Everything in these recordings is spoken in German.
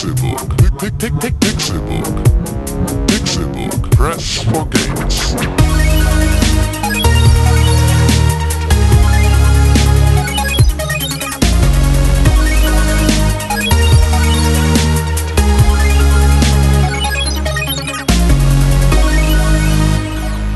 Pixelbook. Pick, Pixelbook. Pixelbook. Press for games.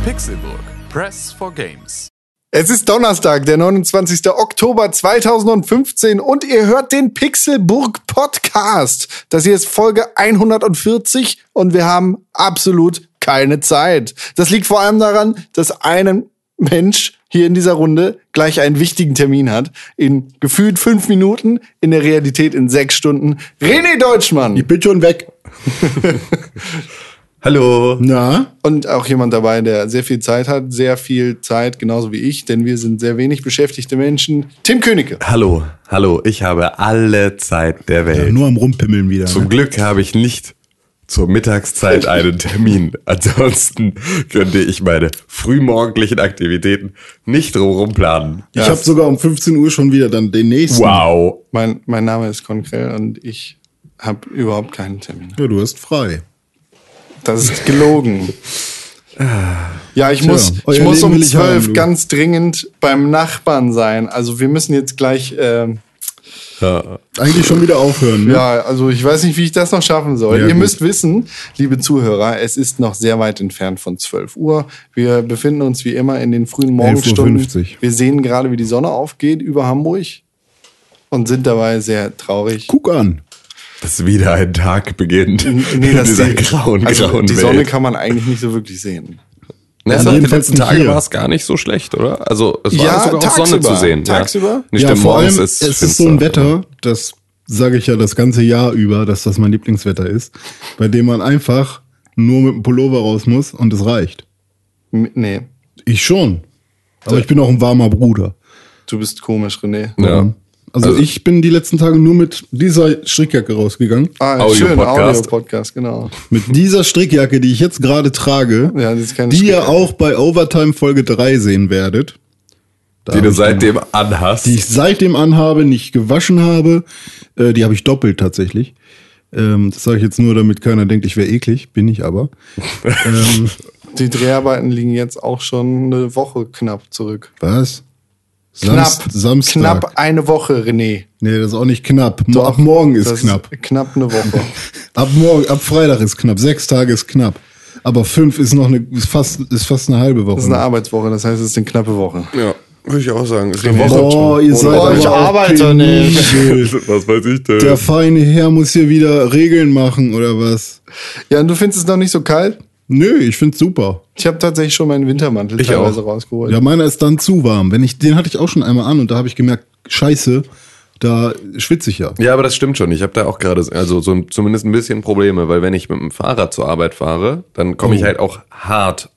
Pixelburg. Press for Games. Es ist Donnerstag, der 29. Oktober 2015 und ihr hört den Pixelburg Podcast. Das hier ist Folge 140 und wir haben absolut keine Zeit. Das liegt vor allem daran, dass ein Mensch hier in dieser Runde gleich einen wichtigen Termin hat. In gefühlt fünf Minuten, in der Realität in sechs Stunden. René Deutschmann. Ich bin schon weg. Hallo. Na? Und auch jemand dabei, der sehr viel Zeit hat, sehr viel Zeit, genauso wie ich, denn wir sind sehr wenig beschäftigte Menschen. Tim Königke. Hallo. Hallo. Ich habe alle Zeit der Ja, Welt. nur am Rumpimmeln wieder. Zum Ne? Glück habe ich nicht zur Mittagszeit einen Termin. Ansonsten könnte ich meine frühmorgendlichen Aktivitäten nicht drumherum planen. Ich habe sogar um 15 Uhr schon wieder dann den nächsten. Wow. Mein, mein Name ist Konkrell und ich habe überhaupt keinen Termin. Ja, du hast frei. Das ist gelogen. Ja, ich muss, ich muss Leben um zwölf ganz dringend beim Nachbarn sein. Also wir müssen jetzt gleich, ähm, Ja. Eigentlich schon wieder aufhören. Ne? ja, also ich weiß nicht, wie ich das noch schaffen soll. Ja, Ihr gut. müsst wissen, liebe Zuhörer, es ist noch sehr weit entfernt von 12 Uhr. Wir befinden uns wie immer in den frühen Morgenstunden. 11.50 Uhr. Wir sehen gerade, wie die Sonne aufgeht über Hamburg und sind dabei sehr traurig. Guck an. Dass wieder ein Tag beginnt. Nee, in das dieser die, grauen, also grauen die Welt. Sonne kann man eigentlich nicht so wirklich sehen. Na, Also die letzten Tage war es gar nicht so schlecht, oder? Also es war Ja, sogar auch Sonne tagsüber. zu sehen. Tagsüber? Ja. Nicht ja, vor allem, morgens es ist ist so ein. Wetter, das sage ich ja das ganze Jahr über, dass das mein Lieblingswetter ist, bei dem man einfach nur mit dem Pullover raus muss und es reicht. Nee, Ich schon. Aber ich bin auch ein warmer Bruder. du bist komisch, René. Ja. Also, Also- ich bin die letzten Tage nur mit dieser Strickjacke rausgegangen. Ah, Audio schön, Podcast. Audio-Podcast, genau. Mit dieser Strickjacke, die ich jetzt gerade trage, Ja, das ist keine die ihr auch bei Overtime Folge 3 sehen werdet. Da Die du ich seitdem anhast. die ich seitdem anhabe, nicht gewaschen habe. Äh, die habe ich doppelt tatsächlich. Ähm, das sage ich jetzt nur, damit keiner denkt, ich wäre eklig. Bin ich aber. ähm, Die Dreharbeiten liegen jetzt auch schon eine Woche knapp zurück. was? Knapp. Samst- Samstag. Knapp eine Woche, René. Nee, das ist auch nicht knapp. Doch, ab morgen ist das knapp. knapp eine Woche. Ab morgen, ab Freitag ist knapp. Sechs Tage ist knapp. Aber fünf ist noch eine, ist fast, ist fast eine halbe Woche. Das ist eine Arbeitswoche, das heißt, es ist eine knappe Woche. Ja, würde ich auch sagen. Ist eine Boah, ihr seid Oh, ich arbeite nicht. Was weiß ich denn? Der feine Herr muss hier wieder Regeln machen oder was? Ja, und du findest es noch nicht so kalt? Nö, ich find's super. Ich habe tatsächlich schon meinen Wintermantel Ich teilweise auch. rausgeholt. Ja, meiner ist dann zu warm. Wenn ich, den hatte ich auch schon einmal an und da habe ich gemerkt, scheiße, da schwitze ich ja. Ja, aber das stimmt schon. Ich habe da auch gerade also so ein- zumindest ein bisschen Probleme, weil wenn ich mit dem Fahrrad zur Arbeit fahre, dann komme ich Oh. halt auch hart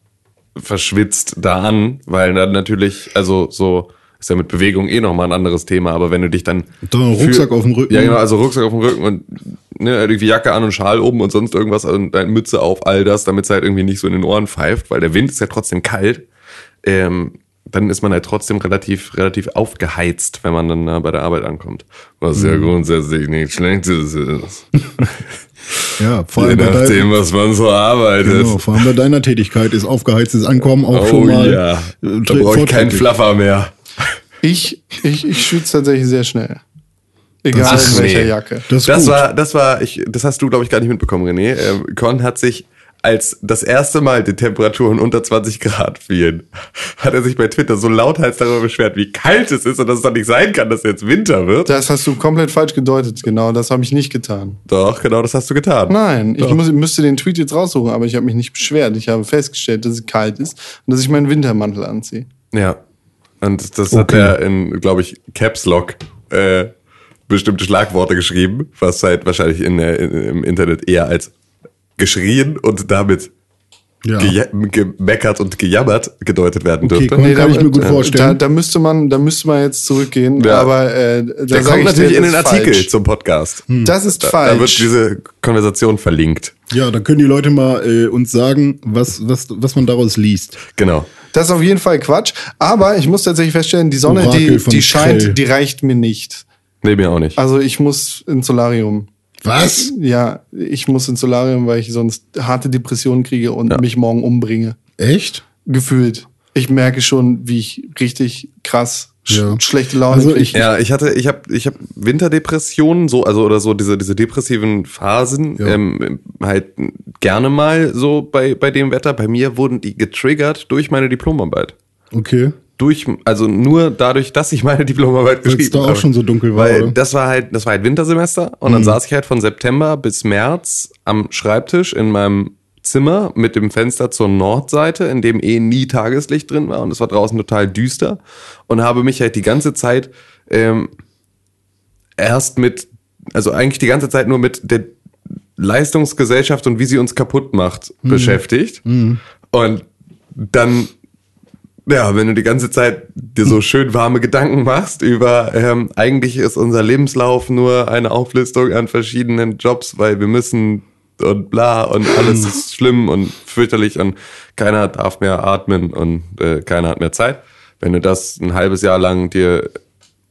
verschwitzt da an, weil dann natürlich, also so ist ja mit Bewegung eh nochmal ein anderes Thema, aber wenn du dich dann einen Rucksack auf dem Rücken. Ja, genau, also Rucksack auf dem Rücken und ne, irgendwie Jacke an und Schal oben und sonst irgendwas und dann Mütze auf, all das, damit es halt irgendwie nicht so in den Ohren pfeift, weil der Wind ist ja trotzdem kalt. Ähm, dann ist man halt trotzdem relativ, relativ aufgeheizt, wenn man dann äh, bei der Arbeit ankommt. Was Mhm. ja grundsätzlich nicht schlecht ist. Ja, vor Je allem, bei nachdem, was man so arbeitet. genau, vor allem bei deiner Tätigkeit ist aufgeheiztes Ankommen auch Oh schon mal. ja, äh, da brauche ich keinen. Fluffer mehr. Ich, ich, ich schwitze tatsächlich sehr schnell. Egal Ach, in welcher nee. Jacke. Das Das war, das war, ich, das hast du, glaube ich, gar nicht mitbekommen, René. Ähm, Con hat sich, als das erste Mal die Temperaturen unter 20 Grad fielen, hat er sich bei Twitter so lauthals darüber beschwert, wie kalt es ist und dass es doch nicht sein kann, dass jetzt Winter wird. Das hast du komplett falsch gedeutet, genau. Das habe ich nicht getan. Doch, genau, das hast du getan. Nein, ich muss, müsste den Tweet jetzt raussuchen, aber ich habe mich nicht beschwert. Ich habe festgestellt, dass es kalt ist und dass ich meinen Wintermantel anziehe. Ja. Und das hat Okay. er in, glaube ich, Caps Lock äh, bestimmte Schlagworte geschrieben, was halt wahrscheinlich in, der- in, im Internet eher als geschrien und damit ja. geja- gemeckert und gejammert gedeutet werden Okay, dürfte. komm. Kann ich mir gut äh, vorstellen. Da, da müsste man, da müsste man jetzt zurückgehen. Ja. Aber äh, da kommt ich natürlich dir, in den Artikel falsch. zum Podcast. Das ist Da, falsch. da wird diese Konversation verlinkt. ja, dann können die Leute mal äh, uns sagen, was, was, was man daraus liest. Genau. Das ist auf jeden Fall Quatsch. Aber ich muss tatsächlich feststellen, die Sonne, Orakel die, die scheint, Krell. die reicht mir nicht. Nee, mir auch nicht. Also ich muss ins Solarium. Was? Ja, ich muss ins Solarium, weil ich sonst harte Depressionen kriege und Ja. mich morgen umbringe. Echt? Gefühlt. Ich merke schon, wie ich richtig krass sch Ja. schlechte Laune Also ich- Ja, ich hatte, ich habe, ich habe Winterdepressionen, so also oder so diese diese depressiven Phasen, Ja. ähm, halt gerne mal so bei bei dem Wetter. Bei mir wurden die getriggert durch meine Diplomarbeit. Okay. Durch, also nur dadurch, dass ich meine Diplomarbeit geschrieben da auch habe. schon so dunkel war, Weil oder? das war halt, das war halt Wintersemester und dann saß ich halt von September bis März am Schreibtisch in meinem Zimmer mit dem Fenster zur Nordseite, in dem eh nie Tageslicht drin war und es war draußen total düster und habe mich halt die ganze Zeit ähm, erst mit, also eigentlich die ganze Zeit nur mit der Leistungsgesellschaft und wie sie uns kaputt macht beschäftigt. Und dann, ja, wenn du die ganze Zeit dir so schön warme Gedanken machst über, ähm, eigentlich ist unser Lebenslauf nur eine Auflistung an verschiedenen Jobs, weil wir müssen und bla und alles ist schlimm und fürchterlich und keiner darf mehr atmen und äh, keiner hat mehr Zeit. Wenn du das ein halbes Jahr lang dir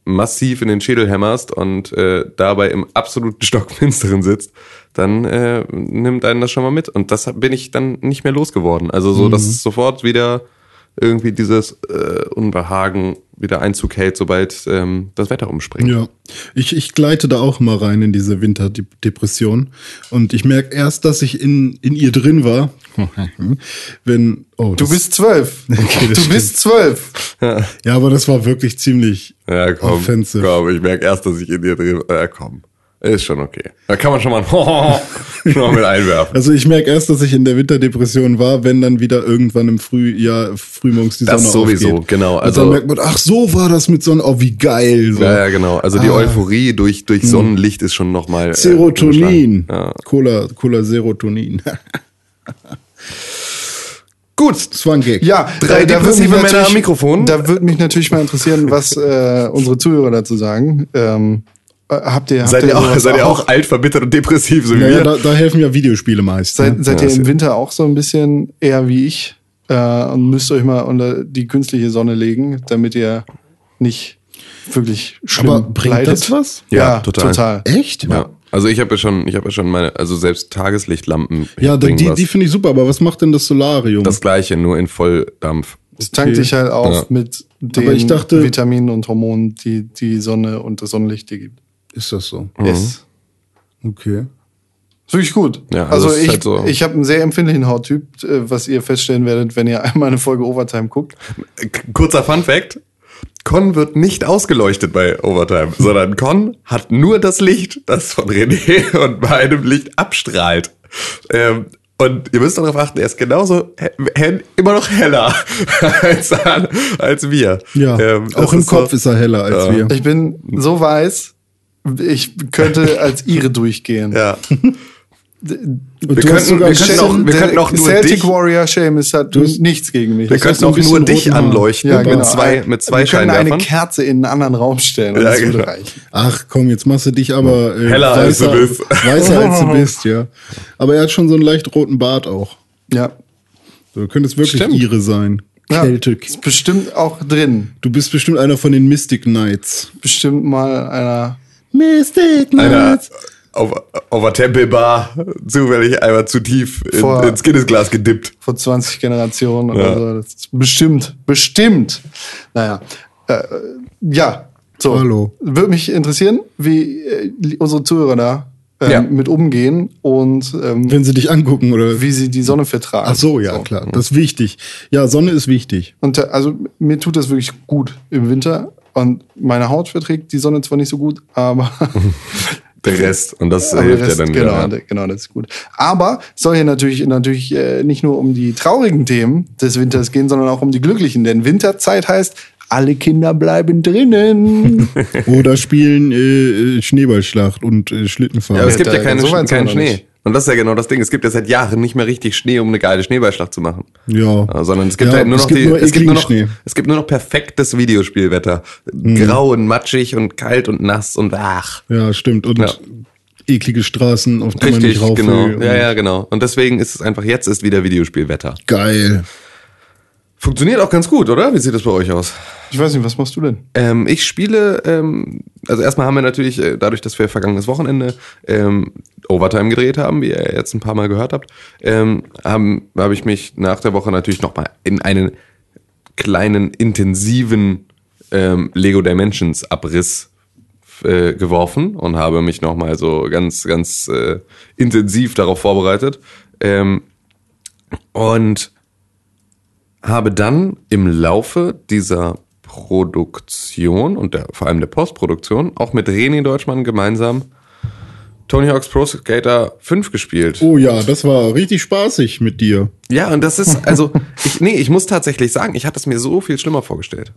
massiv in den Schädel hämmerst und äh, dabei im absoluten Stockfinsteren sitzt, dann äh, nimmt einen das schon mal mit. Und das bin ich dann nicht mehr losgeworden. Also so, dass es sofort wieder irgendwie dieses äh, Unbehagen wieder Einzug hält, sobald ähm, das Wetter umspringt. Ja, ich, ich gleite da auch mal rein in diese Winterdepression. Und ich merke erst, dass ich in, in ihr drin war. Wenn, oh, du bist zwölf. Okay, du bist zwölf. Ja, aber das war wirklich ziemlich Ja, komm, offensive. komm, ich merke erst, dass ich in dir drin, äh, komm, ist schon okay. Da kann man schon mal ein schon mal mit einwerfen. Also ich merke erst, dass ich in der Winterdepression war, wenn dann wieder irgendwann im Frühjahr, frühmorgens die Das Sonne sowieso, aufgeht. genau, Und also- dann merkt man, ach so war das mit Sonne, oh wie geil. So. Ja, ja, genau. Also die Ah. Euphorie durch, durch Sonnenlicht ist schon nochmal. Äh, Serotonin. ja. Cola, Cola Serotonin. Gut. Das war ein Gag. Ja, Drei da- depressive Männer am Mikrofon. Da würde mich natürlich mal interessieren, was äh, unsere Zuhörer dazu sagen. Ähm, äh, habt ihr, habt Seid ihr auch, seid ihr auch alt, verbittert und depressiv, so wie Naja, wir? da, da helfen ja Videospiele meist. Seid, ne? seid Ja, ihr im Winter auch so ein bisschen eher wie ich äh, und müsst euch mal unter die künstliche Sonne legen, damit ihr nicht wirklich schlimm Aber bringt leidet? das was? Ja, Ja, total. total. Echt? Ja. Also ich habe ja schon, ich habe ja schon meine, also selbst Tageslichtlampen. Ja, die, die, finde ich super, aber was macht denn das Solarium? das gleiche, nur in Volldampf. Es tankt Okay. dich halt auf Ja. mit den dachte- Vitaminen und Hormonen, die die Sonne und das Sonnenlicht dir gibt. Ist das so? Yes. Okay. Ist wirklich gut. Ja, also also ich, halt so- ich habe einen sehr empfindlichen Hauttyp, äh, was ihr feststellen werdet, wenn ihr einmal eine Folge Overtime guckt. Kurzer Fun Fact. Con wird nicht ausgeleuchtet bei Overtime, sondern Con hat nur das Licht, das von René und meinem Licht abstrahlt. Ähm, und ihr müsst darauf achten, er ist genauso immer noch heller als, als wir. Ja, Ähm, auch im ist so- Kopf ist er heller als Ja. wir. Ich bin so weiß, ich könnte als ihre durchgehen. Ja. Wir könnten- sogar wir könnten auch- wir könnten auch nur Celtic dich- Warrior Seamus hat nichts gegen mich. Wir könnten auch nur dich anleuchten ja, mit genau. zwei, mit zwei Wir können eine Scheinwerfern. Kerze in einen anderen Raum stellen und Ja, das würde genau. reichen. Ach komm, jetzt machst du dich aber äh, Heller, als du bist. weißer als du bist, ja. Aber er hat schon so einen leicht roten Bart auch. Ja. Du könntest wirklich Stimmt. ihre sein. ja. Ist bestimmt auch drin. Du bist bestimmt einer von den Mystic Knights. Bestimmt mal einer. Mystic einer auf, auf der Tempelbar zufällig einmal zu tief in, Vor- ins Guinness-Glas gedippt. vor 20 Generationen Ja. oder so. Das ist bestimmt, bestimmt. Naja. Äh, ja. So. Hallo. Würde mich interessieren, wie äh, unsere Zuhörer da ähm, Ja. mit umgehen und ähm, Wenn sie dich angucken oder wie sie die Sonne vertragen. Ach so, ja, klar. Das ist wichtig. Ja, Sonne ist wichtig. Und äh, also mir tut das wirklich gut im Winter. Und meine Haut verträgt die Sonne zwar nicht so gut, aber Der Rest. Und das Aber hilft Rest, ja dann genau, wieder. der- genau, das ist gut. Aber es soll hier natürlich, natürlich äh, nicht nur um die traurigen Themen des Winters gehen, sondern auch um die glücklichen. Denn Winterzeit heißt, alle Kinder bleiben drinnen. Oder spielen äh, äh, Schneeballschlacht und äh, Schlittenfahren. Ja, aber es Ja, gibt da- ja keine, so keinen Schnee. Und das ist ja genau das Ding. Es gibt ja seit Jahren nicht mehr richtig Schnee, um eine geile Schneeballschlacht zu machen. Ja. Ja, sondern es gibt Ja, halt nur es noch gibt die, nur es gibt nur noch, Schnee. es gibt nur noch perfektes Videospielwetter. Mhm. Grau und matschig und kalt und nass und ach. Ja, stimmt. Und Ja. eklige Straßen, auf die man Richtig, nicht rauf genau. will. Ja, Und ja, genau. Und deswegen ist es einfach, jetzt ist wieder Videospielwetter. Geil. Funktioniert auch ganz gut, oder? Wie sieht das bei euch aus? Ich weiß nicht, was machst du denn? Ähm, ich spiele, ähm, also erstmal haben wir natürlich, äh, dadurch, dass wir vergangenes Wochenende ähm, Overtime gedreht haben, wie ihr jetzt ein paar Mal gehört habt, ähm, habe hab ich mich nach der Woche natürlich nochmal in einen kleinen, intensiven ähm, Lego Dimensions Abriss äh, geworfen und habe mich nochmal so ganz, ganz äh, intensiv darauf vorbereitet. Ähm, und habe dann im Laufe dieser Produktion und der, vor allem der Postproduktion auch mit René Deutschmann gemeinsam Tony Hawk's Pro Skater 5 gespielt. Oh ja, das war richtig spaßig mit dir. Ja, und das ist, also, ich, nee, ich muss tatsächlich sagen, ich hatte es mir so viel schlimmer vorgestellt.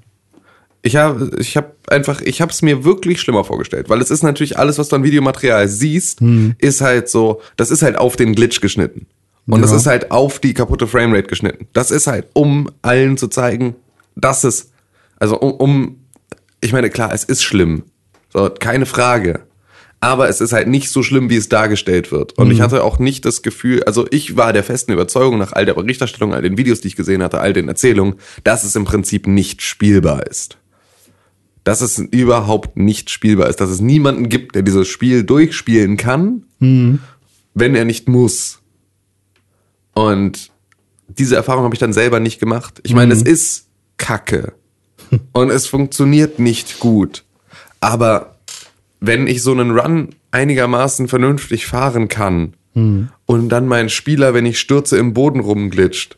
Ich habe ich hab einfach, ich habe es mir wirklich schlimmer vorgestellt, weil es ist natürlich alles, was du an Videomaterial siehst, ist halt so, das ist halt auf den Glitch geschnitten. Und das Ja. ist halt auf die kaputte Framerate geschnitten. Das ist halt, um allen zu zeigen, dass es, also um, um ich meine, klar, es ist schlimm. So, keine Frage. Aber es ist halt nicht so schlimm, wie es dargestellt wird. Und ich hatte auch nicht das Gefühl, also ich war der festen Überzeugung nach all der Berichterstattung, all den Videos, die ich gesehen hatte, all den Erzählungen, dass es im Prinzip nicht spielbar ist. Dass es überhaupt nicht spielbar ist. Dass es niemanden gibt, der dieses Spiel durchspielen kann, wenn er nicht muss. Und diese Erfahrung habe ich dann selber nicht gemacht. Ich meine, es ist Kacke. Und es funktioniert nicht gut. Aber wenn ich so einen Run einigermaßen vernünftig fahren kann und dann mein Spieler, wenn ich stürze, im Boden rumglitscht,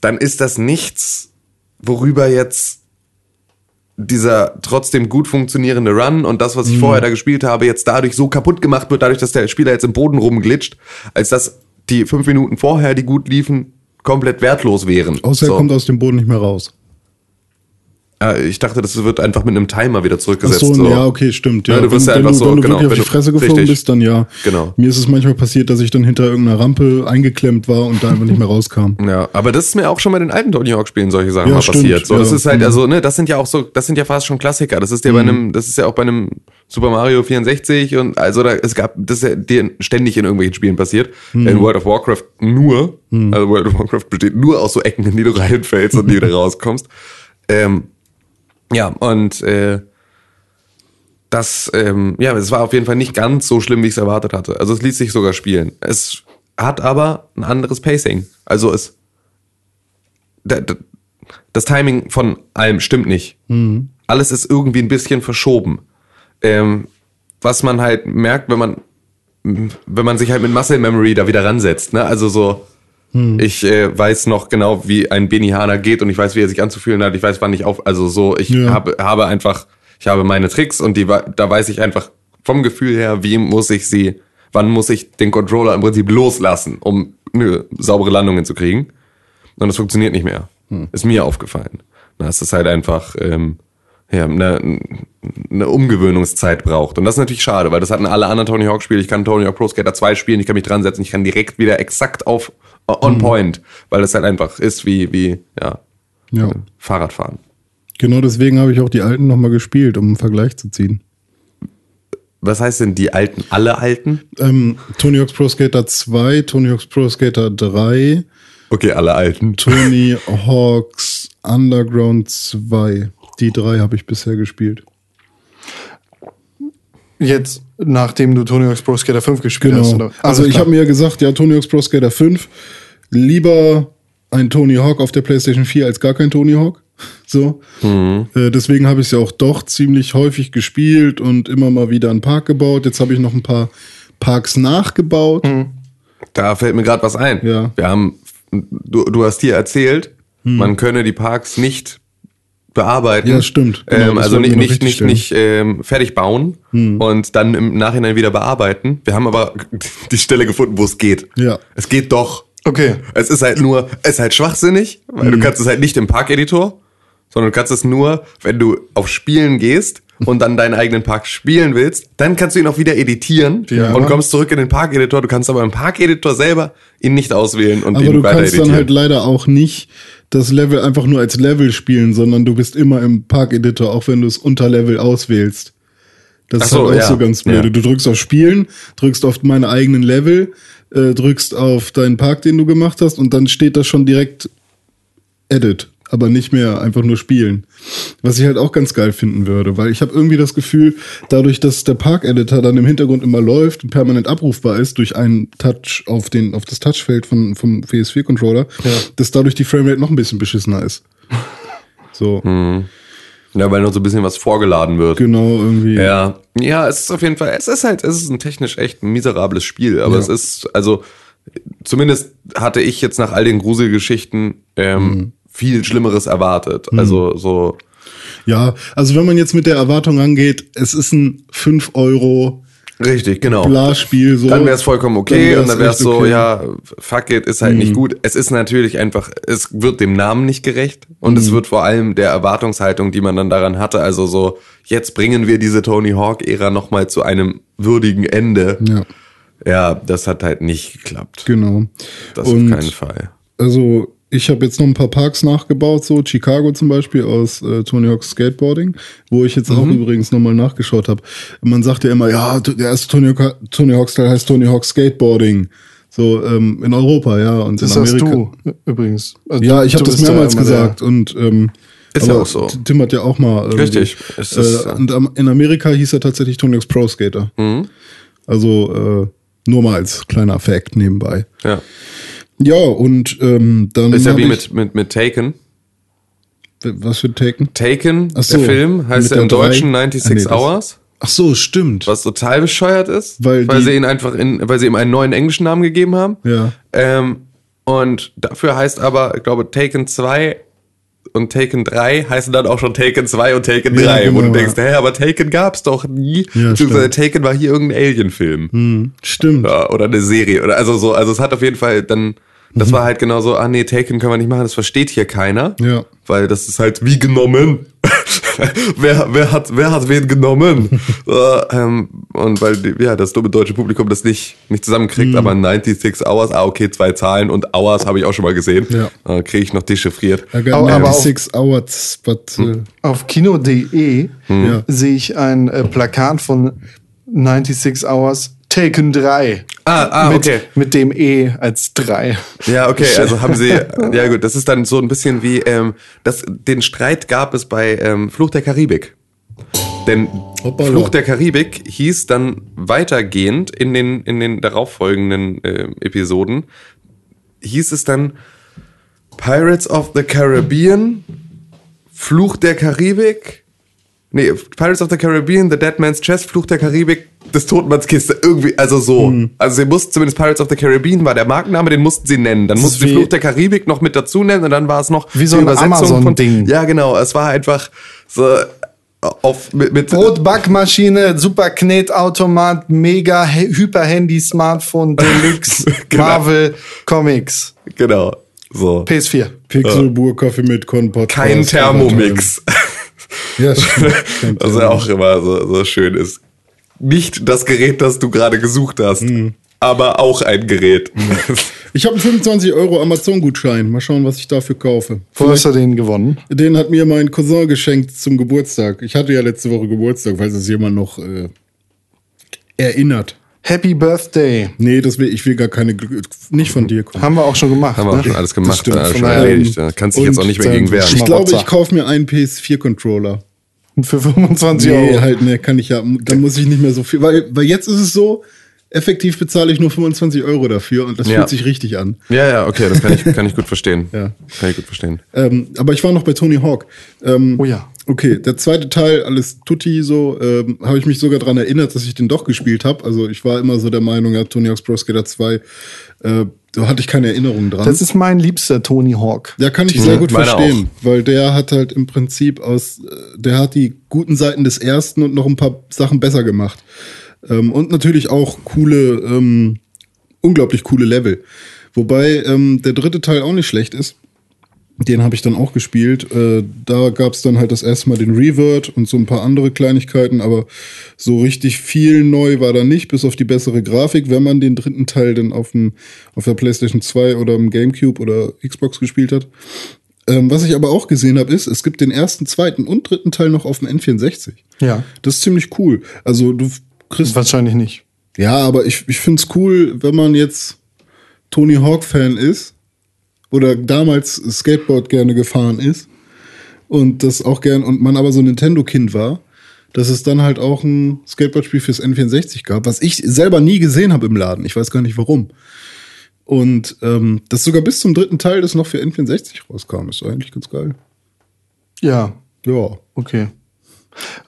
dann ist das nichts, worüber jetzt dieser trotzdem gut funktionierende Run und das, was ich vorher da gespielt habe, jetzt dadurch so kaputt gemacht wird, dadurch, dass der Spieler jetzt im Boden rumglitscht, als dass die fünf Minuten vorher, die gut liefen, komplett wertlos wären. Außer So. er kommt aus dem Boden nicht mehr raus. Äh, ich dachte, das wird einfach mit einem Timer wieder Ach zurückgesetzt. so, so. ja, okay, stimmt. Ja, Ja, du wirst ja wenn, einfach du, so, wenn du genau, wirklich auf wenn die du- Fresse geflogen richtig. bist, dann ja. Genau. Mir ist es manchmal passiert, dass ich dann hinter irgendeiner Rampe eingeklemmt war und da einfach nicht mehr rauskam. Ja, aber das ist mir auch schon bei den alten Tony Hawk Spielen solche Sachen Ja, mal stimmt, passiert. So, das ja. ist halt, Mhm. also, ne, das sind ja auch so, das sind ja fast schon Klassiker. Das ist ja bei einem, das ist ja auch bei einem Super Mario 64 und also da, es gab, das ist ja dir ständig in irgendwelchen Spielen passiert. In World of Warcraft nur, also World of Warcraft besteht nur aus so Ecken, in die du reinfällst und die wieder rauskommst. Ähm, ja, und äh, das, ähm, ja, es war auf jeden Fall nicht ganz so schlimm, wie ich es erwartet hatte. Also es ließ sich sogar spielen. Es hat aber ein anderes Pacing. Also es da- da- das Timing von allem stimmt nicht. Alles ist irgendwie ein bisschen verschoben. Ähm, was man halt merkt, wenn man wenn man sich halt mit Muscle Memory da wieder ransetzt. Ne? Also so, ich äh, weiß noch genau, wie ein Benihana geht und ich weiß, wie er sich anzufühlen hat. Ich weiß, wann ich auf, also so, ich Ja. habe, habe einfach, ich habe meine Tricks und die, da weiß ich einfach vom Gefühl her, wie muss ich sie, wann muss ich den Controller im Prinzip loslassen, um eine saubere Landung hinzukriegen. Und das funktioniert nicht mehr. Ist mir aufgefallen. Na, es ist halt einfach ähm, ja, eine, eine Umgewöhnungszeit braucht. Und das ist natürlich schade, weil das hatten alle anderen Tony Hawk Spiele. Ich kann Tony Hawk Pro Skater 2 spielen, ich kann mich dran setzen, ich kann direkt wieder exakt auf on point, weil das halt einfach ist wie, wie ja, Ja. Fahrradfahren. Genau deswegen habe ich auch die alten nochmal gespielt, um einen Vergleich zu ziehen. Was heißt denn die alten, alle alten? Ähm, Tony Hawk's Pro Skater 2, Tony Hawk's Pro Skater 3, Okay, alle alten. Tony Hawk's Underground 2. Die drei habe ich bisher gespielt. Jetzt, nachdem du Tony Hawk's Pro Skater 5 gespielt hast. Genau. Oder? Also ich habe mir ja gesagt, ja, Tony Hawk's Pro Skater 5, lieber ein Tony Hawk auf der PlayStation 4 als gar kein Tony Hawk. So. Äh, deswegen habe ich es ja auch doch ziemlich häufig gespielt und immer mal wieder einen Park gebaut. Jetzt habe ich noch ein paar Parks nachgebaut. Da fällt mir gerade was ein. Ja. Wir haben, du, du hast hier erzählt, man könne die Parks nicht bearbeiten. Ja, stimmt. Genau, ähm, also nicht, nicht, nicht, nicht ähm, fertig bauen und dann im Nachhinein wieder bearbeiten. Wir haben aber die Stelle gefunden, wo es geht. Ja. Es geht doch. Okay. Es ist halt nur, es ist halt schwachsinnig, weil du kannst es halt nicht im Park-Editor, sondern du kannst es nur, wenn du auf Spielen gehst und dann deinen eigenen Park spielen willst, dann kannst du ihn auch wieder editieren Ja. und kommst zurück in den Park-Editor. Du kannst aber im Park-Editor selber ihn nicht auswählen und Aber ihn du weiter kannst dann editieren. halt leider auch nicht das Level einfach nur als Level spielen, sondern du bist immer im Park-Editor, auch wenn du es unter Level auswählst. Das Ach ist so, halt auch ja. so ganz blöde. Ja. Du drückst auf Spielen, drückst auf meine eigenen Level, äh, drückst auf deinen Park, den du gemacht hast, und dann steht da schon direkt Edit. Aber nicht mehr einfach nur spielen. Was ich halt auch ganz geil finden würde, weil ich habe irgendwie das Gefühl, dadurch, dass der Park-Editor dann im Hintergrund immer läuft und permanent abrufbar ist durch einen Touch auf, den, auf das Touchfeld von, vom PS4-Controller, dass dadurch die Framerate noch ein bisschen beschissener ist. So, Ja, weil noch so ein bisschen was vorgeladen wird. genau, irgendwie. Ja, ja, es ist auf jeden Fall, es ist halt, es ist ein technisch echt miserables Spiel, aber Ja. es ist, also, zumindest hatte ich jetzt nach all den Gruselgeschichten ähm, Mhm. Viel Schlimmeres erwartet. Also so, Ja, also wenn man jetzt mit der Erwartung angeht, es ist ein 5 Euro richtig, genau. Bla-Spiel, so. Dann wäre es vollkommen okay Dann und dann wäre es so, okay. Mhm. ja, fuck it, ist halt nicht gut. Es ist natürlich einfach, es wird dem Namen nicht gerecht und Mhm. es wird vor allem der Erwartungshaltung, die man dann daran hatte, also so, jetzt bringen wir diese Tony Hawk-Ära nochmal zu einem würdigen Ende. Ja, Ja, das hat halt nicht geklappt. genau. Das Und- auf keinen Fall. Also ich habe jetzt noch ein paar Parks nachgebaut, so Chicago zum Beispiel aus äh, Tony Hawk's Skateboarding, wo ich jetzt auch Mhm. übrigens nochmal nachgeschaut habe. Man sagt ja immer, ja, der erste Tony, Hawk, Tony Hawk's Teil heißt Tony Hawk's Skateboarding. So ähm, in Europa, ja. Und Das in hast Amerika. du übrigens. Also Ja, ich habe das ja mehrmals immer der- gesagt und ähm, Ist ja auch so. Tim hat ja auch mal irgendwie, Richtig. Es ist, äh, und am- in Amerika hieß er tatsächlich Tony Hawk's Pro Skater. Mhm. Also äh, nur mal als kleiner Fact nebenbei. Ja. Ja, und ähm, dann Ist ja wie mit, mit, mit Taken. was für Taken? Taken, so, der Film, heißt ja im Deutschen Ah, 96 nee, das- Hours, Ach so, stimmt. was total bescheuert ist, Weil weil, sie ihn einfach in, weil sie ihm einen neuen englischen Namen gegeben haben. Ja. Ähm, und dafür heißt aber, ich glaube, Taken 2 und Taken 3 heißen dann auch schon Taken 2 und Taken Ja, 3, wo du genau, denkst, hä, aber Taken gab's doch nie. Ja, Beziehungsweise Taken war hier irgendein Alien-Film. Hm, stimmt. Ja, oder eine Serie. Oder also so, also es hat auf jeden Fall dann, das Mhm. war halt genau so, ah nee, Taken können wir nicht machen, das versteht hier keiner. Ja. Weil das ist halt wie genommen. wer, wer, hat, wer hat wen genommen? äh, ähm, und weil ja, das dumme deutsche Publikum das nicht, nicht Mhm. zusammenkriegt, aber 96 Hours, ah, okay, zwei Zahlen und Hours habe ich auch schon mal gesehen. Ja. Äh, Kriege ich noch dechiffriert. Got Aber- aber auch- 96 hours, but, äh, Auf kino.de Ja. sehe ich ein äh, Plakat von 96 Hours Taken 3. Ah, ah, mit, okay. mit dem E als 3. Ja, okay, also haben sie, ja gut, das ist dann so ein bisschen wie, ähm, das, den Streit gab es bei ähm, Fluch der Karibik. Denn Hoppala. Fluch der Karibik hieß dann weitergehend in den, in den darauffolgenden äh, Episoden, hieß es dann Pirates of the Caribbean, Fluch der Karibik, nee, Pirates of the Caribbean, The Dead Man's Chest, Fluch der Karibik, des Totenmanns Kiste, irgendwie, also so. Hm. Also sie mussten zumindest Pirates of the Caribbean war der Markenname, den mussten sie nennen. Dann Das mussten sie Fluch der Karibik noch mit dazu nennen und dann war es noch Wie so ein Amazon-Ding. Ja, genau, es war einfach so auf mit, mit Brotbackmaschine, super Knetautomat, mega He- Hyper-Handy, Smartphone, Deluxe, Genau. Marvel, Comics, genau, so. PS4. Pixelburg Kaffee mit Podcast. Kein Thermomix. Ja, stimmt. Was ja auch immer so, so schön ist. Nicht das Gerät, das du gerade gesucht hast, Mhm. aber auch ein Gerät. Ich habe einen 25 Euro Amazon-Gutschein. Mal schauen, was ich dafür kaufe. Wo hast du den gewonnen? Den hat mir mein Cousin geschenkt zum Geburtstag. Ich hatte ja letzte Woche Geburtstag, falls es jemand noch äh, erinnert. Happy Birthday. Nee, das will, ich will gar keine, Glück- nicht von dir kommen. Haben wir auch schon gemacht. Haben wir auch ne? schon alles gemacht, stimmt. alles Von schon erledigt. Da kannst dich jetzt auch nicht mehr gegen ähm, wehren. Ich glaube, ich kaufe mir einen PS4-Controller. Für 25 Nee, Euro. halt, ne, kann ich ja, dann muss ich nicht mehr so viel, weil, weil jetzt ist es so, effektiv bezahle ich nur 25 Euro dafür und das Ja. fühlt sich richtig an. Ja, ja, okay, das kann ich, kann ich gut verstehen. Ja. Kann ich gut verstehen. Ähm, aber ich war noch bei Tony Hawk. Ähm, Oh ja. Okay, der zweite Teil, alles tutti, so, ähm, habe ich mich sogar daran erinnert, dass ich den doch gespielt habe. Also ich war immer so der Meinung, ja, Tony Hawk's Pro Skater 2, äh, da hatte ich keine Erinnerungen dran. Das ist mein liebster Tony Hawk. Ja, kann ich sehr gut meiner verstehen, weil der hat halt im Prinzip aus, äh, der hat die guten Seiten des ersten und noch ein paar Sachen besser gemacht. Ähm, und natürlich auch coole, ähm, unglaublich coole Level. Wobei ähm, der dritte Teil auch nicht schlecht ist. Den habe ich dann auch gespielt. Äh, da gab es dann halt das erste Mal den Revert und so ein paar andere Kleinigkeiten, aber so richtig viel neu war da nicht, bis auf die bessere Grafik, wenn man den dritten Teil dann auf, dem, auf der PlayStation 2 oder im GameCube oder Xbox gespielt hat. Ähm, was ich aber auch gesehen habe, ist, es gibt den ersten, zweiten und dritten Teil noch auf dem N64. Ja. Das ist ziemlich cool. Also du kriegst. Wahrscheinlich nicht. Ja, aber ich, ich finde es cool, wenn man jetzt Tony Hawk-Fan ist oder damals Skateboard gerne gefahren ist und das auch gern und man aber so ein Nintendo-Kind war, dass es dann halt auch ein Skateboard-Spiel fürs N64 gab, was ich selber nie gesehen habe im Laden. Ich weiß gar nicht warum. Und ähm, das sogar bis zum dritten Teil, das noch für N64 rauskam, ist eigentlich ganz geil. Ja, Ja. okay.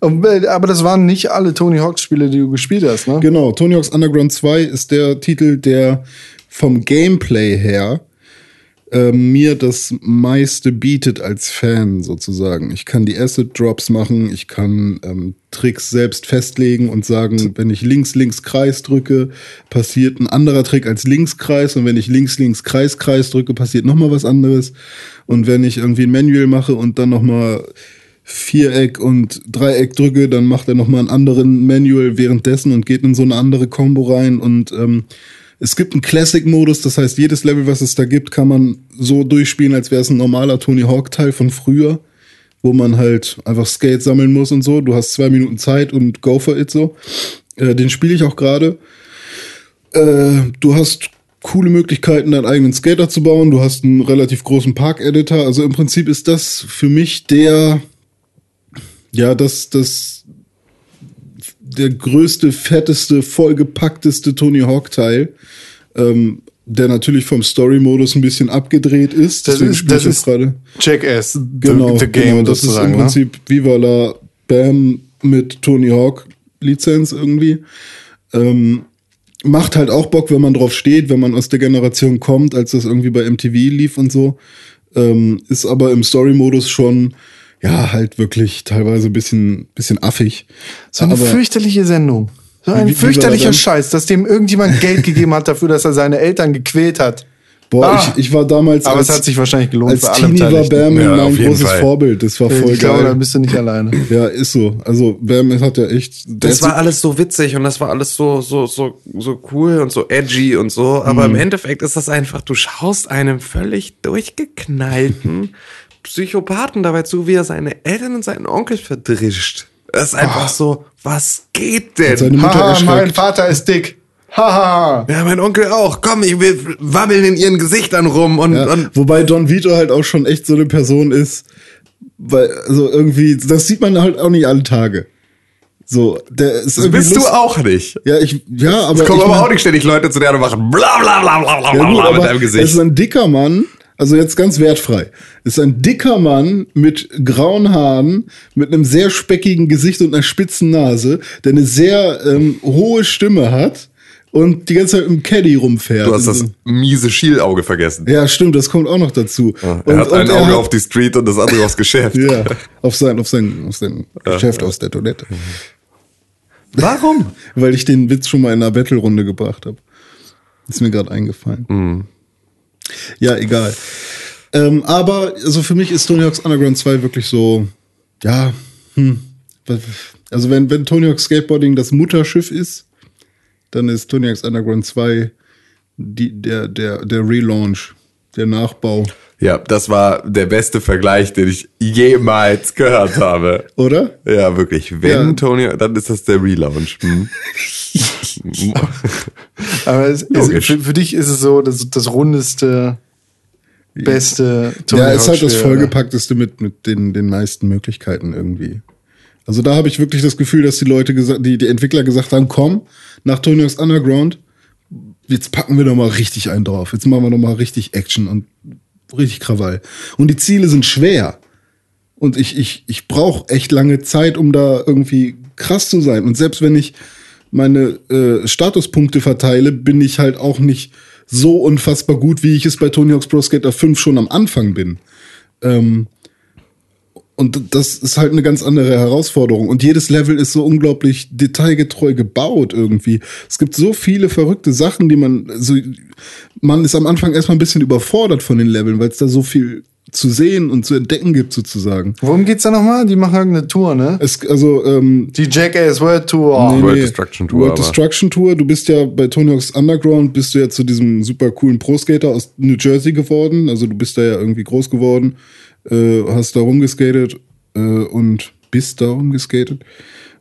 Und, äh, Aber das waren nicht alle Tony Hawk-Spiele, die du gespielt hast, ne? Genau, Tony Hawk's Underground 2 ist der Titel, der vom Gameplay her ähm, mir das meiste bietet als Fan sozusagen. Ich kann die Asset Drops machen, ich kann ähm, Tricks selbst festlegen und sagen, wenn ich links, links, Kreis drücke, passiert ein anderer Trick als links, Kreis und wenn ich links, links, Kreis, Kreis drücke, passiert nochmal was anderes und wenn ich irgendwie ein Manual mache und dann nochmal Viereck und Dreieck drücke, dann macht er nochmal einen anderen Manual währenddessen und geht in so eine andere Combo rein und ähm, es gibt einen Classic-Modus, das heißt, jedes Level, was es da gibt, kann man so durchspielen, als wäre es ein normaler Tony Hawk-Teil von früher, wo man halt einfach Skate sammeln muss und so. Du hast zwei Minuten Zeit und go for it so. Äh, den spiele ich auch gerade. Äh, du hast coole Möglichkeiten, deinen eigenen Skater zu bauen. Du hast einen relativ großen Park-Editor. Also im Prinzip ist das für mich der, ja, das, das, der größte, fetteste, vollgepackteste Tony Hawk-Teil, ähm, der natürlich vom Story-Modus ein bisschen abgedreht ist. Das Deswegen ist, das ist gerade. Jackass, Genau, the, the Game genau. Das ist im ne? Prinzip Viva la Bam mit Tony Hawk Lizenz irgendwie. Ähm, macht halt auch Bock, wenn man drauf steht, wenn man aus der Generation kommt, als das irgendwie bei MTV lief und so. Ähm, ist aber im Story-Modus schon, ja, halt wirklich teilweise ein bisschen, bisschen affig. So eine aber, fürchterliche Sendung. So ein fürchterlicher er? Scheiß, dass dem irgendjemand Geld gegeben hat dafür, dass er seine Eltern gequält hat. boah, Ah. ich, ich war damals Aber als, es hat sich wahrscheinlich gelohnt als für alle Teenie war. Bam Ja, mein großes Fall. Vorbild. Das war voll Ich glaube, da geil. bist du nicht alleine. Ja, ist so. Also Bam hat ja echt. Das war alles so witzig und das war alles so, so, so, so cool und so edgy und so. Aber im Endeffekt ist das einfach, du schaust einem völlig durchgeknallten Psychopathen dabei zu, wie er seine Eltern und seinen Onkel verdrischt. Das ist einfach so, was geht denn? seine Mutter Haha, mein. Vater ist dick. Haha. Ja, mein Onkel auch. Komm, ich will wabbeln in ihren Gesichtern rum und, Ja, und wobei Don Vito halt auch schon echt so eine Person ist, weil, also irgendwie, das sieht man halt auch nicht alle Tage. So, der ist das bist du lust- auch nicht. Ja, ich, ja, aber. Es kommen aber mein- auch nicht ständig Leute zu dir und machen bla bla bla bla bla ja, bla gut, bla mit deinem Es Gesicht. ist ein dicker Mann, also jetzt ganz wertfrei. Ist ein dicker Mann mit grauen Haaren, mit einem sehr speckigen Gesicht und einer spitzen Nase, der eine sehr ähm, hohe Stimme hat und die ganze Zeit im Caddy rumfährt. Du hast das Und miese Schielauge vergessen. ja, stimmt, das kommt auch noch dazu. Er hat ein Auge hat- auf die Street und das andere aufs Geschäft. Ja, auf sein, auf sein, auf sein Geschäft aus der Toilette. Warum? Weil ich den Witz schon mal in einer Battle-Runde gebracht habe. Ist mir gerade eingefallen. Ja, egal. Ähm, aber also für mich ist Tony Hawk's Underground 2 wirklich so, ja, hm, also wenn, wenn Tony Hawk's Skateboarding das Mutterschiff ist, dann ist Tony Hawk's Underground 2 die, der, der, der Relaunch, der Nachbau, Ja, das war der beste Vergleich, den ich jemals gehört habe. oder? Ja, wirklich. Wenn Ja. Tony, dann ist das der Relaunch. Hm. Aber es, es, für, für dich ist es so das, das rundeste, beste ja, ist halt das Hawk-Spiel, vollgepackteste mit, mit den, den meisten Möglichkeiten irgendwie. Also da habe ich wirklich das Gefühl, dass die Leute gesagt, die, die Entwickler gesagt haben, komm, nach Tony Hawk's Underground, jetzt packen wir doch mal richtig einen drauf. Jetzt machen wir doch mal richtig Action und richtig Krawall. Und die Ziele sind schwer. Und ich, ich, ich brauche echt lange Zeit, um da irgendwie krass zu sein. Und selbst wenn ich meine äh, Statuspunkte verteile, bin ich halt auch nicht so unfassbar gut, wie ich es bei Tony Hawk's Pro Skater 5 schon am Anfang bin. Ähm, und das ist halt eine ganz andere Herausforderung. Und jedes Level ist so unglaublich detailgetreu gebaut irgendwie. Es gibt so viele verrückte Sachen, die man, so, man ist am Anfang erstmal ein bisschen überfordert von den Leveln, weil es da so viel zu sehen und zu entdecken gibt sozusagen. Worum geht's da nochmal? Die machen irgendeine Tour, ne? Es, also, ähm, Die Jackass World Tour. Nee, World nee. Destruction Tour, World aber- Destruction Tour. Du bist ja bei Tony Hawk's Underground, bist du ja zu diesem super coolen Pro-Skater aus New Jersey geworden. Also du bist da ja irgendwie groß geworden, äh, hast da rumgeskatet äh, und bist da rumgeskatet.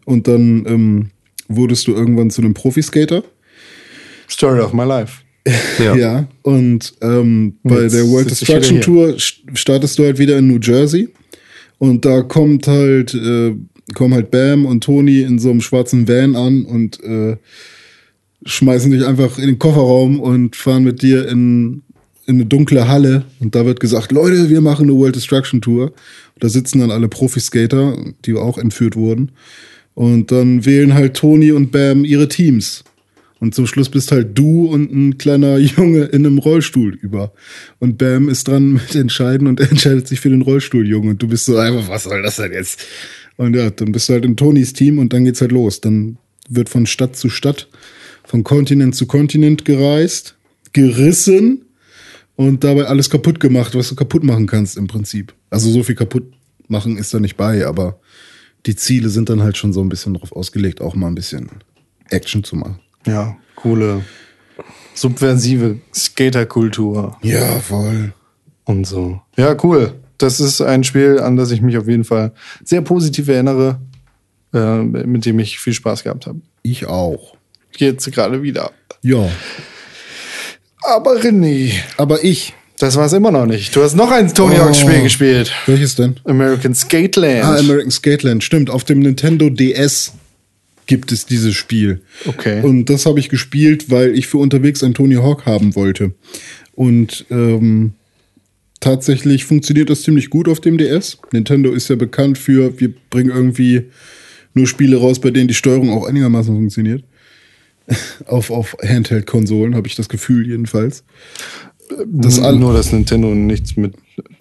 Und dann ähm, wurdest du irgendwann zu einem Profiskater. Story of my life. Ja. Ja, und ähm, bei Jetzt der World Destruction Tour st- startest du halt wieder in New Jersey. Und da kommt halt, äh, kommen halt Bam und Tony in so einem schwarzen Van an und äh, schmeißen dich einfach in den Kofferraum und fahren mit dir in, in eine dunkle Halle. Und da wird gesagt, Leute, wir machen eine World Destruction Tour. Und da sitzen dann alle Profiskater, die auch entführt wurden. Und dann wählen halt Tony und Bam ihre Teams. Und zum Schluss bist halt du und ein kleiner Junge in einem Rollstuhl über. Und Bam ist dran mit entscheiden und er entscheidet sich für den Rollstuhljungen. Und du bist so einfach, was soll das denn jetzt? Und ja, dann bist du halt in Tonys Team und dann geht's halt los. Dann wird von Stadt zu Stadt, von Kontinent zu Kontinent gereist, gerissen und dabei alles kaputt gemacht, was du kaputt machen kannst im Prinzip. Also so viel kaputt machen ist da nicht bei, aber die Ziele sind dann halt schon so ein bisschen darauf ausgelegt, auch mal ein bisschen Action zu machen. Ja, coole, subversive Skaterkultur Ja, voll. und so. Ja, cool. Das ist ein Spiel, an das ich mich auf jeden Fall sehr positiv erinnere, äh, mit dem ich viel Spaß gehabt habe. Ich auch. Jetzt gerade wieder. Ja. Aber René, Aber ich. das war es immer noch nicht. Du hast noch ein Tony Hawk Spiel Oh. gespielt. Welches denn? American Skateland. Ah, American Skateland. Stimmt, auf dem Nintendo DS gibt es dieses Spiel. Okay. Und das habe ich gespielt, weil ich für unterwegs ein Tony Hawk haben wollte. Und ähm, tatsächlich funktioniert das ziemlich gut auf dem DS. Nintendo ist ja bekannt für, wir bringen irgendwie nur Spiele raus, bei denen die Steuerung auch einigermaßen funktioniert. auf auf Handheld-Konsolen habe ich das Gefühl jedenfalls. Das Nur, dass Nintendo nichts mit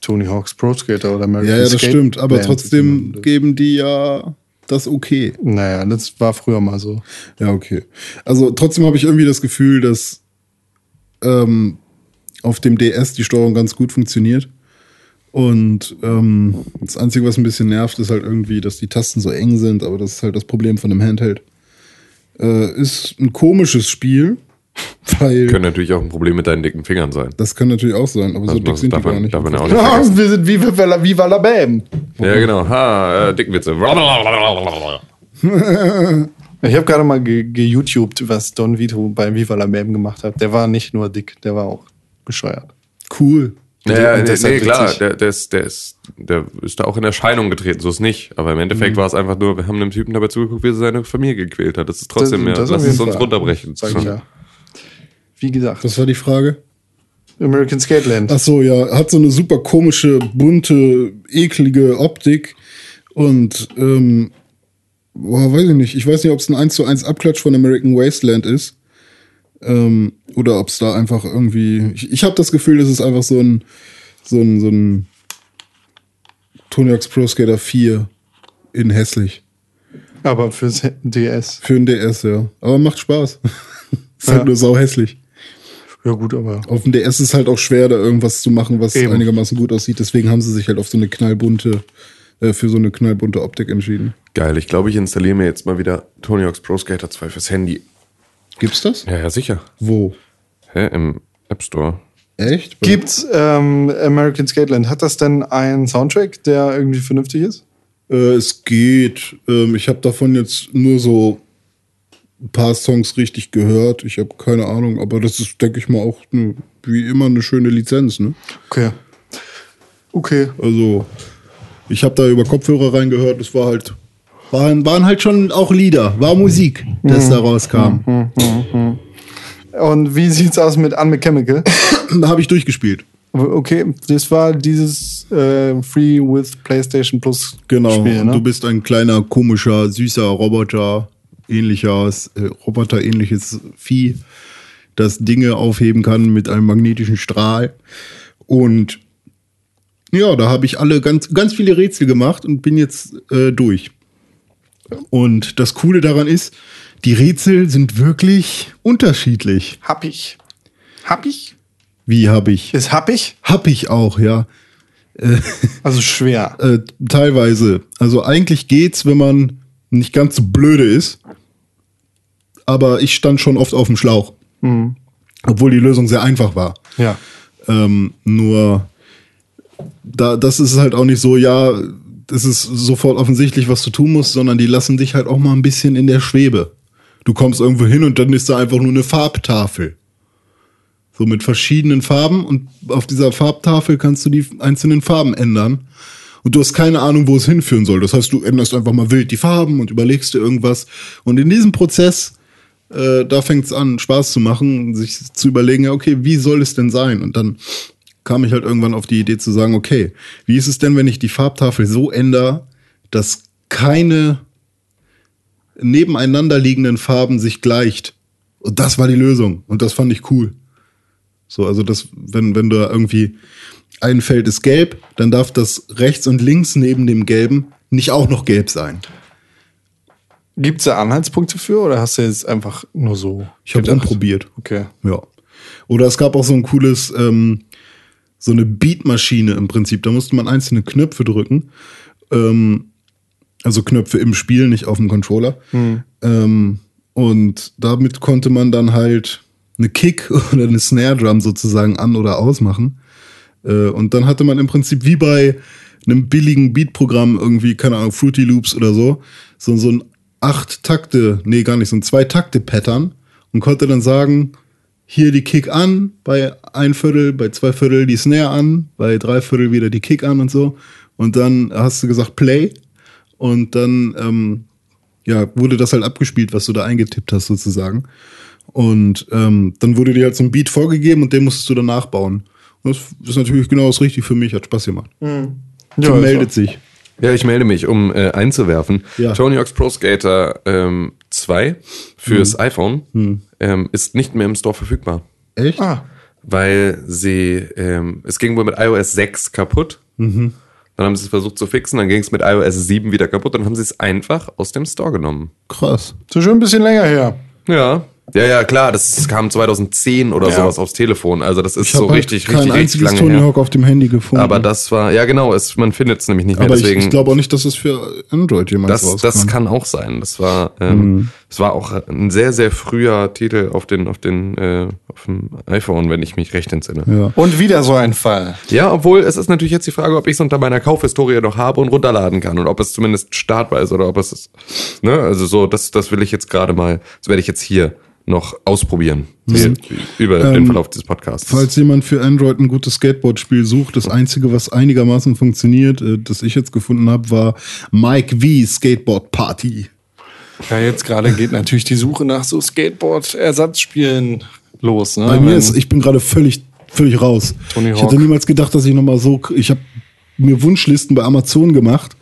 Tony Hawks Pro Skater oder American Ja, ja, das stimmt. Aber zu trotzdem geben die ja das okay. Naja, das war früher mal so. Ja, okay. Also trotzdem habe ich irgendwie das Gefühl, dass ähm, auf dem DS die Steuerung ganz gut funktioniert. Und ähm, das Einzige, was ein bisschen nervt, ist halt irgendwie, dass die Tasten so eng sind, aber das ist halt das Problem von dem Handheld. Äh, ist ein komisches Spiel, weil Könnte natürlich auch ein Problem mit deinen dicken Fingern sein. das kann natürlich auch sein, aber so Das dick sind die gar nicht. darf man ja auch nicht Ja, vergessen. wir sind wie Viva, Viva la Bam. Ja, genau. Ha, äh, Dickenwitze. Ich habe gerade mal ge- ge-YouTubed, was Don Vito bei Viva la Bam gemacht hat. Der war nicht nur dick, der war auch bescheuert. Cool. Ja, Und nee, nee klar, witzig. der, der, ist, der, ist, der ist da auch in Erscheinung getreten, so ist nicht. Aber im Endeffekt war es einfach nur, wir haben einem Typen dabei zugeguckt, wie er seine Familie gequält hat. Das ist trotzdem, Das- ja, das lass es uns runterbrechen. Sag ich ja. Wie gesagt, Das war die Frage. American Skateland. Ach so, ja, hat so eine super komische, bunte, eklige Optik und ähm, boah, weiß ich nicht. Ich weiß nicht, ob es ein 1 zu 1 Abklatsch von American Wasteland ist. Ähm, oder ob es da einfach irgendwie. Ich, ich habe das Gefühl, das ist einfach so ein so ein, so ein Tony Hawk's Pro Skater 4 in hässlich. Aber fürs DS. Für ein DS, ja. Aber macht Spaß. ist halt Ja. nur sau hässlich. Ja, gut, aber. Auf dem DS ist halt auch schwer, da irgendwas zu machen, was Eben. einigermaßen gut aussieht. Deswegen haben sie sich halt auf so eine knallbunte, äh, für so eine knallbunte Optik entschieden. Geil, ich glaube, ich installiere mir jetzt mal wieder Tony Hawk's Pro Skater 2 fürs Handy. Gibt's das? Ja, ja, sicher. Wo? Hä, im App Store. Echt? Gibt's ähm, American Skateland? Hat das denn einen Soundtrack, der irgendwie vernünftig ist? Äh, es geht. Ähm, ich habe davon jetzt nur so ein paar Songs richtig gehört. Ich habe keine Ahnung, aber das ist, denke ich mal, auch ne, wie immer eine schöne Lizenz. Ne? Okay. Okay. Also, ich habe da über Kopfhörer reingehört. Das war halt. Waren, waren halt schon auch Lieder, war Musik, das da rauskam. Und wie sieht's aus mit Unmechanical? Da habe ich durchgespielt. Okay, das war dieses äh, Free with PlayStation Plus Genau. Spiel, Und ne? du bist ein kleiner, komischer, süßer Roboter, ähnliches, äh, Roboter-ähnliches Vieh, das Dinge aufheben kann mit einem magnetischen Strahl. Und ja, da habe ich alle ganz, ganz viele Rätsel gemacht und bin jetzt äh, durch. Und das Coole daran ist, die Rätsel sind wirklich unterschiedlich. Hab ich. Hab ich? Wie habe ich? Ist hab ich? Hab ich auch, ja. Also schwer. Äh, teilweise. Also eigentlich geht's, wenn man nicht ganz so blöde ist. Aber ich stand schon oft auf dem Schlauch. Obwohl die Lösung sehr einfach war. Ja. Ähm, nur da, das ist halt auch nicht so, ja, das ist sofort offensichtlich, was du tun musst, sondern die lassen dich halt auch mal ein bisschen in der Schwebe. Du kommst irgendwo hin und dann ist da einfach nur eine Farbtafel. So mit verschiedenen Farben und auf dieser Farbtafel kannst du die einzelnen Farben ändern. Und du hast keine Ahnung, wo es hinführen soll. Das heißt, du änderst einfach mal wild die Farben und überlegst dir irgendwas. Und in diesem Prozess, äh, da fängt es an, Spaß zu machen, sich zu überlegen, ja, okay, wie soll es denn sein? Und dann kam ich halt irgendwann auf die Idee zu sagen, okay, wie ist es denn, wenn ich die Farbtafel so ändere, dass keine nebeneinander liegenden Farben sich gleicht? Und das war die Lösung. Und das fand ich cool. So, also das, wenn, wenn du irgendwie ein Feld ist gelb, dann darf das rechts und links neben dem Gelben nicht auch noch gelb sein. Gibt es da Anhaltspunkte für oder hast du jetzt einfach nur so? Ich habe probiert. Okay. Ja. Oder es gab auch so ein cooles, ähm, so eine Beatmaschine im Prinzip. Da musste man einzelne Knöpfe drücken. Ähm, also Knöpfe im Spiel, nicht auf dem Controller. Ähm, und damit konnte man dann halt eine Kick oder eine Snare Drum sozusagen an- oder ausmachen. Äh, und dann hatte man im Prinzip wie bei einem billigen Beat-Programm irgendwie, keine Ahnung, Fruity Loops oder so, so, so ein acht Takte, nee, gar nicht, so ein zwei Takte Pattern und konnte dann sagen, hier die Kick an, bei ein Viertel, bei zwei Viertel die Snare an, bei drei Viertel wieder die Kick an und so. Und dann hast du gesagt Play und dann ähm, ja, wurde das halt abgespielt, was du da eingetippt hast sozusagen. Und ähm, dann wurde dir halt so ein Beat vorgegeben und den musstest du dann nachbauen. Und das ist natürlich genau das Richtige für mich, hat Spaß gemacht. Ja, Tim meldet sich. Ja, ich melde mich, um äh, einzuwerfen. Ja. Tony Hawk's Pro Skater ähm, 2 fürs iPhone ähm, ist nicht mehr im Store verfügbar. Echt? Ah, Weil sie, ähm, es ging wohl mit iOS 6 kaputt. Dann haben sie es versucht zu fixen, dann ging es mit iOS 7 wieder kaputt, dann haben sie es einfach aus dem Store genommen. Krass. so schon ein bisschen länger her. Ja. Ja, ja, klar, das ist, kam 2010 oder Ja. sowas aufs Telefon. Also das ist Ich so habe richtig, halt kein richtig, richtig einziges lange Tony her. Hawk auf dem Handy gefunden. Aber das war, ja genau, es, man findet es nämlich nicht mehr. Aber ich, deswegen, ich glaube auch nicht, dass es für Android jemals das, rauskam. das kann auch sein. Das war, ähm, das war auch ein sehr, sehr früher Titel auf den, auf den, äh, auf dem iPhone, wenn ich mich recht entsinne. Ja. Und wieder so ein Fall. Ja, obwohl es ist natürlich jetzt die Frage, ob ich es unter meiner Kaufhistorie noch habe und runterladen kann und ob es zumindest startbar ist oder ob es ist, ne, also so, das, das will ich jetzt gerade mal, das werde ich jetzt hier noch ausprobieren hier, über den Ähm, Verlauf des Podcasts. Falls jemand für Android ein gutes Skateboard-Spiel sucht, das einzige, was einigermaßen funktioniert, äh, das ich jetzt gefunden habe, war Mike V Skateboard Party. Ja, jetzt gerade geht natürlich die Suche nach so Skateboard-Ersatzspielen los. Ne? Bei mir ist, ich bin gerade völlig, völlig raus. Tony ich hätte niemals gedacht, dass ich nochmal so, ich habe mir Wunschlisten bei Amazon gemacht,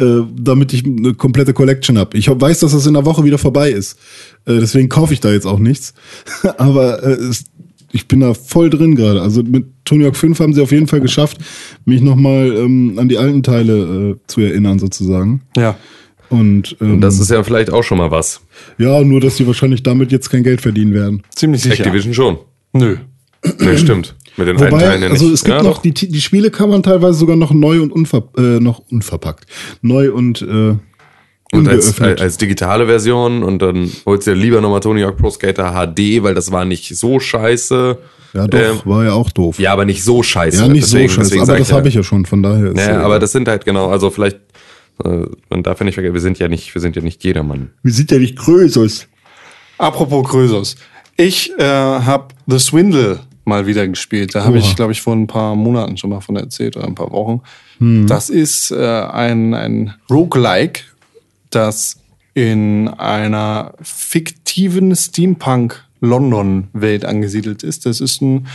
äh, damit ich eine komplette Collection habe. Ich weiß, dass das in der Woche wieder vorbei ist. Äh, deswegen kaufe ich da jetzt auch nichts. Aber äh, es, ich bin da voll drin gerade. Also mit Tony Hawk 5 haben sie auf jeden Fall geschafft, mich nochmal ähm, an die alten Teile äh, zu erinnern, sozusagen. ja. Und, ähm, Und das ist ja vielleicht auch schon mal was. ja, nur dass sie wahrscheinlich damit jetzt kein Geld verdienen werden. Ziemlich sicher. Activision schon. Nö. Ne, stimmt. Mit den alten Wobei, Teilen ja also es gibt ja, noch, die, die Spiele kann man teilweise sogar noch neu und unver, äh, noch unverpackt. Neu und, äh, Und als, ungeöffnet. als digitale Version und dann holst du dir lieber nochmal Tony Hawk Pro Skater HD, weil das war nicht so scheiße. ja, doch, ähm, war ja auch doof. Ja, aber nicht so scheiße. Ja, nicht Deswegen- so scheiße, aber das habe ich ja schon, von daher. ist Ja, ja aber das sind halt genau, also vielleicht, äh, man darf ja nicht vergessen, wir sind ja nicht, wir sind ja nicht jedermann. Wir sind ja nicht Größers. Apropos Krösus. Ich äh, habe The Swindle mal wieder gespielt. Da habe ich, glaube ich, vor ein paar Monaten schon mal von erzählt oder ein paar Wochen. Hm. Das ist äh, ein, ein Roguelike, das in einer fiktiven Steampunk-London-Welt angesiedelt ist. Das ist ein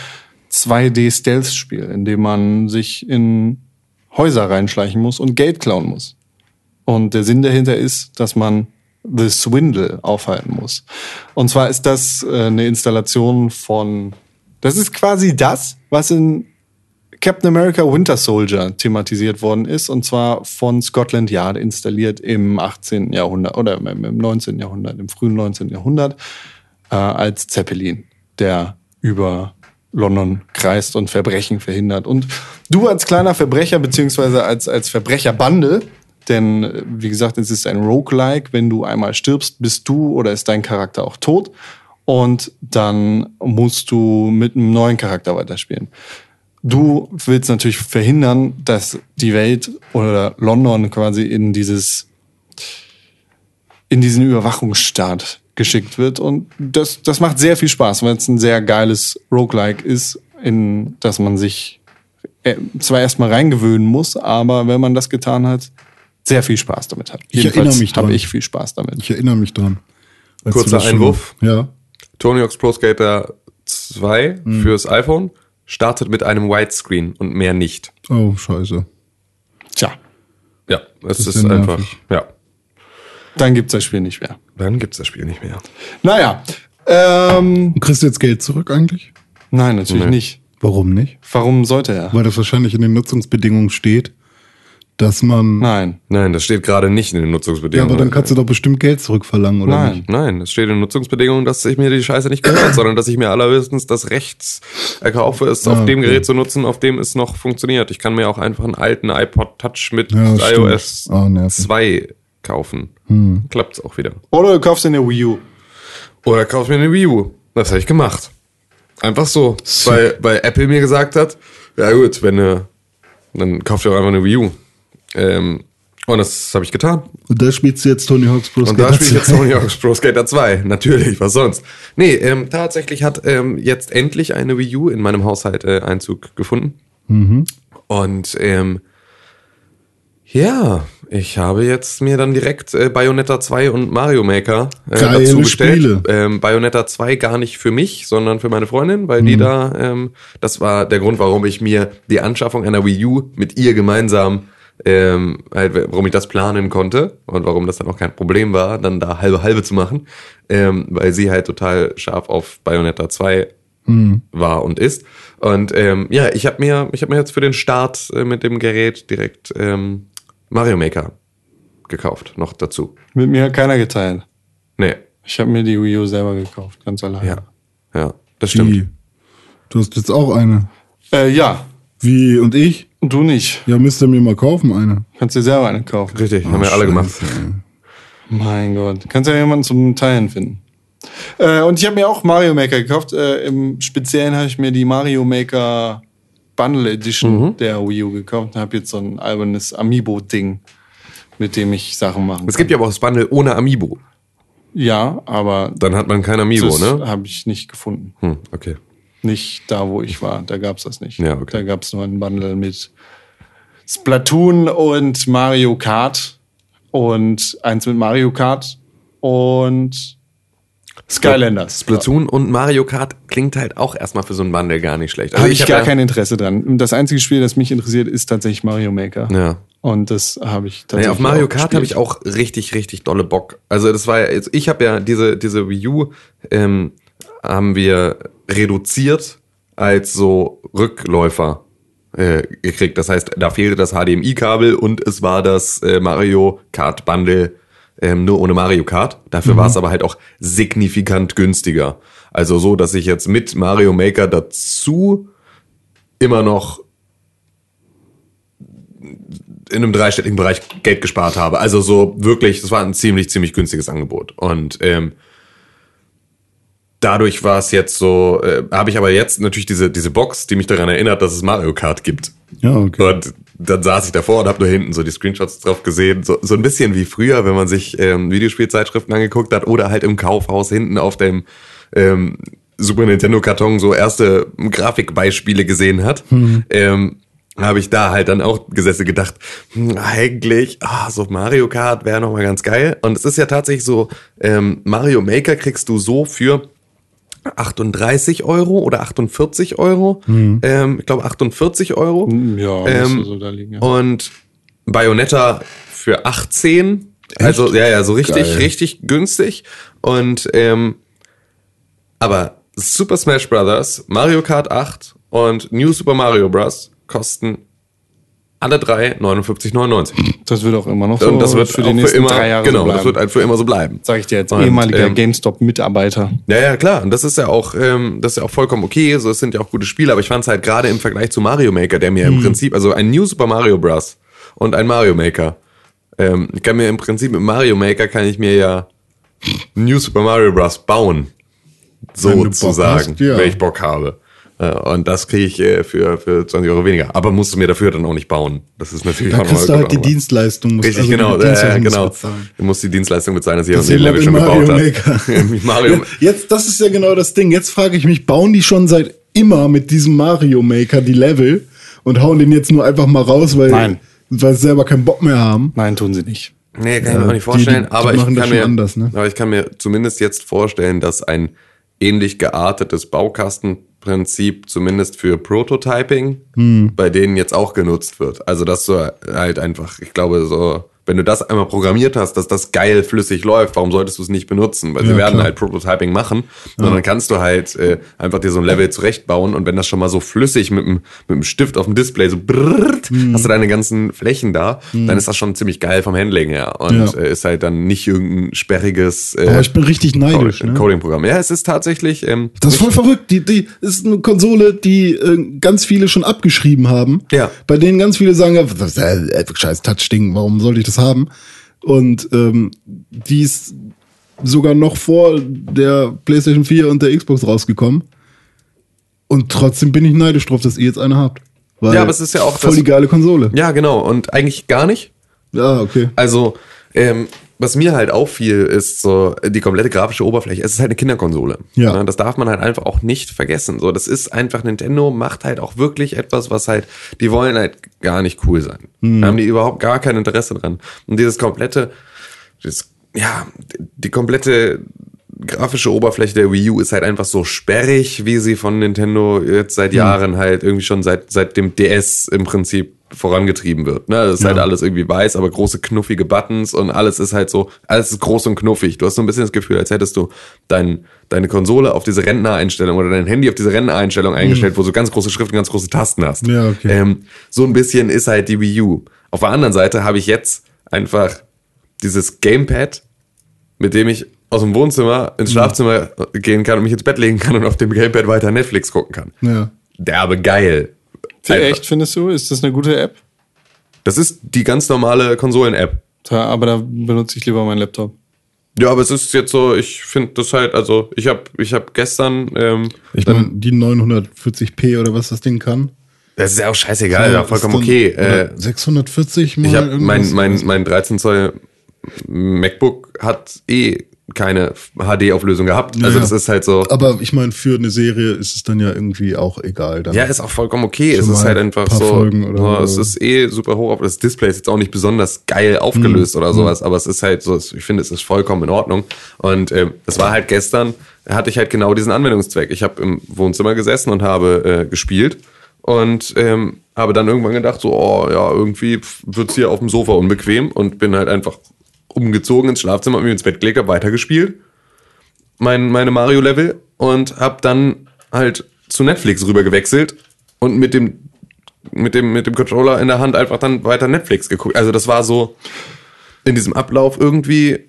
2D-Stealth-Spiel, in dem man sich in Häuser reinschleichen muss und Geld klauen muss. Und der Sinn dahinter ist, dass man The Swindle aufhalten muss. Und zwar ist das äh, eine Installation von, das ist quasi das, was in Captain America Winter Soldier thematisiert worden ist, und zwar von Scotland Yard installiert im 18. Jahrhundert oder im im 19. Jahrhundert, im frühen 19. Jahrhundert, äh, als Zeppelin, der über London kreist und Verbrechen verhindert. Und du als kleiner Verbrecher, beziehungsweise als, als Verbrecherbande, denn äh, wie gesagt, es ist ein Roguelike, wenn du einmal stirbst, bist du oder ist dein Charakter auch tot. Und dann musst du mit einem neuen Charakter weiterspielen. Du willst natürlich verhindern, dass die Welt oder London quasi in dieses in diesen Überwachungsstaat geschickt wird. Und das, das macht sehr viel Spaß, weil es ein sehr geiles Roguelike ist, in das man sich äh, zwar erstmal reingewöhnen muss, aber wenn man das getan hat, sehr viel Spaß damit hat. Ich erinnere mich habe dran. ich viel Spaß damit. Ich erinnere mich dran. Kurzer das schon- Einwurf. Ja. Tony Hawk's Pro Skater 2 Mhm. fürs iPhone startet mit einem Widescreen und mehr nicht. Oh, scheiße. Tja, Ja, es ist ist, einfach, nervig. ja. dann gibt's das Spiel nicht mehr. Dann gibt's das Spiel nicht mehr. Naja, ähm, Und kriegst du jetzt Geld zurück eigentlich? nein, natürlich Nee. nicht. Warum nicht? Warum sollte er? Weil das wahrscheinlich in den Nutzungsbedingungen steht, dass man. Nein, Nein, das steht gerade nicht in den Ja, Nutzungsbedingungen. aber dann kannst du doch bestimmt Geld zurückverlangen, oder nein. nicht? Nein, es steht in den Nutzungsbedingungen, dass ich mir die Scheiße nicht gehört, sondern dass ich mir allerhöchstens das Recht erkaufe, es auf Ah, dem okay. Gerät zu nutzen, auf dem es noch funktioniert. Ich kann mir auch einfach einen alten iPod Touch mit Ja, iOS Ah, nervig. 2 kaufen. Klappt's auch wieder. Oder du kaufst in der Wii U. Oder kauf mir eine Wii U. Das habe ich gemacht. Einfach so. Weil, weil Apple mir gesagt hat, ja gut, wenn du, dann kauf dir auch einfach eine Wii U. Ähm, und das habe ich getan. Und da spielst du jetzt Tony Hawk's Pro Und da Skater spiele ich jetzt 2. Tony Hawk's Pro Skater 2. Natürlich, was sonst? Nee, ähm, tatsächlich hat ähm, jetzt endlich eine Wii U in meinem Haushalt äh, Einzug gefunden. Und ähm, ja, ich habe jetzt mir dann direkt äh, Bayonetta 2 und Mario Maker äh, Geile dazu bestellt. Spiele. Ähm, Bayonetta 2 gar nicht für mich, sondern für meine Freundin, weil Mhm. die da, ähm, das war der Grund, warum ich mir die Anschaffung einer Wii U mit ihr gemeinsam, ähm, halt, warum ich das planen konnte und warum das dann auch kein Problem war, dann da halbe halbe zu machen, ähm, weil sie halt total scharf auf Bayonetta 2 war und ist. Und ähm, ja, ich habe mir, ich habe mir jetzt für den Start äh, mit dem Gerät direkt ähm, Mario Maker gekauft, noch dazu. Mit mir hat keiner geteilt. Nee, Ich habe mir die Wii U selber gekauft, ganz alleine. ja, ja, das stimmt. Wie? Du hast jetzt auch eine. Äh, ja, Wie und ich? Und du nicht. Ja, müsst ihr mir mal kaufen, eine. Kannst dir selber eine kaufen. Richtig, haben wir alle gemacht. Ey. Mein Gott. Kannst ja jemanden zum Teilen finden. Äh, und ich habe mir auch Mario Maker gekauft. Äh, Im Speziellen habe ich mir die Mario Maker Bundle Edition der Wii U gekauft und habe jetzt so ein albernes Amiibo-Ding, mit dem ich Sachen machen kann. Es gibt ja aber auch das Bundle ohne Amiibo. Ja, aber Dann hat man kein Amiibo, das ne? habe ich nicht gefunden. Hm, okay. Nicht da, wo ich war. Da gab's das nicht. Ja, okay. Da gab's nur ein Bundle mit Splatoon und Mario Kart und eins mit Mario Kart und Skylanders. Splatoon und Mario Kart klingt halt auch erstmal für so ein Bundle gar nicht schlecht. Habe ich, hab gar ja, kein Interesse dran. Das einzige Spiel, das mich interessiert, ist tatsächlich Mario Maker. Ja. Und das habe ich tatsächlich. auf Mario Kart habe ich auch richtig, richtig dolle Bock. Also das war ja, jetzt- ich habe ja diese, diese Wii U ähm, haben wir reduziert als so Rückläufer äh, gekriegt. Das heißt, da fehlte das HDMI-Kabel und es war das äh, Mario Kart Bundle ähm, nur ohne Mario Kart. Dafür war es aber halt auch signifikant günstiger. Also so, dass ich jetzt mit Mario Maker dazu immer noch in einem dreistelligen Bereich Geld gespart habe. Also so wirklich, das war ein ziemlich, ziemlich günstiges Angebot. Und ähm, dadurch war es jetzt so, äh, habe ich aber jetzt natürlich diese, diese Box, die mich daran erinnert, dass es Mario Kart gibt. Ja, okay. Und dann saß ich davor und habe nur hinten so die Screenshots drauf gesehen. So, so ein bisschen wie früher, wenn man sich ähm, Videospielzeitschriften angeguckt hat oder halt im Kaufhaus hinten auf dem ähm, Super Nintendo-Karton so erste Grafikbeispiele gesehen hat. Ähm, habe ich da halt dann auch gesessen gedacht, hm, eigentlich, ah, so Mario Kart wäre noch mal ganz geil. Und es ist ja tatsächlich so, ähm, Mario Maker kriegst du so für 38 Euro oder 48 Euro. Ähm, ich glaube 48 Euro. Ja, Ähm, so da liegen. Ja. Und Bayonetta für 18. Also, ja, ja, so richtig, Geil. richtig günstig. Und, ähm, aber Super Smash Bros., Mario Kart 8 und New Super Mario Bros. kosten alle drei 59,99. Das wird auch immer noch so Und das wird für die nächsten für immer, drei Jahre genau, so bleiben. das wird halt für immer so bleiben. Sag ich dir jetzt, Und, ehemaliger ähm, GameStop-Mitarbeiter. Ja, ja, klar. Und das ist ja auch, ähm, das ist ja auch vollkommen okay. So, es sind ja auch gute Spiele. Aber ich fand es halt gerade im Vergleich zu Mario Maker, der mir im Prinzip, also ein New Super Mario Bros. und ein Mario Maker. Ähm, ich kann mir im Prinzip mit Mario Maker kann ich mir ja New Super Mario Bros. bauen. Sozusagen, hast, ja. wenn ich Bock habe. Äh, Und das kriege ich äh, für, für 20 Euro weniger. Aber musst du mir dafür dann auch nicht bauen. Das ist natürlich Da auch kriegst du nochmal halt die aber- Dienstleistung. musst- Richtig, also die genau, äh, du genau. bezahlen. Du musst die Dienstleistung bezahlen, dass Das jemand den Level schon gebaut Mario hat. Maker. Mario, Jetzt, das ist ja genau das Ding. Jetzt frage ich mich, bauen die schon seit immer mit diesem Mario Maker die Level und hauen den jetzt nur einfach mal raus, weil, Nein. weil sie selber keinen Bock mehr haben? Nein, tun sie nicht. Nee, kann ich Ja, mir auch nicht die- vorstellen. die- die aber, machen ich das kann mir, anders, ne? aber ich kann mir zumindest jetzt vorstellen, dass ein ähnlich geartetes Baukastenprinzip zumindest für Prototyping Hm. bei denen jetzt auch genutzt wird. Also dass du halt einfach, ich glaube so, wenn du das einmal programmiert hast, dass das geil flüssig läuft, warum solltest du es nicht benutzen? Weil sie Ja, werden klar. halt Prototyping machen, sondern dann kannst du halt äh, einfach dir so ein Level zurechtbauen und wenn das schon mal so flüssig mit dem, mit dem Stift auf dem Display so brrrt, Hm. hast du deine ganzen Flächen da, dann ist das schon ziemlich geil vom Handling her und Ja. äh, ist halt dann nicht irgendein sperriges äh, Aber ich bin richtig neidisch. Coding- Ne? Coding-Programm. Ja, es ist tatsächlich ähm, Das ist voll verrückt. Die, die ist eine Konsole, die äh, ganz viele schon abgeschrieben haben. Ja. Bei denen ganz viele sagen, ja, scheiß Touch-Ding, warum sollte ich das haben? Und ähm, die ist sogar noch vor der PlayStation 4 und der Xbox rausgekommen. Und trotzdem bin ich neidisch drauf, dass ihr jetzt eine habt. Weil Ja, aber es ist ja auch voll das- die geile Konsole. ja genau und eigentlich gar nicht. Ja, okay. Also, ähm, was mir halt auffiel, ist so die komplette grafische Oberfläche. Es ist halt eine Kinderkonsole. Ja. Ne, Das darf man halt einfach auch nicht vergessen. So, das ist einfach, Nintendo macht halt auch wirklich etwas, was halt, die wollen halt gar nicht cool sein. Da haben die überhaupt gar kein Interesse dran. Und dieses komplette, das, ja, die komplette grafische Oberfläche der Wii U ist halt einfach so sperrig, wie sie von Nintendo jetzt seit Jahren halt irgendwie schon seit, seit dem DS im Prinzip vorangetrieben wird. Ne? Das ist halt alles irgendwie weiß, aber große knuffige Buttons und alles ist halt so, alles ist groß und knuffig. Du hast so ein bisschen das Gefühl, als hättest du dein, deine Konsole auf diese Rentnereinstellung oder dein Handy auf diese Rentnereinstellung eingestellt, wo du ganz große Schrift und ganz große Tasten hast. Ja, okay. ähm, so ein bisschen ist halt die Wii U. Auf der anderen Seite habe ich jetzt einfach dieses Gamepad, mit dem ich aus dem Wohnzimmer ins Schlafzimmer gehen kann und mich ins Bett legen kann und auf dem Gamepad weiter Netflix gucken kann. Ja. Derbe geil. Einfach. echt, findest du? Ist das eine gute App? Das ist die ganz normale Konsolen-App. Da, aber da benutze ich lieber meinen Laptop. Ja, aber es ist jetzt so, ich finde das halt, also ich habe ich hab gestern, ähm, Ich meine, die 940p oder was das Ding kann. das ist ja auch scheißegal, ja, vollkommen okay. Äh, oder 640 mal ich habe mein, mein, mein 13 Zoll MacBook hat eh keine HD-Auflösung gehabt. Also Ja, das ist halt so. Aber ich meine, für eine Serie ist es dann ja irgendwie auch egal. Dann. Ja, ist auch vollkommen okay. Es ist halt ein einfach paar so. Folgen so es ist eh super hoch auf. Das Display ist jetzt auch nicht besonders geil aufgelöst oder sowas, aber es ist halt so, ich finde, es ist vollkommen in Ordnung. Und ähm, das war halt gestern, hatte ich halt genau diesen Anwendungszweck. Ich habe im Wohnzimmer gesessen und habe äh, gespielt und ähm, habe dann irgendwann gedacht, so, oh ja, irgendwie wird's hier auf dem Sofa unbequem und bin halt einfach umgezogen ins Schlafzimmer, hab mich ins Bett gelegt, hab weitergespielt mein, meine Mario-Level und hab dann halt zu Netflix rüber gewechselt und mit dem, mit dem, mit dem Controller in der Hand einfach dann weiter Netflix geguckt. Also das war so in diesem Ablauf irgendwie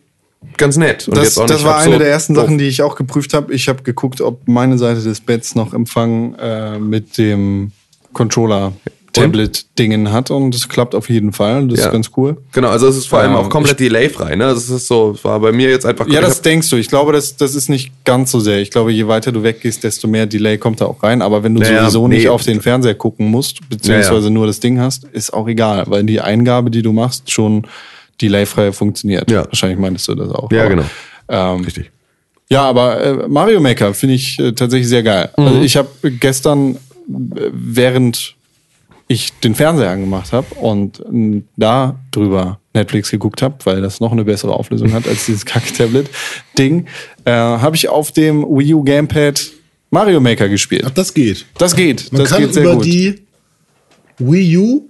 ganz nett. Und Das, das war eine der ersten. Sachen, die ich auch geprüft habe. Ich habe geguckt, ob meine Seite des Betts noch Empfang äh, mit dem Controller-Tablet-Dingen hat und es klappt auf jeden Fall. Das Ja. ist ganz cool. Genau, also es ist vor allem Ähm, auch komplett delayfrei, ne? Also es ist so, war bei mir jetzt einfach Ja, ich das denkst du. Ich glaube, das, das ist nicht ganz so sehr. Ich glaube, je weiter du weggehst, desto mehr Delay kommt da auch rein. Aber wenn du Naja, sowieso nee. nicht auf den Fernseher gucken musst, beziehungsweise nur das Ding hast, ist auch egal, weil die Eingabe, die du machst, schon delayfrei funktioniert. Ja. Wahrscheinlich meintest du das auch. Ja, Aber, genau. Ähm, Richtig. Ja, aber äh, Mario Maker finde ich äh, tatsächlich sehr geil. Mhm. Also ich habe gestern, äh, während ich den Fernseher angemacht habe und äh, da drüber Netflix geguckt habe, weil das noch eine bessere Auflösung hat als dieses Kack-Tablet-Ding, äh, habe ich auf dem Wii U Gamepad Mario Maker gespielt. Ach, das geht. Das geht. Man das kann geht sehr über gut. die Wii U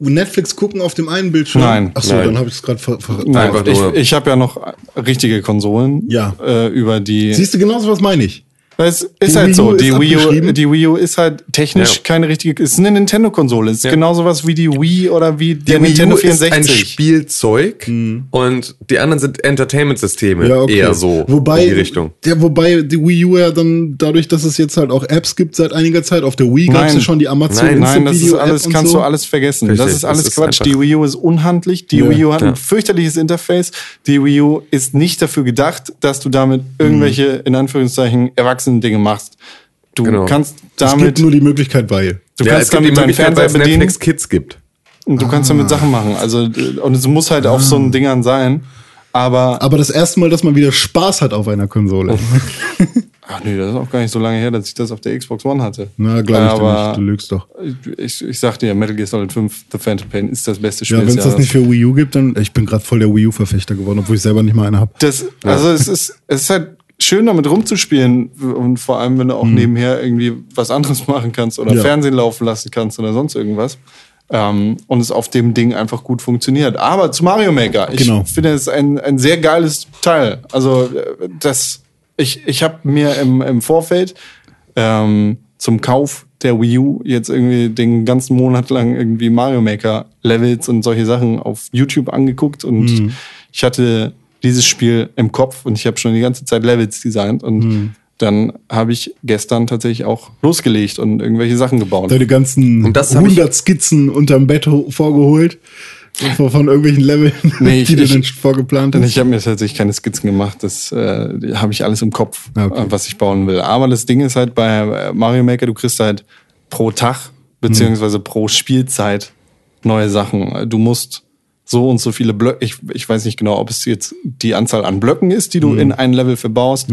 Netflix gucken auf dem einen Bildschirm. Nein. Achso, Nein. dann habe ich es gerade ver ver Nein, Einfach ich, ich habe ja noch richtige Konsolen, Ja. äh, über die Siehst du, genauso was meine ich. Das ist Die halt Wii so. U Die ist Wii, U, die Wii U ist halt technisch Ja. keine richtige. Es ist eine Nintendo-Konsole. Es ist Ja. genauso was wie die Wii oder wie der Die Wii Nintendo U ist ein 64. Spielzeug und die anderen sind Entertainment-Systeme Ja, okay. eher so wobei, in die Richtung. Ja, wobei die Wii U ja dann, dadurch, dass es jetzt halt auch Apps gibt seit einiger Zeit, auf der Wii gab es ja schon die Amazon Nein, Nein, das ist Video alles, kannst so. du alles vergessen. Richtig, das ist das alles ist Quatsch. Die Wii U ist unhandlich. Die Ja. Wii U hat Ja. ein fürchterliches Interface. Die Wii U ist nicht dafür gedacht, dass du damit irgendwelche, in Anführungszeichen, erwachsenen Dinge machst. Du Genau. kannst Es gibt damit, nur die Möglichkeit, weil. du ja, kannst damit deinen Fernseher es bedienen Netflix Kids gibt. und du kannst damit Sachen machen. Also, und es muss halt auf so einen Dingern sein. Aber, Aber das erste Mal, dass man wieder Spaß hat auf einer Konsole. ach nee, das ist auch gar nicht so lange her, dass ich das auf der Xbox One hatte. Na, glaube ich dir Aber nicht. Du lügst doch. ich, ich sag dir, Metal Gear Solid 5, The Phantom Pain ist das beste Spiel Ja, wenn es das nicht für Wii U gibt, dann. Ich bin gerade voll der Wii U-Verfechter geworden, obwohl ich selber nicht mal eine habe. Das, also es ist, es ist halt schön damit rumzuspielen und vor allem, wenn du auch nebenher irgendwie was anderes machen kannst oder Mhm. Ja. Fernsehen laufen lassen kannst oder sonst irgendwas. Ähm, und es auf dem Ding einfach gut funktioniert. Aber zu Mario Maker, ich Genau. finde es ein, ein sehr geiles Teil. Also äh, das, ich, ich habe mir im, im Vorfeld ähm, zum Kauf der Wii U jetzt irgendwie den ganzen Monat lang irgendwie Mario Maker Levels und solche Sachen auf YouTube angeguckt und Mhm. ich hatte dieses Spiel im Kopf und ich habe schon die ganze Zeit Levels designt und Mhm. dann habe ich gestern tatsächlich auch losgelegt und irgendwelche Sachen gebaut. Deine ganzen Und das hab ich- 100 Skizzen unterm Bett ho- vorgeholt. Von, von irgendwelchen Leveln, Nee, ich- die du ich- dann vorgeplant hast. ich habe mir tatsächlich keine Skizzen gemacht. Das äh, habe ich alles im Kopf, Ah, okay. äh, was ich bauen will. Aber das Ding ist halt bei äh, Mario Maker, du kriegst halt pro Tag beziehungsweise pro Spielzeit neue Sachen. Du musst so und so viele Blöcke. Ich, ich weiß nicht genau, ob es jetzt die Anzahl an Blöcken ist, die du in ein Level verbaust,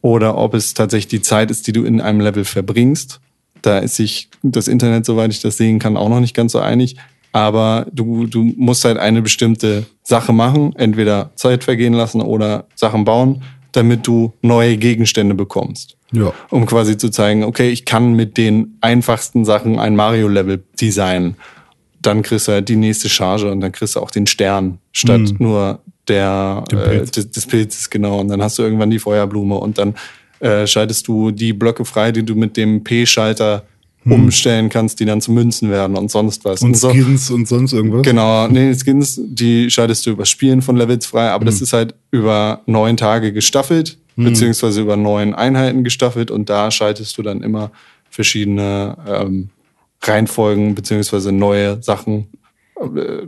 oder ob es tatsächlich die Zeit ist, die du in einem Level verbringst. Da ist sich das Internet, soweit ich das sehen kann, auch noch nicht ganz so einig. Aber du, du musst halt eine bestimmte Sache machen, entweder Zeit vergehen lassen oder Sachen bauen, damit du neue Gegenstände bekommst. Ja. Um quasi zu zeigen, okay, ich kann mit den einfachsten Sachen ein Mario-Level designen. Dann kriegst du halt die nächste Charge und dann kriegst du auch den Stern statt nur der äh, Pilz. des, des Pilzes, genau. Und dann hast du irgendwann die Feuerblume und dann äh, schaltest du die Blöcke frei, die du mit dem P-Schalter umstellen kannst, die dann zu Münzen werden und sonst was. Und so. Skins und sonst irgendwas. Genau, nee, Skins, die schaltest du über Spielen von Levels frei, aber Mhm. das ist halt über neun Tage gestaffelt, beziehungsweise über neun Einheiten gestaffelt und da schaltest du dann immer verschiedene ähm, Reihenfolgen, beziehungsweise neue Sachen äh,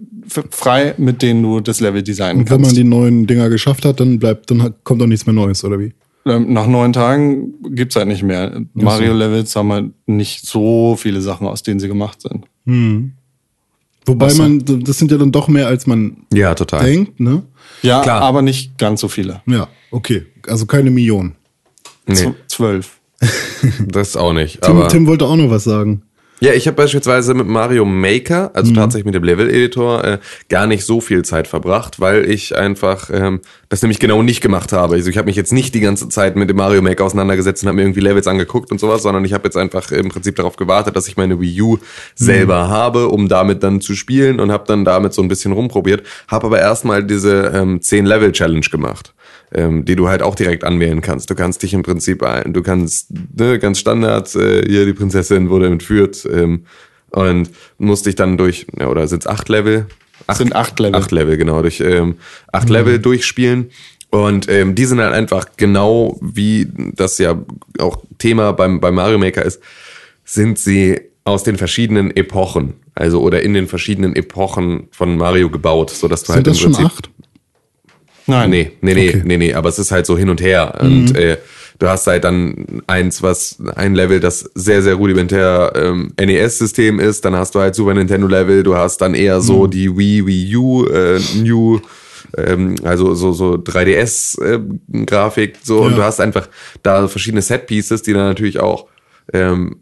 frei, mit denen du das Level designen Und wenn man kannst. die neuen Dinger geschafft hat, dann bleibt, dann hat- kommt doch nichts mehr Neues, oder wie? Ähm, Nach neun Tagen gibt's halt nicht mehr. Mario-Levels haben halt nicht so viele Sachen, aus denen sie gemacht sind. Wobei Was man, das sind ja dann doch mehr, als man Ja, total. denkt, ne? Ja, Klar. aber nicht ganz so viele. Ja, okay. Also keine Million. Nee, Zwölf. das auch nicht. Tim, Aber Tim wollte auch noch was sagen. Ja, ich habe beispielsweise mit Mario Maker, also tatsächlich mit dem Level-Editor, äh, gar nicht so viel Zeit verbracht, weil ich einfach ähm, das nämlich genau nicht gemacht habe. Also ich habe mich jetzt nicht die ganze Zeit mit dem Mario Maker auseinandergesetzt und habe mir irgendwie Levels angeguckt und sowas, sondern ich habe jetzt einfach im Prinzip darauf gewartet, dass ich meine Wii U selber habe, um damit dann zu spielen und habe dann damit so ein bisschen rumprobiert. Habe aber erstmal diese ähm, 10-Level-Challenge gemacht ähm, die du halt auch direkt anwählen kannst. Du kannst dich im Prinzip, ein, du kannst ne, ganz Standard, äh, hier die Prinzessin wurde entführt ähm, und musst dich dann durch, ja, oder sind es acht Level? Acht, Sind acht Level. Acht Level, genau, durch ähm, acht Level durchspielen. Und ähm, die sind halt einfach genau wie das ja auch Thema beim, beim Mario Maker ist, sind sie aus den verschiedenen Epochen, also oder in den verschiedenen Epochen von Mario gebaut, sodass du Sind halt das im schon Prinzip acht? Nein. Nee, nee, nee, Okay. Mhm. nee, nee, aber es ist halt so hin und her. Und äh, du hast halt dann eins, was ein Level, das sehr, sehr rudimentär ähm, NES-System ist, dann hast du halt Super Nintendo-Level, du hast dann eher so Mhm. die Wii, Wii U, äh, New, ähm, also so, so 3DS-Grafik, so, und Ja. du hast einfach da verschiedene Set-Pieces, die dann natürlich auch ähm,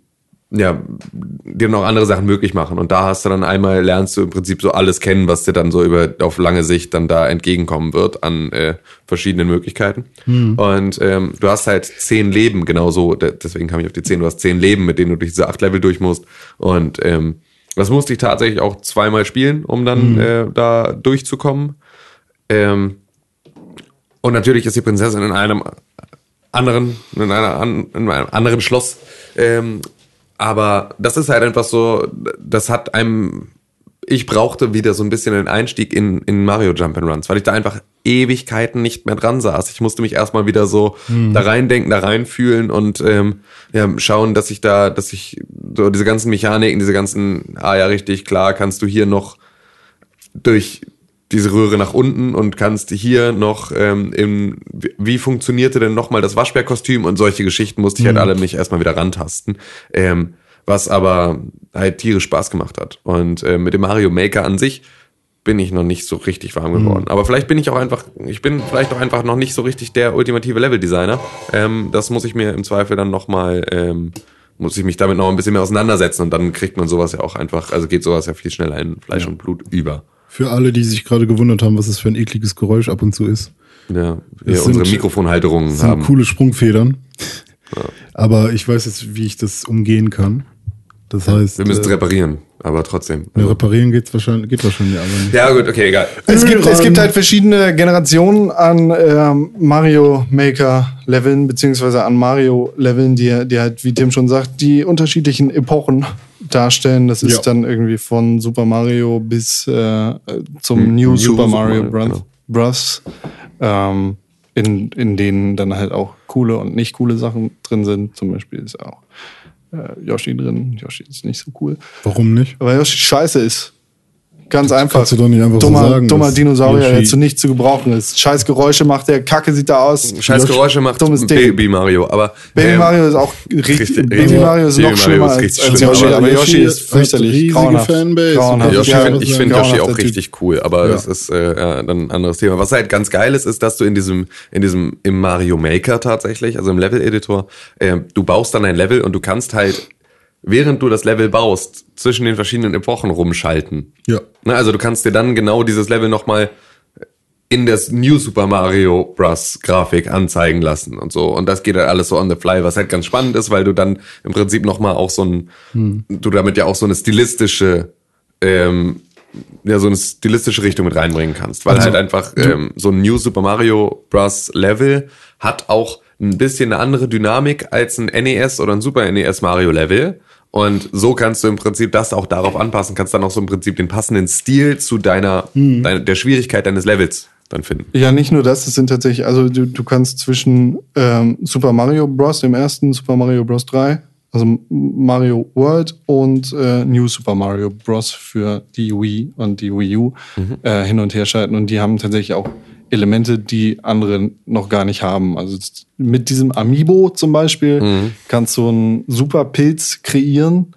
ja, dir noch andere Sachen möglich machen. Und da hast du dann einmal, lernst du im Prinzip so alles kennen, was dir dann so über auf lange Sicht dann da entgegenkommen wird an äh, verschiedenen Möglichkeiten. Und ähm, du hast halt zehn Leben, genauso, de- deswegen kam ich auf die zehn, du hast zehn Leben, mit denen du durch diese acht Level durch musst. Und ähm, das musste ich tatsächlich auch zweimal spielen, um dann äh, da durchzukommen. Ähm, und natürlich ist die Prinzessin in einem anderen, in, einer, in einem anderen Schloss. Ähm, aber das ist halt einfach so, das hat einem, ich brauchte wieder so ein bisschen den Einstieg in, in Mario Jump'n'Runs, weil ich da einfach Ewigkeiten nicht mehr dran saß. Ich musste mich erstmal wieder so da reindenken, da reinfühlen und ähm, ja, schauen, dass ich da, dass ich so diese ganzen Mechaniken, diese ganzen, ah ja, richtig, klar, kannst du hier noch durch diese Röhre nach unten und kannst hier noch ähm, im, wie funktionierte denn nochmal das Waschbärkostüm und solche Geschichten musste ich halt alle mich erstmal wieder rantasten. Ähm, was aber halt tierisch Spaß gemacht hat. Und äh, mit dem Mario Maker an sich bin ich noch nicht so richtig warm geworden. Aber vielleicht bin ich auch einfach, ich bin vielleicht auch einfach noch nicht so richtig der ultimative Level-Designer. Ähm, das muss ich mir im Zweifel dann nochmal, ähm, muss ich mich damit noch ein bisschen mehr auseinandersetzen und dann kriegt man sowas ja auch einfach, also geht sowas ja viel schneller in Fleisch und Blut über. Für alle, die sich gerade gewundert haben, was das für ein ekliges Geräusch ab und zu ist. Ja, wir Das unsere sind- Mikrofonhalterungen Das sind haben. coole Sprungfedern. Aber ich weiß jetzt, wie ich das umgehen kann. Das heißt, Wir müssen es äh, reparieren, aber trotzdem. ja, reparieren geht's wahrscheinlich, geht wahrscheinlich aber nicht. Ja, gut, okay, egal. Es gibt, es gibt halt verschiedene Generationen an ähm, Mario Maker Leveln, beziehungsweise an Mario Leveln, die, die halt, wie Tim schon sagt, die unterschiedlichen Epochen darstellen. Das ist Ja. dann irgendwie von Super Mario bis äh, zum Hm, New, New Super Super Mario Mario, Bros. genau. Bros. Ähm, in, in denen dann halt auch coole und nicht coole Sachen drin sind. Zum Beispiel ist auch äh, Yoshi drin. Yoshi ist nicht so cool. Warum nicht? Weil Yoshi scheiße ist. Ganz einfach. kannst du doch nicht einfach so dummer, sagen, Dummer Dinosaurier, der zu nichts zu gebrauchen ist. Scheiß Geräusche macht der, Kacke sieht da aus. Scheiß Geräusche macht dummes Ding. Baby Mario, aber Baby ähm, Mario ist auch richtig. richtig- Baby richtig- Mario ist Baby noch Mario schlimmer ist als, richtig als schlimm, Yoshi, aber Yoshi ist fürchterlich. riesige grauenhaft. Fanbase. Grauenhaft. Yoshi Ja, ich finde Yoshi auch Typ. richtig cool, aber das ist äh, ja, dann ein anderes Thema. Was halt ganz geil ist, ist, dass du in diesem, in diesem, im Mario Maker tatsächlich, also im Level-Editor, äh, du baust dann ein Level und du kannst halt, während du das Level baust, zwischen den verschiedenen Epochen rumschalten. Ja. Ne, also du kannst dir dann genau dieses Level nochmal in das New Super Mario Bros. Grafik anzeigen lassen und so. Und das geht halt alles so on the fly, was halt ganz spannend ist, weil du dann im Prinzip nochmal auch so ein, du damit ja auch so eine stilistische, ähm, ja, so eine stilistische Richtung mit reinbringen kannst. Weil halt einfach ähm, so ein New Super Mario Bros. Level hat auch ein bisschen eine andere Dynamik als ein NES oder ein Super NES Mario Level. Und so kannst du im Prinzip das auch darauf anpassen, kannst dann auch so im Prinzip den passenden Stil zu deiner, deiner der Schwierigkeit deines Levels dann finden. Ja, nicht nur das, es sind tatsächlich, also du, du kannst zwischen ähm, Super Mario Bros., dem ersten Super Mario Bros. 3, also Mario World und äh, New Super Mario Bros. für die Wii und die Wii U äh, hin und her schalten. Und die haben tatsächlich auch Elemente, die andere noch gar nicht haben. Also mit diesem Amiibo zum Beispiel kannst du einen super Pilz kreieren,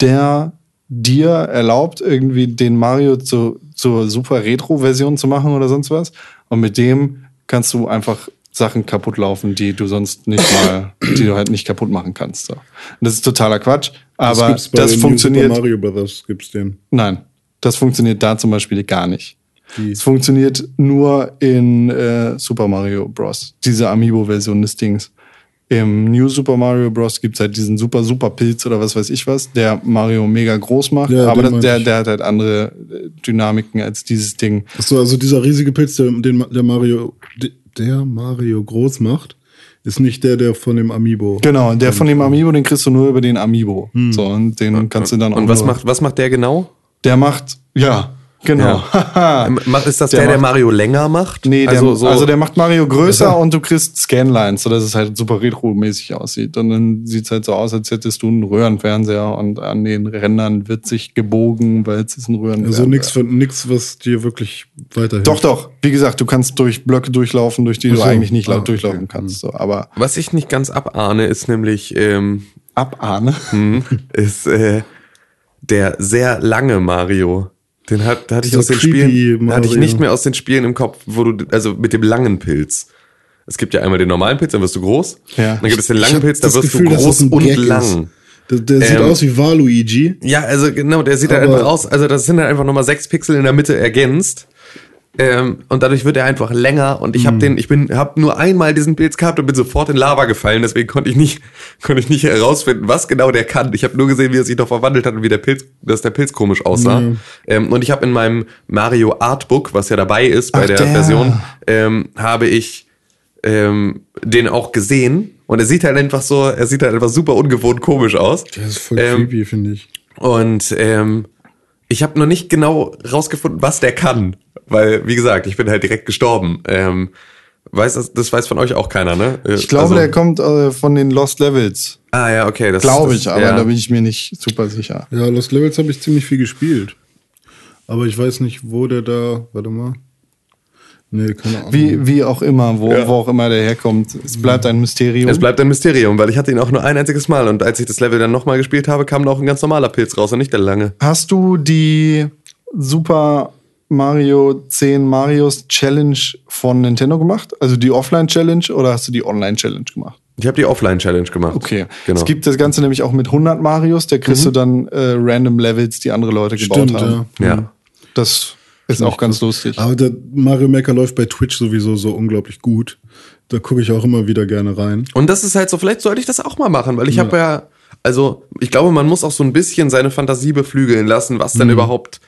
der dir erlaubt, irgendwie den Mario zu, zur super Retro-Version zu machen oder sonst was. Und mit dem kannst du einfach Sachen kaputt laufen, die du sonst nicht mal, die du halt nicht kaputt machen kannst. So. Das ist totaler Quatsch. Aber das New funktioniert. Super Mario Brothers gibt's den. Nein, das funktioniert da zum Beispiel gar nicht. Wie? Es funktioniert nur in äh, Super Mario Bros. Diese Amiibo-Version des Dings. Im New Super Mario Bros. gibt's halt diesen super, super Pilz oder was weiß ich was, der Mario mega groß macht. Ja, aber das, der, der hat halt andere äh, Dynamiken als dieses Ding. Achso, also dieser riesige Pilz, der, den der Mario, der Mario groß macht, ist nicht der, der von dem Amiibo. Genau, der von dem Amiibo, den kriegst du nur über den Amiibo. So, und den kannst du dann auch Und was nur, macht, was macht der genau? Der macht, ja, genau. Ähm, macht- Ist das Der der, der, macht- Mario länger macht? Nee, der, also, also, so, der macht Mario größer und du kriegst Scanlines, sodass es halt super retro-mäßig aussieht. Und dann sieht's halt so aus, als hättest du einen Röhrenfernseher und an den Rändern wird sich gebogen, weil es ist ein Röhrenfernseher. Also nichts von nix, was dir wirklich weiterhilft. Doch, doch. Wie gesagt, du kannst durch Blöcke durchlaufen, durch die Ach du so. eigentlich nicht Ah, laut okay. durchlaufen kannst. So, aber was ich nicht ganz abahne, ist nämlich, ähm, abahne. hm, ist äh, der sehr lange Mario. Den hat, hatte ich aus den Spielen, hatte ich nicht mehr aus den Spielen im Kopf, wo du, also mit dem langen Pilz. Es gibt ja einmal den normalen Pilz, dann wirst du groß. Ja. Dann gibt es den langen Pilz, da wirst Gefühl, du groß und Gag ist. lang. Der, der sieht Ähm, aus wie Waluigi. Ja, also genau, der sieht halt Aber- einfach aus, also das sind halt einfach nochmal sechs Pixel in der Mitte ergänzt. Ähm, und dadurch wird er einfach länger und Hm. ich habe den, ich bin, habe nur einmal diesen Pilz gehabt und bin sofort in Lava gefallen, deswegen konnte ich nicht, konnte ich nicht herausfinden, was genau der kann. Ich habe nur gesehen, wie er sich noch verwandelt hat und wie der Pilz, dass der Pilz komisch aussah. Ähm, und ich habe in meinem Mario Artbook, was ja dabei ist bei Ach, der, der. Version, ähm, habe ich ähm, den auch gesehen und er sieht halt einfach so, er sieht halt einfach super ungewohnt komisch aus. Der ist voll Ähm, creepy, finde ich. Und ähm, ich habe noch nicht genau rausgefunden, was der kann. Weil, wie gesagt, ich bin halt direkt gestorben. Ähm, weiß das, das weiß von euch auch keiner, ne? Äh, Ich glaube, also- der kommt äh, von den Lost Levels. Ah ja, okay. Das, Glaube das, ich, aber ja. da bin ich mir nicht super sicher. Ja, Lost Levels habe ich ziemlich viel gespielt. Aber ich weiß nicht, wo der da. Warte mal. Nee, keine Ahnung. Wie, wie auch immer, wo, wo auch immer der herkommt. Es bleibt ein Mysterium. Es bleibt ein Mysterium, weil ich hatte ihn auch nur ein einziges Mal und als ich das Level dann nochmal gespielt habe, kam da auch ein ganz normaler Pilz raus und nicht der lange. Hast du die Super Mario 10 Marios Challenge von Nintendo gemacht? Also die Offline Challenge oder hast du die Online Challenge gemacht? Ich habe die Offline-Challenge gemacht. Okay. Genau. Es gibt das Ganze nämlich auch mit 100 Marios, da kriegst du dann äh, random Levels, die andere Leute gebaut Stimmt, haben. ja. ja. Das ist auch ganz lustig. Aber der Mario Maker läuft bei Twitch sowieso so unglaublich gut. Da gucke ich auch immer wieder gerne rein. Und das ist halt so, vielleicht sollte ich das auch mal machen, weil ich habe ja, also ich glaube, man muss auch so ein bisschen seine Fantasie beflügeln lassen, was denn überhaupt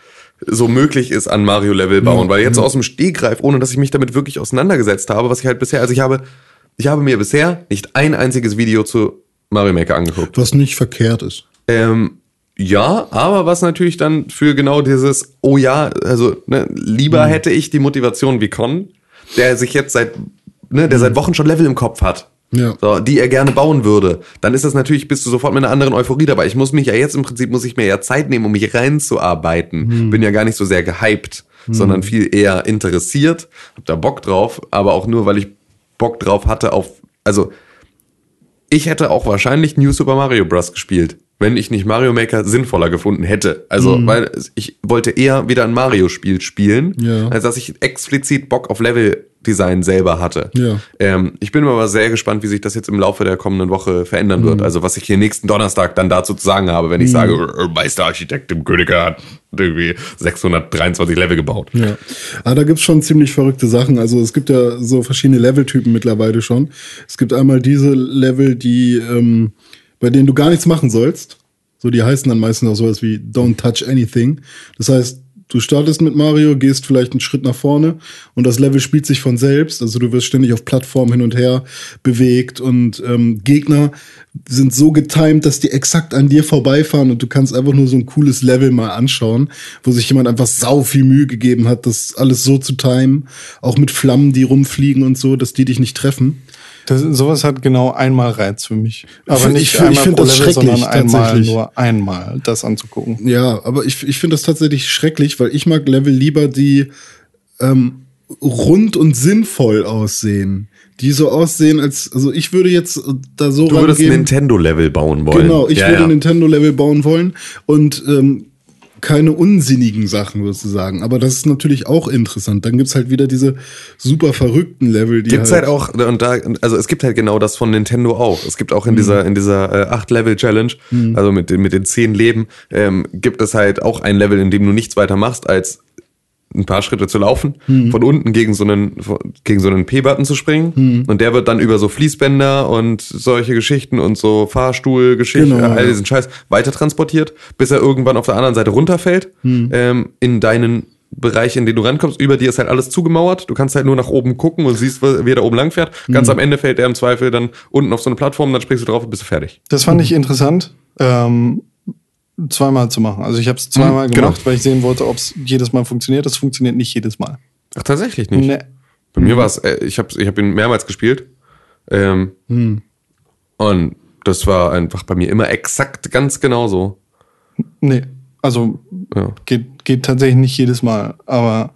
so möglich ist an Mario-Level bauen. weil jetzt so aus dem Stegreif, ohne dass ich mich damit wirklich auseinandergesetzt habe, was ich halt bisher, also ich habe, ich habe mir bisher nicht ein einziges Video zu Mario Maker angeguckt. Was nicht verkehrt ist. Ähm, ja, aber was natürlich dann für genau dieses, oh ja, also ne, lieber hätte ich die Motivation wie Con, der sich jetzt seit, ne, der seit Wochen schon Level im Kopf hat. Ja. So, die er gerne bauen würde, dann ist das natürlich, bist du sofort mit einer anderen Euphorie dabei. Ich muss mich ja jetzt im Prinzip, muss ich mir ja Zeit nehmen, um mich reinzuarbeiten. Bin ja gar nicht so sehr gehypt, sondern viel eher interessiert, hab da Bock drauf, aber auch nur, weil ich Bock drauf hatte auf, also ich hätte auch wahrscheinlich New Super Mario Bros. gespielt, wenn ich nicht Mario Maker sinnvoller gefunden hätte. Also, weil ich wollte eher wieder ein Mario-Spiel spielen, Ja. als dass ich explizit Bock auf Level-Design selber hatte. Ja. Ähm, ich bin aber sehr gespannt, wie sich das jetzt im Laufe der kommenden Woche verändern wird. Also, was ich hier nächsten Donnerstag dann dazu zu sagen habe, wenn ich sage, äh, Meisterarchitekt im Königer hat irgendwie 623 Level gebaut. Ja. Aber da gibt's schon ziemlich verrückte Sachen. Also es gibt ja so verschiedene Leveltypen mittlerweile schon. Es gibt einmal diese Level, die, ähm, bei denen du gar nichts machen sollst. So, die heißen dann meistens auch sowas wie Don't Touch Anything. Das heißt, du startest mit Mario, gehst vielleicht einen Schritt nach vorne und das Level spielt sich von selbst. Also du wirst ständig auf Plattformen hin und her bewegt und ähm, Gegner sind so getimed, dass die exakt an dir vorbeifahren und du kannst einfach nur so ein cooles Level mal anschauen, wo sich jemand einfach sau viel Mühe gegeben hat, das alles so zu timen, auch mit Flammen, die rumfliegen und so, dass die dich nicht treffen. Das, sowas hat genau einmal Reiz für mich. Aber find- nicht ich ich einmal find pro das Level, schrecklich, sondern einmal nur einmal das anzugucken. Ja, aber ich, ich finde das tatsächlich schrecklich, weil ich mag Level lieber, die ähm, rund und sinnvoll aussehen. Die so aussehen, als, also ich würde jetzt da so Du würdest. Nintendo-Level bauen wollen. Genau, ich Ja, würde ja. Nintendo-Level bauen wollen und ähm, keine unsinnigen Sachen sozusagen. Aber das ist natürlich auch interessant. Dann gibt's halt wieder diese super verrückten Level, die Gibt's halt auch, und da, also es gibt halt genau das von Nintendo auch. Es gibt auch in dieser, in dieser äh, 8-Level-Challenge, also mit, den- mit den 10 Leben, ähm, gibt es halt auch ein Level, in dem du nichts weiter machst, als ein paar Schritte zu laufen, von unten gegen so einen, gegen so einen P-Button zu springen. Und der wird dann über so Fließbänder und solche Geschichten und so Fahrstuhlgeschichten, Genau, all ja. diesen Scheiß weiter transportiert, bis er irgendwann auf der anderen Seite runterfällt, ähm, in deinen Bereich, in den du rankommst. Über dir ist halt alles zugemauert. Du kannst halt nur nach oben gucken und siehst, wie er da oben lang fährt. Ganz am Ende fällt er im Zweifel dann unten auf so eine Plattform, dann springst du drauf und bist du fertig. Das fand ich interessant, ähm, zweimal zu machen. Also ich habe es zweimal Mhm, genau. gemacht, weil ich sehen wollte, ob es jedes Mal funktioniert. Das funktioniert nicht jedes Mal. Ach, tatsächlich nicht. Nee. Bei mir war es, äh, ich habe ich hab ihn mehrmals gespielt. Ähm, Und das war einfach bei mir immer exakt ganz genau so. Nee. Also Ja. geht, geht tatsächlich nicht jedes Mal. Aber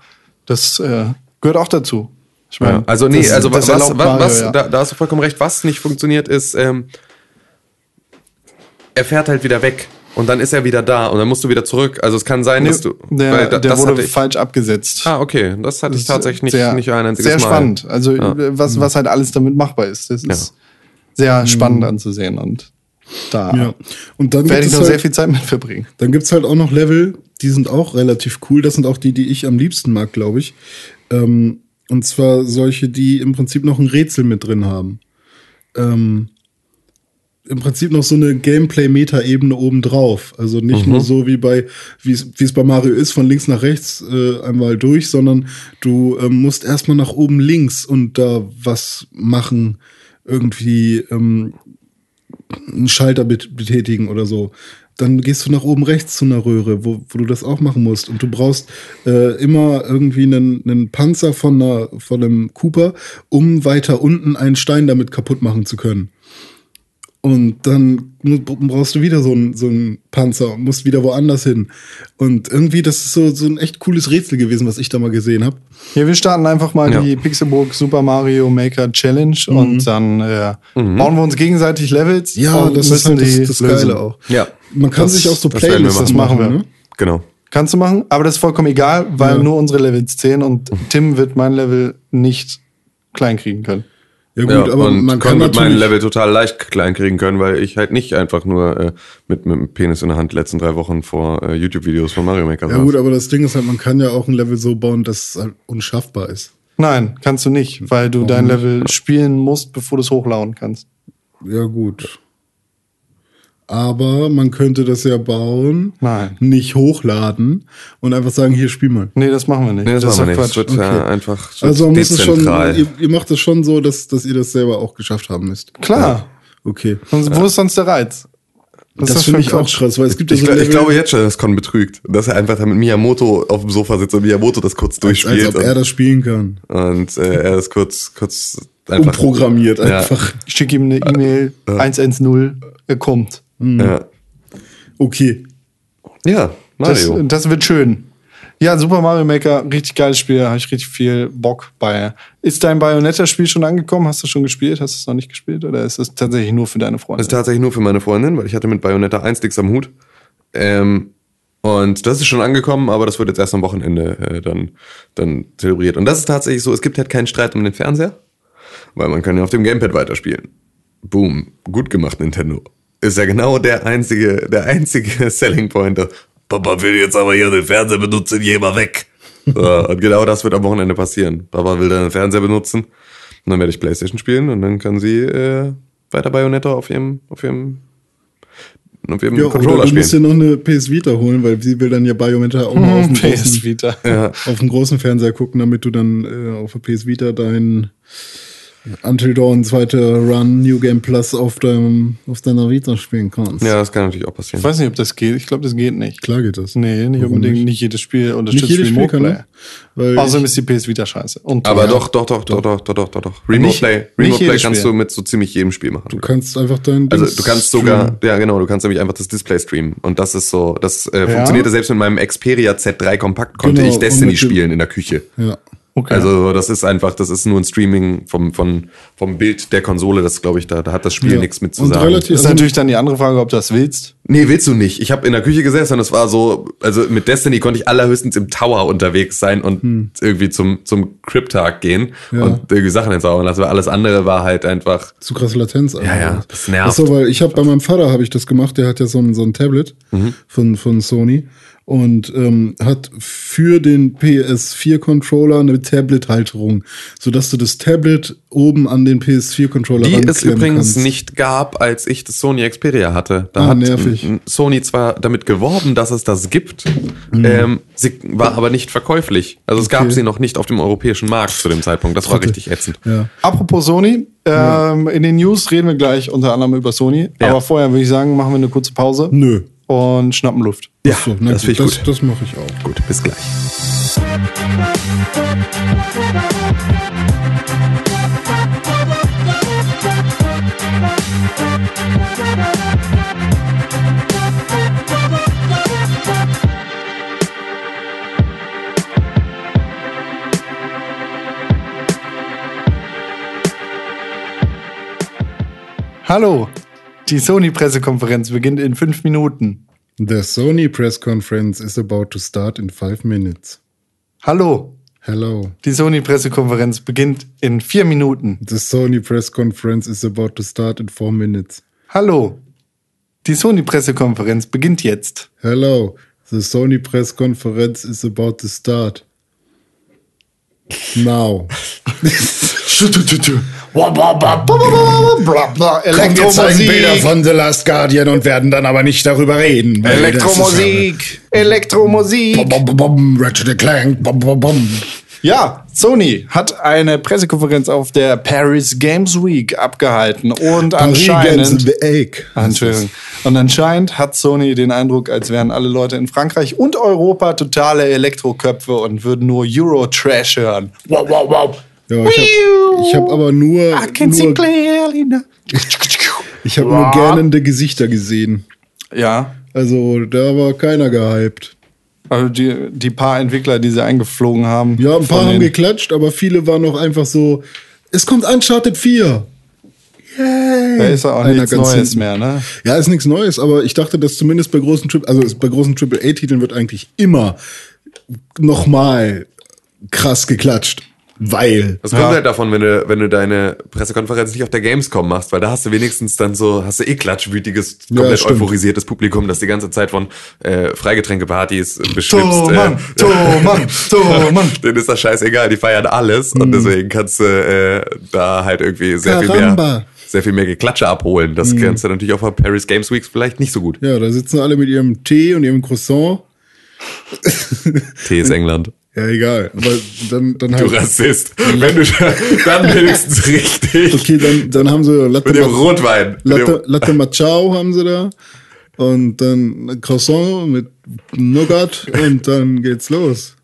das äh, gehört auch dazu. Ich meine, Ja, also nee, das- also das was, was, Mario, was ja. da, da hast du vollkommen recht, was nicht funktioniert ist, ähm, er fährt halt wieder weg und dann ist er wieder da und dann musst du wieder zurück. Also es kann sein, dass du. der, weil da- der das wurde hatte ich- falsch abgesetzt. Ah, okay, das hatte ich Das ist tatsächlich nicht, sehr, nicht ein einziges Sehr Mal. spannend. Also Ja. Mhm. was, was halt alles damit machbar ist. Das ist sehr spannend anzusehen und da Ja. Und dann werde gibt ich es noch sehr halt, viel Zeit mit verbringen. dann gibt's halt auch noch Level, die sind auch relativ cool. Das sind auch die, die ich am liebsten mag, glaube ich. Ähm, und zwar solche, die im Prinzip noch ein Rätsel mit drin haben. Ähm, Im Prinzip noch so eine Gameplay-Meta-Ebene obendrauf. Also nicht nur so wie bei, wie es wie es bei Mario ist, von links nach rechts äh, einmal durch, sondern du ähm, musst erstmal nach oben links und da was machen, irgendwie ähm, einen Schalter bet- betätigen oder so. Dann gehst du nach oben rechts zu einer Röhre, wo, wo du das auch machen musst. Und du brauchst äh, immer irgendwie einen, einen Panzer von, einer, von einem Cooper, um weiter unten einen Stein damit kaputt machen zu können. Und dann brauchst du wieder so einen so einen Panzer und musst wieder woanders hin. Und irgendwie, das ist so, so ein echt cooles Rätsel gewesen, was ich da mal gesehen habe. Ja, wir starten einfach mal Ja. die Pixelburg Super Mario Maker Challenge und dann äh, bauen wir uns gegenseitig Levels. Ja, und das ist müssen halt das, die das lösen. Geile auch. Ja. Man kann Das- sich auch so Playlists machen. machen. Das machen wir. Ne? Genau. Kannst du machen, aber das ist vollkommen egal, weil Ja. nur unsere Levels zählen und Tim wird mein Level nicht klein kriegen können. Ja gut, ja, aber und man kann Con wird mein natürlich... Level total leicht klein kriegen können, weil ich halt nicht einfach nur äh, mit, mit dem Penis in der Hand die letzten drei Wochen vor äh, YouTube-Videos von Mario Maker Ja saß. gut, aber das Ding ist halt, man kann ja auch ein Level so bauen, dass es halt unschaffbar ist. Nein, kannst du nicht, weil du dein Level spielen musst, bevor du es hochladen kannst. Ja gut. Aber man könnte das ja bauen, Nein. nicht hochladen und einfach sagen, hier spiel mal. Nee, das machen wir nicht. Nee, das, ist machen wir nicht. Das Quatsch. wird ja Okay. einfach es wird Also man muss es schon, dezentral. ihr, ihr macht es schon so, dass, dass ihr das selber auch geschafft haben müsst. Klar. Okay. Und wo ist sonst der Reiz? Das, ist finde für ich auch krass, weil es gibt ja ich, so ich Level, glaube jetzt schon, dass Con betrügt. Dass er einfach da mit Miyamoto auf dem Sofa sitzt und Miyamoto das kurz als durchspielt ob er das spielen kann. und, äh, er das kurz, kurz einfach. Umprogrammiert Ja. einfach. Ich schicke ihm eine E-Mail 110, er kommt. Ja. Okay. ja, Das, Mario. das wird schön. Ja, Super Mario Maker, richtig geiles Spiel, habe ich richtig viel Bock bei. Ist dein Bayonetta-Spiel schon angekommen? Hast du schon gespielt? Hast du es noch nicht gespielt? Oder ist es tatsächlich nur für deine Freunde? Das ist tatsächlich nur für meine Freundin, weil ich hatte mit Bayonetta 1 nichts am Hut. Ähm, und das ist schon angekommen, aber das wird jetzt erst am Wochenende äh, dann, dann zelebriert. Und das ist tatsächlich so, es gibt halt keinen Streit um den Fernseher, weil man kann ja auf dem Gamepad weiterspielen. Boom, gut gemacht, Nintendo. Ist ja genau der einzige, der einzige Selling Point. Papa will jetzt aber hier den Fernseher benutzen, geh mal weg. So, und genau das wird am Wochenende passieren. Papa will dann den Fernseher benutzen und dann werde ich Playstation spielen und dann kann sie äh, weiter Bayonetta auf ihrem, auf ihrem, auf ihrem Ja, oder Controller du musst dir noch eine PS Vita holen, weil sie will dann ja Bayonetta auch mal auf dem, PS großen, Vita. auf dem großen Fernseher gucken, damit du dann äh, auf der PS Vita dein Until Dawn zweite Run New Game Plus auf, deinem, auf deiner Vita spielen kannst. Ja, das kann natürlich auch Ich passieren. weiß nicht, ob das geht. Ich glaube, das geht nicht. Klar geht das. Nee, nicht Warum unbedingt. nicht? Nicht, jedes Spiel Nicht unterstützt jedes Spiel Remote kann Play. das. Weil Außerdem ich, ist die PS Vita scheiße. Und Aber doch, doch, doch, doch, doch, doch, doch, doch, doch. Remote Nicht- Play, nicht Remote Play kannst Spiel. du mit so ziemlich jedem Spiel machen. du kannst einfach dein Also Dings du kannst sogar, streamen. ja genau, du kannst nämlich einfach das Display streamen. Und das ist so, das äh, Ja? funktionierte selbst mit meinem Xperia Z3 Kompakt, konnte Genau, ich Destiny spielen in der Küche. Ja. Okay. Also das ist einfach, das ist nur ein Streaming vom, vom, vom Bild der Konsole, das glaube ich, da, da hat das Spiel Ja. nichts mit zu Und sagen. relativ- ist natürlich dann die andere Frage, ob du das willst. Nee, willst du nicht. Ich habe in der Küche gesessen und es war so, also mit Destiny konnte ich allerhöchstens im Tower unterwegs sein und irgendwie zum, zum Cryptag gehen Hm. Ja. und irgendwie Sachen entzaubern lassen. Alles andere war halt einfach, zu krasse Latenz. Ja, ja, das nervt. Achso, weil ich habe bei meinem Vater habe ich das gemacht. Der hat ja so ein, so ein Tablet Mhm. von, von Sony und ähm, hat für den PS4-Controller eine Tablet-Halterung, sodass du das Tablet oben an den PS4-Controller die es übrigens kannst. nicht gab, als ich das Sony Xperia hatte. Da Ah, hat nervig. Sony zwar damit geworben, dass es das gibt, Mhm. ähm, sie war aber nicht verkäuflich. Also es gab Okay. sie noch nicht auf dem europäischen Markt zu dem Zeitpunkt. Das war Trottel. richtig ätzend. Ja. Apropos Sony, ähm, in den News reden wir gleich unter anderem über Sony. Ja. Aber vorher würde ich sagen, machen wir eine kurze Pause Nö. Und schnappen Luft. Ja, So, na das ich das, gut. das mache ich auch. Gut, bis gleich. Hallo, die Sony-Pressekonferenz beginnt in fünf Minuten. The Sony press conference is about to start in five minutes. Hallo, Hello. die Sony-Pressekonferenz beginnt in vier Minuten. The Sony press conference is about to start in four minutes. Hallo, die Sony-Pressekonferenz beginnt jetzt. Hello. The Sony press conference is about to start. Now. Elektromusik, von The Last Guardian und werden dann aber nicht darüber reden. Elektromusik, Elektromusik. Bom, bom, bom, Ratchet Clank. Bom, bom, bom. Ja, Sony hat eine Pressekonferenz auf der Paris Games Week abgehalten und anscheinend. Und anscheinend hat Sony den Eindruck, als wären alle Leute in Frankreich und Europa totale Elektroköpfe und würden nur Euro-Trash hören. Wow, wow, wow. Ja, ich habe hab aber nur, I can see nur clearly now. Ich habe nur gähnende Gesichter gesehen. Ja. Also da war keiner gehypt. Also die, die paar Entwickler, die sie eingeflogen haben. Ja, ein paar haben geklatscht, aber viele waren noch einfach so, es kommt Uncharted 4. Yay! Da ist ja auch Einer nichts Neues hinten. mehr, ne? Ja, ist nichts Neues, aber ich dachte, dass zumindest bei großen Triple, also bei großen AAA-Titeln wird eigentlich immer nochmal krass geklatscht. Weil. Das kommt halt davon, wenn du, wenn du deine Pressekonferenz nicht auf der Gamescom machst, weil da hast du wenigstens dann so, hast du eh klatschwütiges, Ja, komplett stimmt. euphorisiertes Publikum, das die ganze Zeit von äh, Freigetränkepartys beschwipst. Thomann, äh, Thomann, Thomann. Denen ist das scheißegal, die feiern alles Mhm. und deswegen kannst du äh, da halt irgendwie sehr viel Caramba. Mhm. mehr sehr viel mehr Geklatsche abholen. Das kannst du natürlich auch bei Paris Games Weeks vielleicht nicht so gut. Ja, da sitzen alle mit ihrem Tee und ihrem Croissant. T ist England. Ja, egal. Aber dann, dann Du halt. Rassist. Wenn du dann wenigstens richtig. Okay, dann, dann haben sie Latte, Mit dem Rotwein. Latte, Latte Machao haben sie da. Und dann ein Croissant mit Nougat und dann geht's los.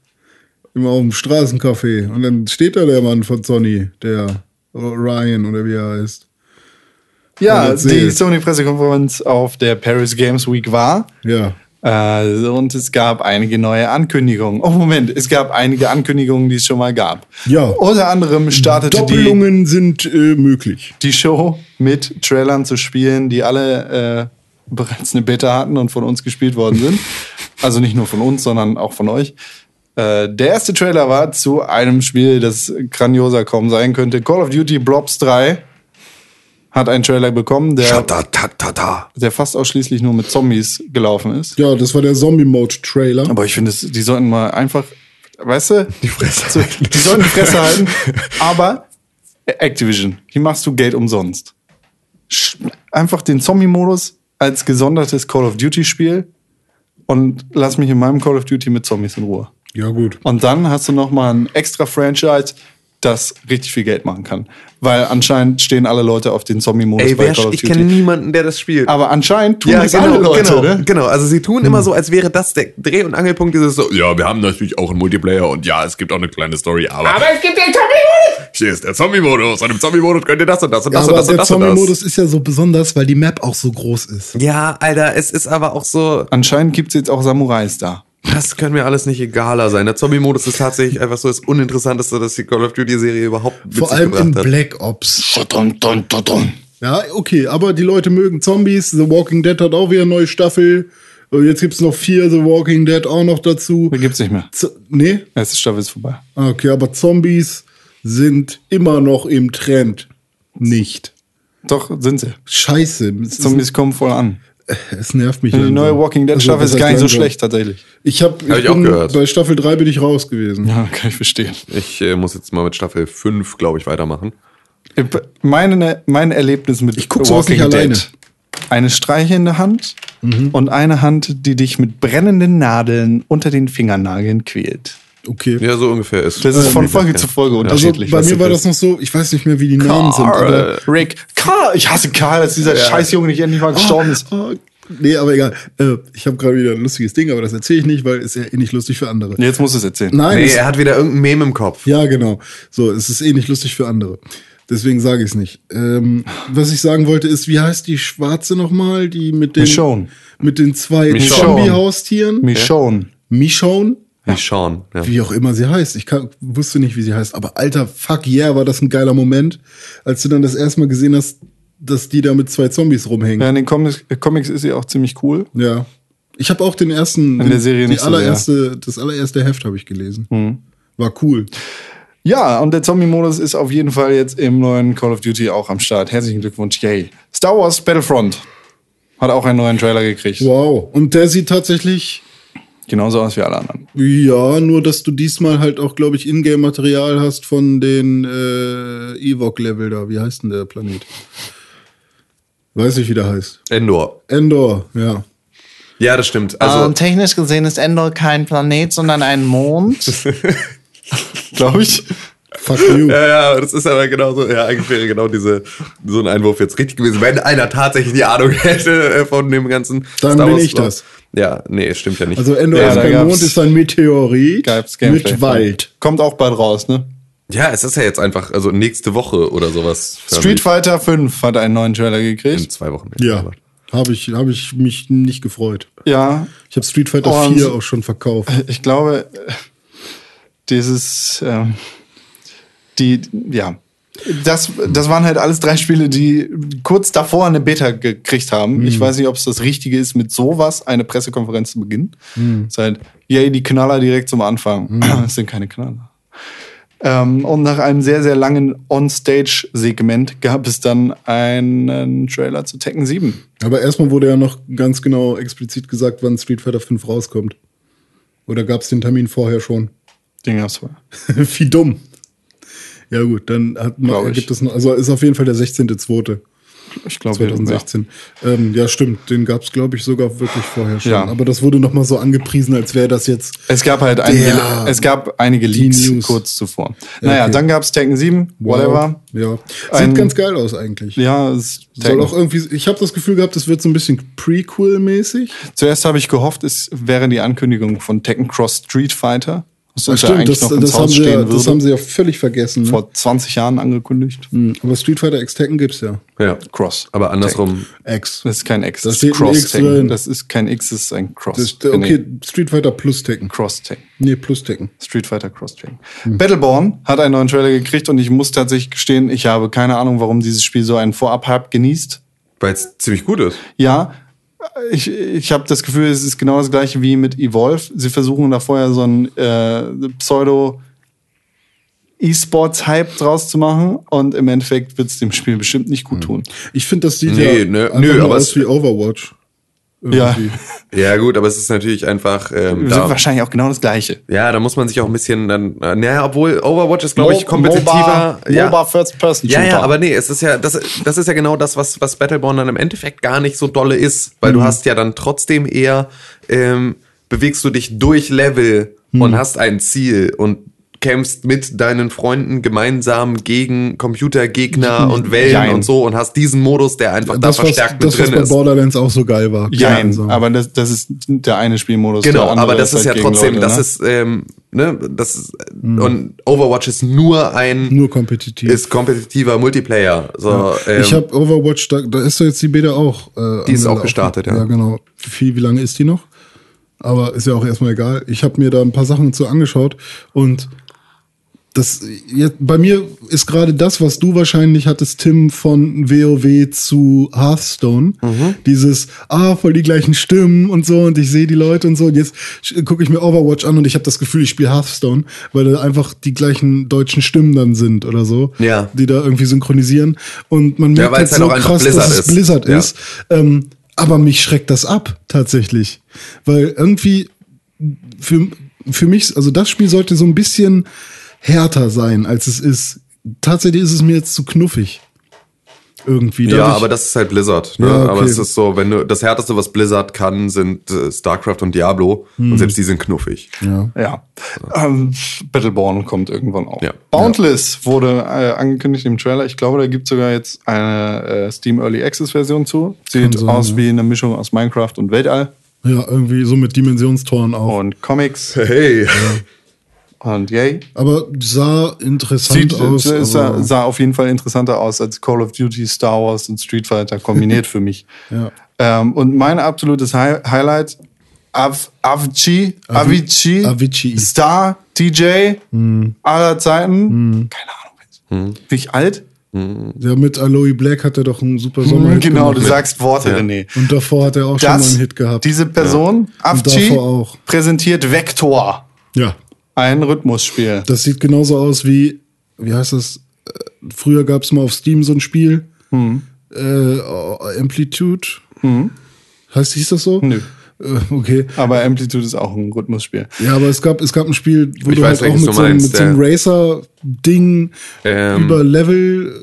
Immer auf dem Straßencafé. Und dann steht da der Mann von Sony, der Ryan oder wie er heißt. Ja, die. Sony-Pressekonferenz auf der Paris Games Week war. Ja. Äh, und es gab einige neue Ankündigungen. Oh, Moment, es gab einige Ankündigungen, die es schon mal gab. Ja. Unter anderem startete die, Doppelungen sind äh, möglich. die Show mit Trailern zu spielen, die alle äh, bereits eine Beta hatten und von uns gespielt worden sind. Also nicht nur von uns, sondern auch von euch. Äh, der erste Trailer war zu einem Spiel, das grandioser kaum sein könnte. Call of Duty Blobs 3 hat einen Trailer bekommen, der, der fast ausschließlich nur mit Zombies gelaufen ist. Ja, das war der Zombie-Mode-Trailer. Aber ich finde, die sollten mal einfach, weißt du, die Fresse, die sollten die Fresse halten. Aber Activision, hier machst du Geld umsonst. Einfach den Zombie-Modus als gesondertes Call of Duty-Spiel und lass mich in meinem Call of Duty mit Zombies in Ruhe. Ja, gut. Und dann hast du noch mal ein extra Franchise, das richtig viel Geld machen kann. Weil anscheinend stehen alle Leute auf den Zombie-Modus Ey, bei Call of ich Duty. kenne niemanden, der das spielt. Aber anscheinend tun ja, das genau, alle Leute, genau, ne? genau. Also sie tun immer so, als wäre das der Dreh- und Angelpunkt dieses so, ja, wir haben natürlich auch einen Multiplayer und ja, es gibt auch eine kleine Story, aber, aber es gibt den Zombie-Modus! Hier ist der Zombie-Modus und im Zombie-Modus könnt ihr das und das und Ja, das und aber das und der das und das. Zombie-Modus ist ja so besonders, weil die Map auch so groß ist. Ja, Alter, es ist aber auch so, Anscheinend gibt's jetzt auch Samurais da. Das können mir alles nicht egaler sein. Der Zombie-Modus ist tatsächlich einfach so das Uninteressanteste, das die Call of Duty-Serie überhaupt mit Vor sich allem in hat. Black Ops. Ja, okay, aber die Leute mögen Zombies. The Walking Dead hat auch wieder eine neue Staffel. Und jetzt gibt's noch vier The Walking Dead auch noch dazu. Gibt's nicht mehr. Z nee? Erste Staffel ist vorbei. Ah, Okay, aber Zombies sind immer noch im Trend. Nicht. Doch, sind sie. Scheiße. Es, Zombies kommen voll an. Es nervt mich. Die langsam. neue Walking Dead Also, Staffel was ist gar nicht so schlecht, tatsächlich. Ich habe Hab ich auch gehört. Bei Staffel 3 bin ich raus gewesen. Ja, kann ich verstehen. Ich äh, muss jetzt mal mit Staffel 5, glaube ich, weitermachen. Meine, mein Erlebnis mit Ich guck sowas nicht alleine. Eine Streiche in der Hand und eine Hand, die dich mit brennenden Nadeln unter den Fingernageln quält. Okay. Ja, so ungefähr ist Das ist von Ja. Folge zu Folge Also unterschiedlich. bei was mir war das noch so, ich weiß nicht mehr, wie die Namen sind. Aber. Rick. Karl! Ich hasse Karl, dass dieser Scheißjunge nicht endlich mal gestorben ist. Oh, nee, aber egal. Äh, ich habe gerade wieder ein lustiges Ding, aber das erzähle ich nicht, weil es ist ja eh nicht lustig für andere. Jetzt musst du es erzählen. Nein, Nee, es, er hat wieder irgendein Meme im Kopf. ja, genau. So, es ist eh nicht lustig für andere. Deswegen sage ich es nicht. Ähm, was ich sagen wollte ist, wie heißt die Schwarze nochmal, die mit den Michonne. mit den zwei Michonne. Zombie-Haustieren? Michonne. Michonne? Wie Sean. Ja. Wie auch immer sie heißt. Ich kann, wusste nicht, wie sie heißt. Aber alter, fuck yeah, war das ein geiler Moment, als du dann das erste Mal gesehen hast, dass die da mit zwei Zombies rumhängen. Ja, in den Comics, äh, Comics ist sie auch ziemlich cool. Ja. Ich habe auch den ersten, In der Serie die nicht so allererste, das allererste Heft habe ich gelesen. Mhm. War cool. Ja, und der Zombie-Modus ist auf jeden Fall jetzt im neuen Call of Duty auch am Start. Herzlichen Glückwunsch, yay. Star Wars Battlefront hat auch einen neuen Trailer gekriegt. Wow. Und der sieht tatsächlich, Genauso aus wie alle anderen. ja, nur dass du diesmal halt auch, glaube ich, Ingame-Material hast von den äh, Ewok-Level da. Wie heißt denn der Planet? Weiß nicht, wie der heißt. Endor. Endor, ja. Ja, das stimmt. Also, ähm, technisch gesehen ist Endor kein Planet, sondern ein Mond. Glaube ich. Fuck you. ja, ja, das ist aber genauso, ja, eigentlich wäre genau diese, so ein Einwurf jetzt richtig gewesen, wenn einer tatsächlich die Ahnung hätte äh, von dem ganzen Dann Star bin Wars ich Lore. das. Ja, nee, stimmt ja nicht. Also Endor Ja, ist da kein gab's- Mond, ist ein Meteorit mit. Wald. Kommt auch bald raus, ne? Ja, es ist ja jetzt einfach, also nächste Woche oder sowas. Street Fighter 5 hat einen neuen Trailer In gekriegt. zwei Wochen. Ja, habe ich, hab ich mich nicht gefreut. Ja, Ich habe Street Fighter Und- 4 auch schon verkauft. ich glaube, dieses, ähm, die, ja, das, das waren halt alles drei Spiele, die kurz davor eine Beta gekriegt haben. Hm. Ich weiß nicht, ob es das Richtige ist, mit sowas eine Pressekonferenz zu beginnen. Hm. Es ist halt, yay, die Knaller direkt zum Anfang. Es sind keine Knaller. Ähm, und nach einem sehr, sehr langen On-Stage-Segment gab es dann einen Trailer zu Tekken 7. Aber erstmal wurde ja noch ganz genau explizit gesagt, wann Street Fighter 5 rauskommt. Oder gab es den Termin vorher schon? Den gab's vorher. Wie dumm. Ja gut, dann hat ich. gibt es noch, also ist auf jeden Fall der 16.2. Ich glaube, 2016. Ähm, ja, stimmt. Den gab es, glaube ich, sogar wirklich vorher schon. Ja. Aber das wurde noch mal so angepriesen, als wäre das jetzt. Es gab halt einige, es gab einige Leaks News. kurz zuvor. Naja, okay. dann gab's Tekken 7, whatever. Wow. Ja. Sieht Ein- ganz geil aus eigentlich. Ja, es Soll auch irgendwie, ich habe das Gefühl gehabt, es wird so ein bisschen Prequel-mäßig. Zuerst habe ich gehofft, es wäre die Ankündigung von Tekken Cross Street Fighter. Uns ja stimmt, das, das, haben sie ja, das haben sie ja völlig vergessen. ne? vor 20 Jahren angekündigt. Hm, Aber Street Fighter X Tekken gibt's ja. Ja. Cross. Aber andersrum. X. Das ist kein X, Da das steht ist ein Cross X Tekken. Das ist kein X, das ist ein Cross. Das, Nee, okay, Street Fighter plus Tekken. Cross Tekken. Nee, plus Tekken. Street Fighter Cross Tekken. Battleborn hat einen neuen Trailer gekriegt und ich muss tatsächlich gestehen, ich habe keine Ahnung, warum dieses Spiel so einen Vorab-Hype genießt. Weil es ziemlich gut ist. Ja, ich, ich habe das Gefühl, es ist genau das gleiche wie mit Evolve. Sie versuchen da vorher so einen äh, Pseudo E-Sports-Hype draus zu machen und im Endeffekt wird es dem Spiel bestimmt nicht gut tun. Ich finde, das sieht Nee, ja ne, nö, aber aus es- wie Overwatch. Ja, Irgendwie. Ja, gut, aber es ist natürlich einfach. Ähm, wir da, sind wahrscheinlich auch genau das gleiche. ja, da muss man sich auch ein bisschen dann. Naja, obwohl Overwatch ist, glaube ich, kompetitiver. MOBA, ja. MOBA First Person Ja, Shooter. ja, aber nee, es ist ja, das, das ist ja genau das, was, was Battleborn dann im Endeffekt gar nicht so dolle ist, weil du hast ja dann trotzdem eher, ähm, bewegst du dich durch Level und hast ein Ziel und kämpfst mit deinen Freunden gemeinsam gegen Computergegner und Wellen Jein. und so und hast diesen Modus, der einfach Das, da was, verstärkt das, mit was drin bei ist. Borderlands auch so geil war. Jein, So. aber das, das ist der eine Spielmodus. Genau, aber das ist ja halt gegen trotzdem, Leute, das ne? ist, ähm, ne, das ist, und Overwatch ist nur ein, Nur kompetitiv. ist kompetitiver Multiplayer. So, ähm, ich habe Overwatch, da, da ist doch jetzt die Beta auch. Äh, Die ist auch gestartet, ja. Ja, genau. Wie, wie lange ist die noch? Aber ist ja auch erstmal egal. Ich habe mir da ein paar Sachen zu angeschaut und das jetzt, bei mir ist gerade das, was du wahrscheinlich hattest, Tim, von WoW zu Hearthstone. Mhm. Dieses, ah, voll die gleichen Stimmen und so und ich sehe die Leute und so. Und jetzt gucke ich mir Overwatch an und ich habe das Gefühl, ich spiele Hearthstone, weil da einfach die gleichen deutschen Stimmen dann sind oder so. Ja. Die da irgendwie synchronisieren. Und man merkt weil halt halt so einfach krass, Blizzard dass es ist. Blizzard Ja. ist. Ähm, aber mich schreckt das ab, tatsächlich. Weil irgendwie für, für mich, also das Spiel sollte so ein bisschen härter sein, als es ist. Tatsächlich ist es mir jetzt zu knuffig. Irgendwie. Ja, aber das ist halt Blizzard. Ne? Ja, okay. Aber es ist so, wenn du das härteste, was Blizzard kann, sind äh, StarCraft und Diablo Hm. und selbst die sind knuffig. Ja. Ja. Ähm, Battleborn kommt irgendwann auch. Ja. Boundless wurde äh, angekündigt im Trailer. Ich glaube, da gibt es sogar jetzt eine äh, Steam Early Access Version zu. Sieht sein, aus ja. wie eine Mischung aus Minecraft und Weltall ja, irgendwie so mit Dimensionstoren auch. und Comics Hey. Und yay. Aber sah interessant Sieht, aus. sah, aber- sah auf jeden Fall interessanter aus als Call of Duty, Star Wars und Street Fighter kombiniert für mich. Ja. Ähm, und mein absolutes Hi Highlight, Av Avicii, Avicii, Avicii. Star, DJ aller Zeiten. Keine Ahnung. jetzt. Bin ich alt? Ja, mit Aloe Black hat er doch einen super Sommer. genau, du sagst Worte, Ja. René. Und davor hat er auch schon mal Das, einen Hit gehabt. diese Person, Avicii, davor auch. präsentiert Vector, ja. Ein Rhythmusspiel. Das sieht genauso aus wie, wie heißt das? Äh, Früher gab es mal auf Steam so ein Spiel. Äh, oh, Amplitude. Heißt, hieß das so? Nö. Äh, okay. Aber Amplitude ist auch ein Rhythmusspiel. Ja, aber es gab, es gab ein Spiel, wo Ich du weiß, halt auch mit du so, einem- meinst, mit so einem Racer-Ding Ähm. über Level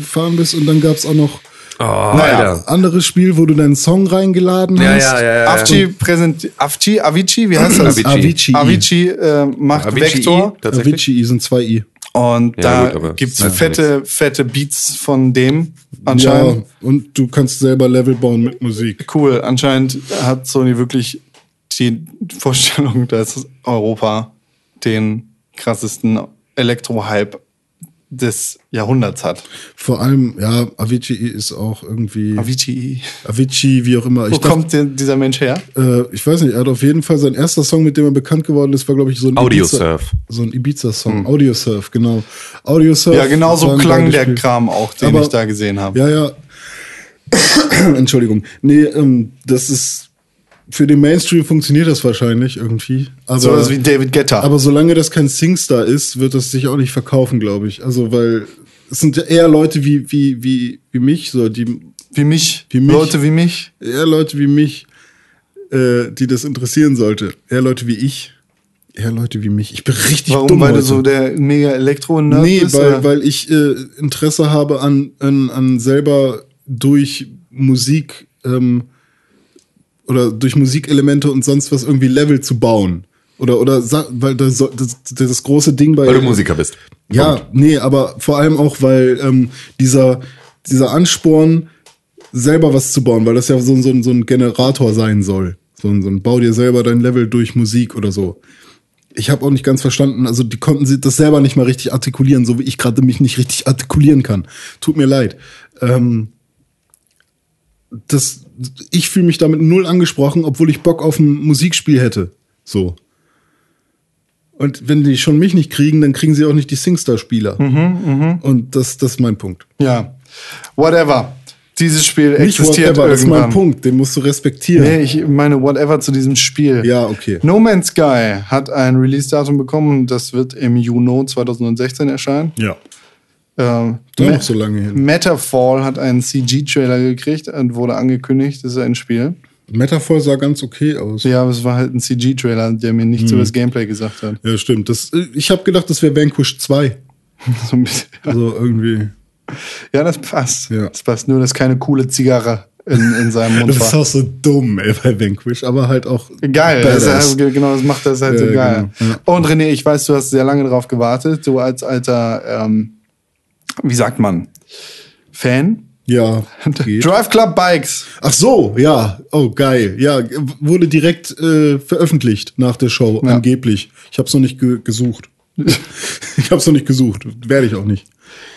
fahren bist und dann gab es auch noch Oh, Naja. Alter. anderes Spiel, wo du deinen Song reingeladen Ja, hast. ja, ja, ja. Avicii präsentiert, Avicii, Avicii, wie heißt das? Avicii. Avicii. Avicii äh, macht Avicii Vector. Avicii sind zwei I. und Ja, da gut, gibt's das heißt fette, fette Beats von dem Ja, anscheinend. und du kannst selber Level bauen mit Musik. Cool, anscheinend hat Sony wirklich die Vorstellung, dass Europa den krassesten Elektro-Hype des Jahrhunderts hat. Vor allem, ja, Avicii ist auch irgendwie. Avicii. Avicii, wie auch immer. Wo Ich, dachte, kommt denn dieser Mensch her? äh, ich weiß nicht, er hat auf jeden Fall sein erster Song, mit dem er bekannt geworden ist, war, glaube ich, so ein Audiosurf. Ibiza, so ein Ibiza-Song. Audiosurf, genau. Audiosurf. Ja, genau so klang der Spiel. Kram auch, den Aber- ich da gesehen habe. Ja, ja. Entschuldigung. Nee, ähm, das ist. Für den Mainstream funktioniert das wahrscheinlich irgendwie. Aber, So was wie David Guetta. aber solange das kein Singstar ist, wird das sich auch nicht verkaufen, glaube ich. Also, weil es sind eher Leute wie, wie, wie, wie mich, so, die, wie mich. Wie mich. Leute wie mich. eher Leute wie mich, äh, die das interessieren sollte. Eher Leute wie ich. Eher Leute wie mich. Ich bin richtig Warum? dumm Weil heute. du so der mega Elektro-Nerd Nee, bist? weil, oder? weil ich äh, Interesse habe an, an, an selber durch Musik ähm, oder durch Musikelemente und sonst was irgendwie Level zu bauen. Oder, oder weil das, das, das große Ding bei. Weil du Musiker bist. Ja, nee, aber vor allem auch, weil ähm, dieser, dieser Ansporn, selber was zu bauen, weil das ja so, ein- so, so ein Generator sein soll. So ein, so ein Bau dir selber dein Level durch Musik oder so. Ich habe auch nicht ganz verstanden, also die konnten sie das selber nicht mal richtig artikulieren, so wie ich gerade mich nicht richtig artikulieren kann. Tut mir leid. Ähm, das, ich fühle mich damit null angesprochen, obwohl ich Bock auf ein Musikspiel hätte. So. Und wenn die schon mich nicht kriegen, dann kriegen sie auch nicht die Singstar-Spieler. Und das, das ist mein Punkt. ja. Whatever. Dieses Spiel Nicht existiert whatever, das ist mein irgendwann. Punkt, den musst du respektieren. Nee, ich meine whatever zu diesem Spiel. Ja, okay. No Man's Sky hat ein Release-Datum bekommen. Das wird im Juni 2016 erscheinen. Ja. Ähm, Doch so lange hin. Metafall hat einen CG-Trailer gekriegt und wurde angekündigt. Das ist ein Spiel. Metaphor sah ganz okay aus. Ja, aber es war halt ein CG-Trailer, der mir nichts Hm. über das Gameplay gesagt hat. Ja, stimmt. Das, äh, ich habe gedacht, das wäre Vanquish 2. So ein bisschen. Also irgendwie. Ja, das passt. Ja. Das passt nur, dass keine coole Zigarre in, in seinem Mund Das ist war. auch so dumm, ey, bei Vanquish, aber halt auch. Geil, das ist, halt- genau, das macht das halt so Ja, geil. genau, ja. Und René, ich weiß, du hast sehr lange drauf gewartet. Du als alter, ähm, wie sagt man, Fan? Ja. geht. Drive Club Bikes. Ach so, ja. Oh, geil. Ja, wurde direkt äh, veröffentlicht nach der Show, Ja. angeblich. Ich habe es noch nicht ge gesucht. ich habe es noch nicht gesucht. Werde ich auch nicht.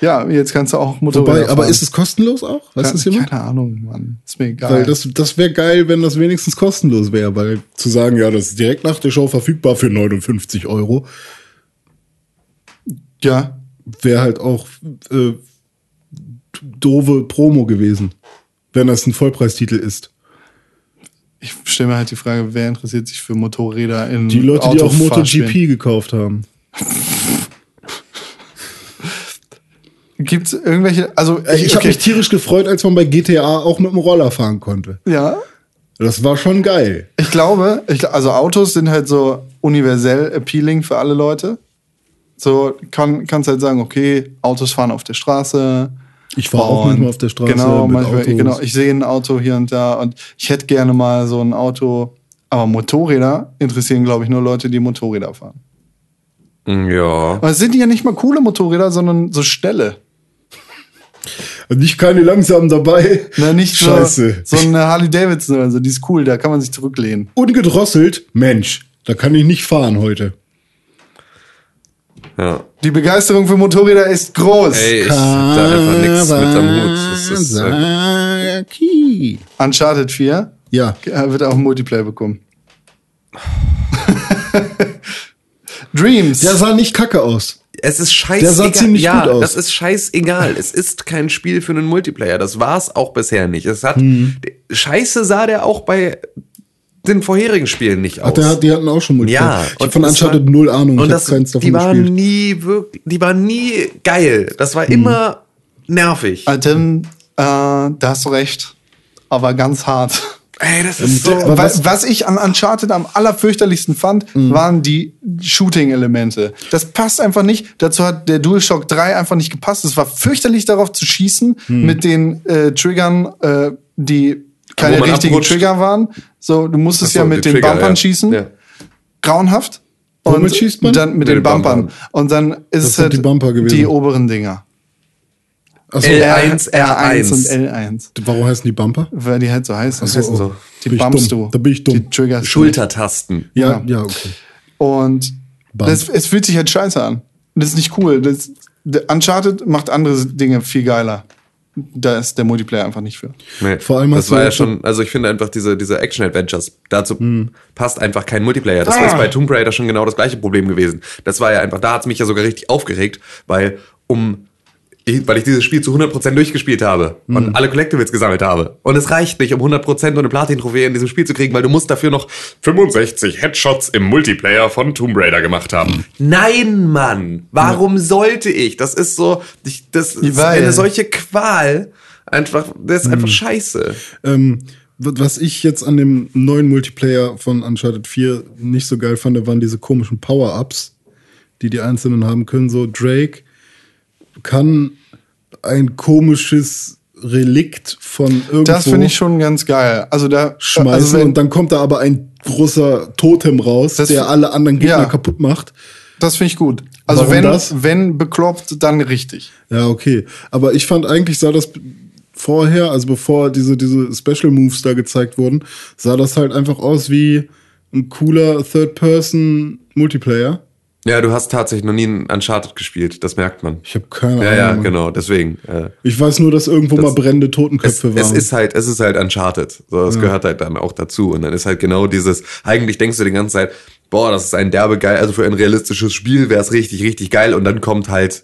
Ja, jetzt kannst du auch Wobei, aber ist es kostenlos auch? Weiß das jemand? Keine Ahnung, Mann. Ist mir egal. Weil das, das wäre geil, wenn das wenigstens kostenlos wäre, weil zu sagen, ja, das ist direkt nach der Show verfügbar für 59 Euro, ja, wäre halt auch äh, doofe Promo gewesen, wenn das ein Vollpreistitel ist. ich stelle mir halt die Frage, wer interessiert sich für Motorräder in Die Leute, die auch? MotoGP gekauft haben. Gibt's irgendwelche, also Ich, ich habe okay. mich tierisch gefreut, als man bei GTA auch mit dem Roller fahren konnte. ja, Das war schon geil. Ich glaube, ich, also Autos sind halt so universell appealing für alle Leute. So kann, kannst halt sagen, okay, Autos fahren auf der Straße. Ich fahr auch manchmal auf der Straße Genau, mit manchmal, Autos. genau. Ich sehe ein Auto hier und da und ich hätte gerne mal so ein Auto. Aber Motorräder interessieren, glaube ich, nur Leute, die Motorräder fahren. Ja. Aber es sind ja nicht mal coole Motorräder, sondern so Ställe. Nicht keine langsam dabei. Na, nicht so, Scheiße. so eine Harley Davidson oder so, die ist cool, da kann man sich zurücklehnen. Ungedrosselt, Mensch, da kann ich nicht fahren heute. Ja. Die Begeisterung für Motorräder ist groß. Ey, ich hab da einfach nichts mit am Hut. Das ist, äh. Uncharted 4 Ja, Er wird auch einen Multiplayer bekommen. Dreams. der sah nicht kacke aus. es ist scheißegal. Der sah ziemlich ja, gut aus. das ist scheißegal. es ist kein Spiel für einen Multiplayer. Das war's auch bisher nicht. Es hat Hm. Scheiße sah der auch bei den vorherigen Spielen nicht Ach, aus. der hat, die hatten auch schon Multiplayer. ja, ich hab von Uncharted war- null Ahnung. Und ich das, keins davon die waren gespielt. nie wirklich, die waren nie geil. Das Hm. war immer nervig. Alter, äh, da hast du recht. Aber ganz hart. Ey, das ist so. Was, was ich an Uncharted am allerfürchterlichsten fand, waren die Shooting-Elemente. Das passt einfach nicht. Dazu hat der DualShock 3 einfach nicht gepasst. Es war fürchterlich darauf zu schießen mit den äh, Triggern, äh, die keine richtigen abrutscht. Trigger waren. So, du musstest so, ja mit die den Trigger, Bumpern ja. schießen. Ja. Grauenhaft. Womit schießt man? Dann mit, Mit den den Bumpern. Bumpern. Und dann ist es halt die Bumper gewesen. die oberen Dinger. Achso, L1, R1 und R1. L1. warum heißen die Bumper? Weil die halt so heißen. Was heißen so? Die Bin ich bumpst du. Da bin ich dumm. Die Triggers. du. Schultertasten. Ja, ja, okay. Und das, es fühlt sich halt scheiße an. Das ist nicht cool. Das, Uncharted macht andere Dinge viel geiler. Da ist der Multiplayer einfach nicht für. Nee, Vor allem das war ja schon, also ich finde einfach diese, diese Action-Adventures, dazu Hm. passt einfach kein Multiplayer. Das Ah. ist bei Tomb Raider schon genau das gleiche Problem gewesen. Das war ja einfach, da hat's mich ja sogar richtig aufgeregt, weil um weil ich dieses Spiel zu 100% durchgespielt habe Hm. und alle Collectibles gesammelt habe. Und es reicht nicht, um 100% und eine Platin-Trophäe in diesem Spiel zu kriegen, weil du musst dafür noch 65 Headshots im Multiplayer von Tomb Raider gemacht haben. Nein, Mann! Warum sollte ich? Das ist so, ich, das ist eine solche Qual. Einfach, das ist einfach scheiße. Ähm, wa- was ich jetzt an dem neuen Multiplayer von Uncharted 4 nicht so geil fand, waren diese komischen Power-Ups, die die Einzelnen haben können. So Drake kann ein komisches Relikt von irgendwo Das finde ich schon ganz geil. Also da schmeißen also wenn, und dann kommt da aber ein großer Totem raus, Das- der alle anderen Gegner Ja. kaputt macht. das finde ich gut. Also Warum wenn das? wenn bekloppt, dann richtig. Ja, okay. Aber ich fand eigentlich sah das vorher, also bevor diese, diese Special Moves da gezeigt wurden, sah das halt einfach aus wie ein cooler Third-Person-Multiplayer. Ja, du hast tatsächlich noch nie ein Uncharted gespielt, das merkt man. Ich habe keine Ja, Ahnung. ja, Mann. genau, deswegen. Äh, Ich weiß nur, dass irgendwo Das- mal brennende es, Totenköpfe es waren. ist halt, es ist halt Uncharted. So, das gehört halt dann auch dazu. Und dann ist halt genau dieses, eigentlich denkst du die ganze Zeit, boah, das ist ein derbe geil, also für ein realistisches Spiel wäre es richtig, richtig geil. Und dann kommt halt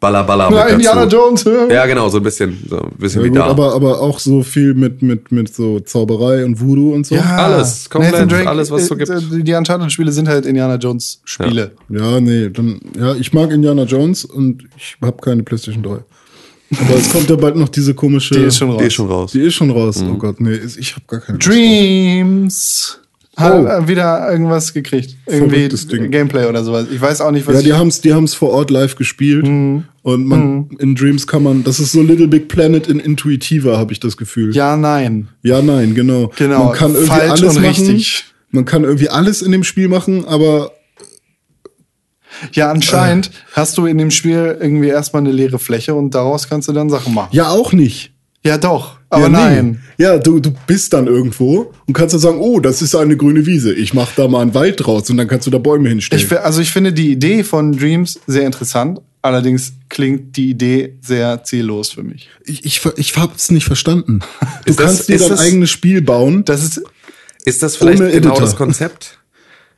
Balla Balla mit Ja, Indiana dazu. Jones. äh. Ja, genau, so ein bisschen, so ein bisschen ja, wie gut, da. aber, aber auch so viel mit, mit, mit so Zauberei und Voodoo und so. Ja, Alles, komplett, alles, was es so gibt. äh, Die Uncharted-Spiele sind halt Indiana Jones-Spiele. Ja, nee, dann, ja, ich mag Indiana Jones und ich habe keine PlayStation 3. Aber es kommt ja bald noch diese komische. Die ist schon raus. Die ist schon raus. Die ist schon raus. Mhm. Oh Gott, nee, ich habe gar keine. Dreams. Hat Oh. äh, wieder irgendwas gekriegt. Irgendwie. Gameplay oder sowas. Ich weiß auch nicht, was Ja, die ich- haben's, die haben's vor Ort live gespielt. Mhm. Und man, in Dreams kann man, das ist so Little Big Planet in intuitiver, habe ich das Gefühl. Ja, nein. Ja, nein, genau. Genau, Man kann irgendwie falsch alles und machen. richtig. Man kann irgendwie alles in dem Spiel machen, aber Ja, anscheinend Äh. hast du in dem Spiel irgendwie erstmal eine leere Fläche und daraus kannst du dann Sachen machen. ja auch nicht. Ja, doch. Aber ja, nee. nein. Ja, du, du bist dann irgendwo und kannst dann sagen, oh, das ist eine grüne Wiese. Ich mach da mal einen Wald draus und dann kannst du da Bäume hinstellen. Ich, also ich finde die Idee von Dreams sehr interessant. Allerdings klingt die Idee sehr ziellos für mich. ich, ich, ich hab's nicht verstanden. Du Ist das- kannst dir ist dein das- eigenes Spiel bauen. Das ist Ist das vielleicht genau Editor. das Konzept?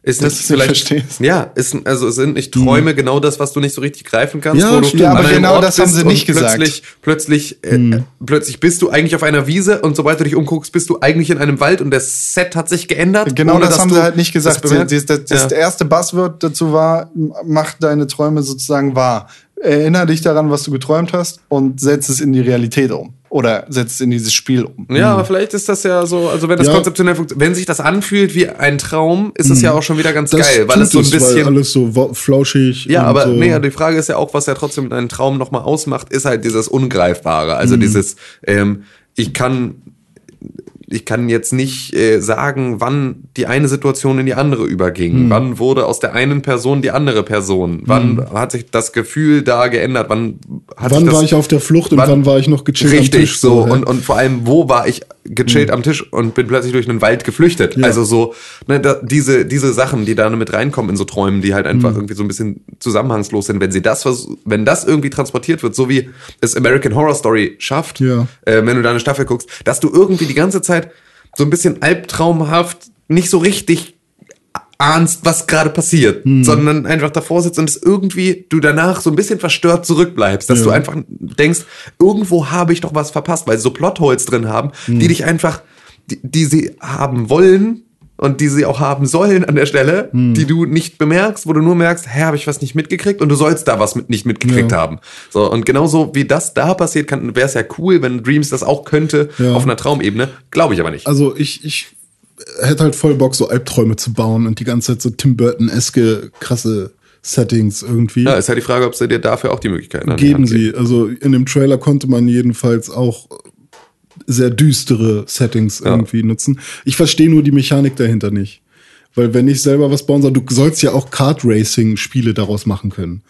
Ist nicht vielleicht, verstehst. ja, ist, also sind nicht Träume genau das, was du nicht so richtig greifen kannst? Ja, wo du stimmt. Aber genau Ort das haben sie nicht gesagt. Plötzlich, plötzlich, äh, plötzlich bist du eigentlich auf einer Wiese und sobald du dich umguckst, bist du eigentlich in einem Wald und das Set hat sich geändert. Genau das haben sie halt nicht gesagt. das. Das, das, das, das Ja. erste Buzzword dazu war, mach deine Träume sozusagen wahr. Erinnere dich daran, was du geträumt hast und setz es in die Realität um. Oder setz es in dieses Spiel um. Ja, aber vielleicht ist das ja so, also wenn das Ja. konzeptionell funktioniert, wenn sich das anfühlt wie ein Traum, ist es ja auch schon wieder ganz Das geil, weil es so ein es, bisschen. alles so flauschig. Ja, aber so. nee, die Frage ist ja auch, was ja trotzdem einen Traum nochmal ausmacht, ist halt dieses Ungreifbare. Also Mhm. dieses, ähm, ich kann, ich kann jetzt nicht äh, sagen, wann die eine Situation in die andere überging. Mhm. Wann wurde aus der einen Person die andere Person? Wann hat sich das Gefühl da geändert? Wann hat Wann das war ich auf der Flucht und wann- wann, war ich noch gechillt am Richtig, Tisch? so. hä? Und, und vor allem, wo war ich gechillt am Tisch und bin plötzlich durch einen Wald geflüchtet? Ja. Also so, ne, da, diese, diese Sachen, die da mit reinkommen in so Träumen, die halt Mhm. einfach irgendwie so ein bisschen zusammenhangslos sind, wenn sie das, wenn das irgendwie transportiert wird, so wie es American Horror Story schafft, Ja. äh, wenn du da eine Staffel guckst, dass du irgendwie die ganze Zeit so ein bisschen albtraumhaft nicht so richtig ahnst, was gerade passiert, Mhm. sondern einfach davor sitzt und es irgendwie du danach so ein bisschen verstört zurückbleibst, dass Ja. du einfach denkst, irgendwo habe ich doch was verpasst, weil sie so Plotholes drin haben, Mhm. die dich einfach, die, die sie haben wollen und die sie auch haben sollen an der Stelle, Mhm. die du nicht bemerkst, wo du nur merkst, hä, habe ich was nicht mitgekriegt und du sollst da was mit, nicht mitgekriegt Ja. haben. So und genauso wie das da passiert, kann wäre es ja cool, wenn Dreams das auch könnte Ja. auf einer Traumebene, glaube ich aber nicht. Also ich, ich hätte halt voll Bock, so Albträume zu bauen und die ganze Zeit so Tim Burton-eske krasse Settings irgendwie. ja, ist halt die Frage, ob sie dir dafür auch die Möglichkeiten die Geben geben. sie. Also in dem Trailer konnte man jedenfalls auch sehr düstere Settings Ja. irgendwie nutzen. Ich verstehe nur die Mechanik dahinter nicht. Weil wenn ich selber was bauen soll, du sollst ja auch Kart Racing Spiele daraus machen können.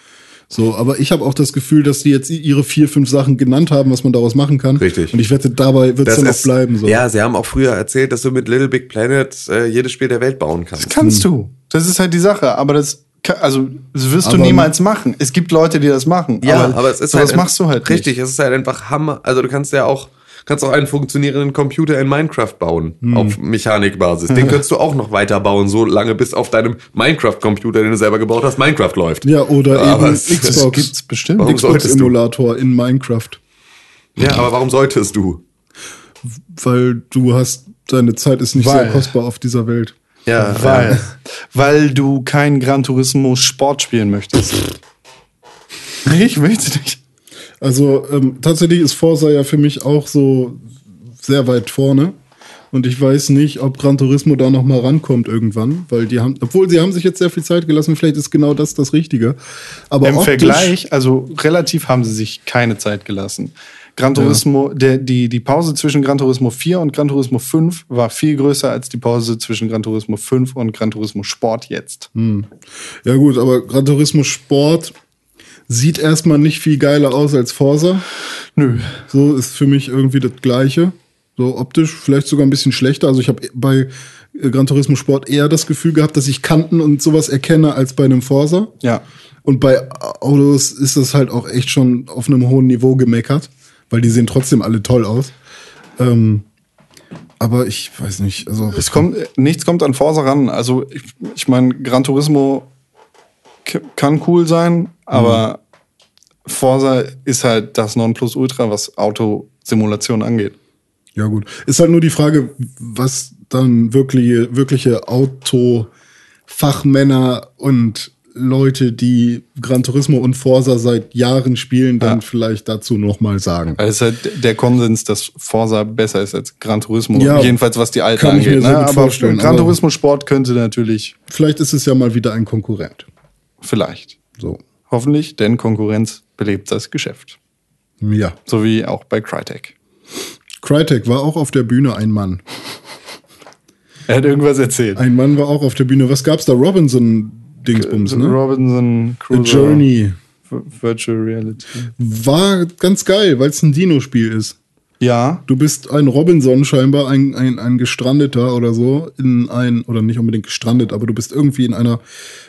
So, aber ich habe auch das Gefühl, dass die jetzt ihre vier, fünf Sachen genannt haben, was man daraus machen kann. Richtig. Und ich wette, dabei wird es dann auch bleiben. So. Ja, sie haben auch früher erzählt, dass du mit Little Big Planet äh, jedes Spiel der Welt bauen kannst. Das kannst du. Das ist halt die Sache. Aber das also das wirst du Aber- niemals machen. Es gibt Leute, die das machen. Ja, aber, es ist halt machst du halt richtig. Nicht. Es ist halt einfach Hammer. Also du kannst ja auch kannst auch einen funktionierenden Computer in Minecraft bauen Hm. auf Mechanikbasis. Den könntest du auch noch weiterbauen, so lange bis auf deinem Minecraft-Computer, den du selber gebaut hast, Minecraft läuft. Ja, oder Aber eben es- Xbox. gibt's bestimmt. Warum solltest du? Xbox-Emulator in Minecraft. Ja, aber warum solltest du? Weil du hast, deine Zeit ist nicht Weil. sehr kostbar auf dieser Welt. Ja, Weil, weil du kein Gran Turismo Sport spielen möchtest. Nee, ich möchte nicht. Also ähm, tatsächlich ist Forza ja für mich auch so sehr weit vorne. Und ich weiß nicht, ob Gran Turismo da noch mal rankommt irgendwann, weil die haben, obwohl sie haben sich jetzt sehr viel Zeit gelassen, vielleicht ist genau das das Richtige. Aber Im Vergleich, also relativ haben sie sich keine Zeit gelassen. Gran Turismo, der, die, die Pause zwischen Gran Turismo 4 und Gran Turismo 5 war viel größer als die Pause zwischen Gran Turismo 5 und Gran Turismo Sport jetzt. Ja gut, aber Gran Turismo Sport sieht erstmal nicht viel geiler aus als Forza. Nö. So ist für mich irgendwie das Gleiche. So optisch vielleicht sogar ein bisschen schlechter. Also ich habe bei äh, Gran Turismo Sport eher das Gefühl gehabt, dass ich Kanten und sowas erkenne als bei einem Forza. Ja. Und bei Autos ist das halt auch echt schon auf einem hohen Niveau gemeckert, weil die sehen trotzdem alle toll aus. Ähm, aber ich weiß nicht, also Es kommt, nichts kommt an Forza ran. Also, ich, ich meine, Gran Turismo kann cool sein, aber Forza ist halt das Nonplusultra, was Autosimulation angeht. ja gut. Ist halt nur die Frage, was dann wirkliche, wirkliche Autofachmänner und Leute, die Gran Turismo und Forza seit Jahren spielen, dann Ja. vielleicht dazu nochmal sagen. Also es ist halt der Konsens, dass Forza besser ist als Gran Turismo. Ja, Jedenfalls was die alten kann ich mir angeht. Ne? Aber vorstellen, Gran Turismo Sport könnte natürlich Vielleicht ist es ja mal wieder ein Konkurrent. vielleicht. So. Hoffentlich, denn Konkurrenz belebt das Geschäft. Ja. So wie auch bei Crytek. Crytek war auch auf der Bühne ein Mann. Er hat irgendwas erzählt. Ein Mann war auch auf der Bühne. Was gab's da? Robinson Dingsbums, ne? Robinson A Crusoe Journey. V- Virtual Reality. War ganz geil, weil es ein Dino-Spiel ist. Ja, Du bist ein Robinson scheinbar, ein, ein, ein Gestrandeter oder so, in ein, oder nicht unbedingt gestrandet, aber du bist irgendwie in einer,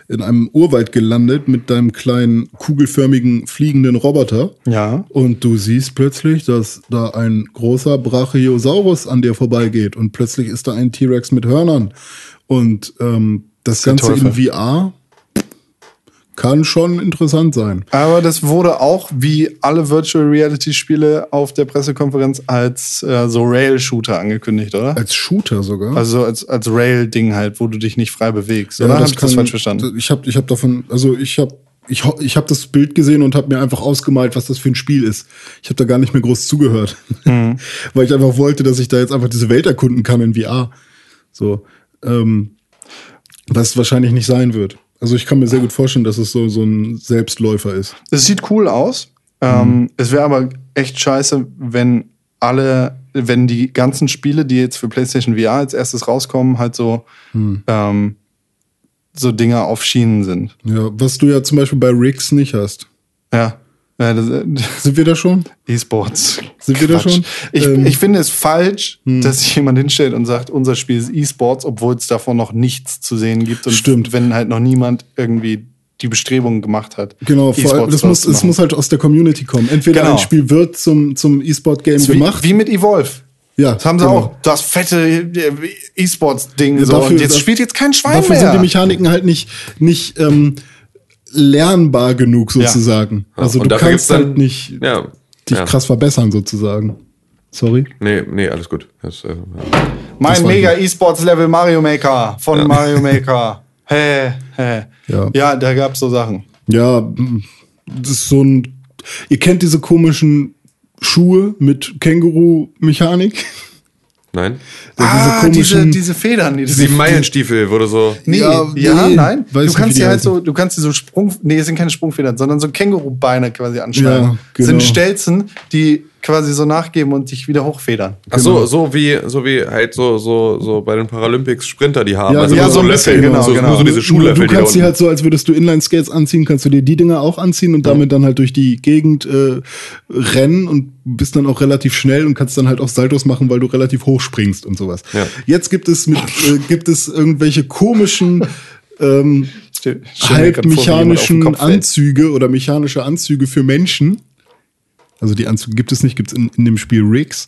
in einem Urwald gelandet mit deinem kleinen, kugelförmigen, fliegenden Roboter. ja. Und du siehst plötzlich, dass da ein großer Brachiosaurus an dir vorbeigeht und plötzlich ist da ein T-Rex mit Hörnern. Und ähm, das Ganze in. VR kann schon interessant sein. Aber das wurde auch, wie alle Virtual Reality Spiele auf der Pressekonferenz, als äh, so Rail-Shooter angekündigt, oder? Als Shooter sogar. Also als, als Rail-Ding halt, wo du dich nicht frei bewegst. Ja, oder? Hab ich kann- das falsch verstanden? Ich habe ich hab davon, also ich habe ich, ich hab das Bild gesehen und habe mir einfach ausgemalt, was das für ein Spiel ist. Ich habe da gar nicht mehr groß zugehört, Mhm. weil ich einfach wollte, dass ich da jetzt einfach diese Welt erkunden kann in VR. So, ähm, was wahrscheinlich nicht sein wird. Also ich kann mir sehr gut vorstellen, dass es so so ein Selbstläufer ist. Es sieht cool aus. Ähm, es wäre aber echt scheiße, wenn alle, wenn die ganzen Spiele, die jetzt für PlayStation VR als erstes rauskommen, halt so, ähm, so Dinger auf Schienen sind. Ja, was du ja zum Beispiel bei Riggs nicht hast. Ja. Ja das, Sind wir da schon? E-Sports. Sind wir da Quatsch. schon? Ich, Ähm, ich finde es falsch, dass sich jemand hinstellt und sagt, unser Spiel ist E-Sports, obwohl es davon noch nichts zu sehen gibt. Und Stimmt. wenn halt noch niemand irgendwie die Bestrebungen gemacht hat. Genau, vor allem, das muss, es muss halt aus der Community kommen. Entweder Genau. ein Spiel wird zum, zum E-Sport-Game gemacht. wie mit Evolve. ja, Das haben sie genau. auch. Das fette äh, E-Sports-Ding. Ja, so. dafür- und jetzt da- spielt jetzt kein Schwein Dafür mehr. sind die Mechaniken halt nicht, nicht ähm, lernbar genug sozusagen. Also und du kannst gibt's dann- halt nicht Ja. dich ja. krass verbessern sozusagen. Sorry. Nee, nee, alles gut. Das, äh, mein mega E-Sports-Level Mario Maker von Mario Maker. Hä, hä. Ja. ja, da gab's so Sachen. Ja, das ist so ein. Ihr kennt diese komischen Schuhe mit Känguru-Mechanik? Nein. ah, diese, diese Federn. Die Sieben Meilenstiefel wurde so. Nee, Ja, ja, nee, nein. weiß du kannst die dir halt so, du kannst dir so Sprung, nee, es sind keine Sprungfedern, sondern so Kängurubeine quasi anschneiden. Ja, genau. Sind Stelzen, die quasi so nachgeben und dich wieder hochfedern. Ach so, so wie, so wie halt so, so, so bei den Paralympics Sprinter, die haben. Ja, also ja, nur so ein Löffel, bisschen, genau, so, genau. Nur so diese Schuhlöffel, Du kannst die halt so, als würdest du Inline-Skates anziehen, kannst du dir die Dinger auch anziehen und damit dann halt durch die Gegend äh, rennen und bist dann auch relativ schnell und kannst dann halt auch Saltos machen, weil du relativ hoch springst und sowas. Ja. Jetzt gibt es mit, äh, gibt es irgendwelche komischen ähm, Stell- stell mir halb grad vor, wie jemand auf den mechanischen Kopf fällt. Anzüge oder mechanische Anzüge für Menschen. Also die Anzüge gibt es nicht, gibt es in, in dem Spiel Rigs.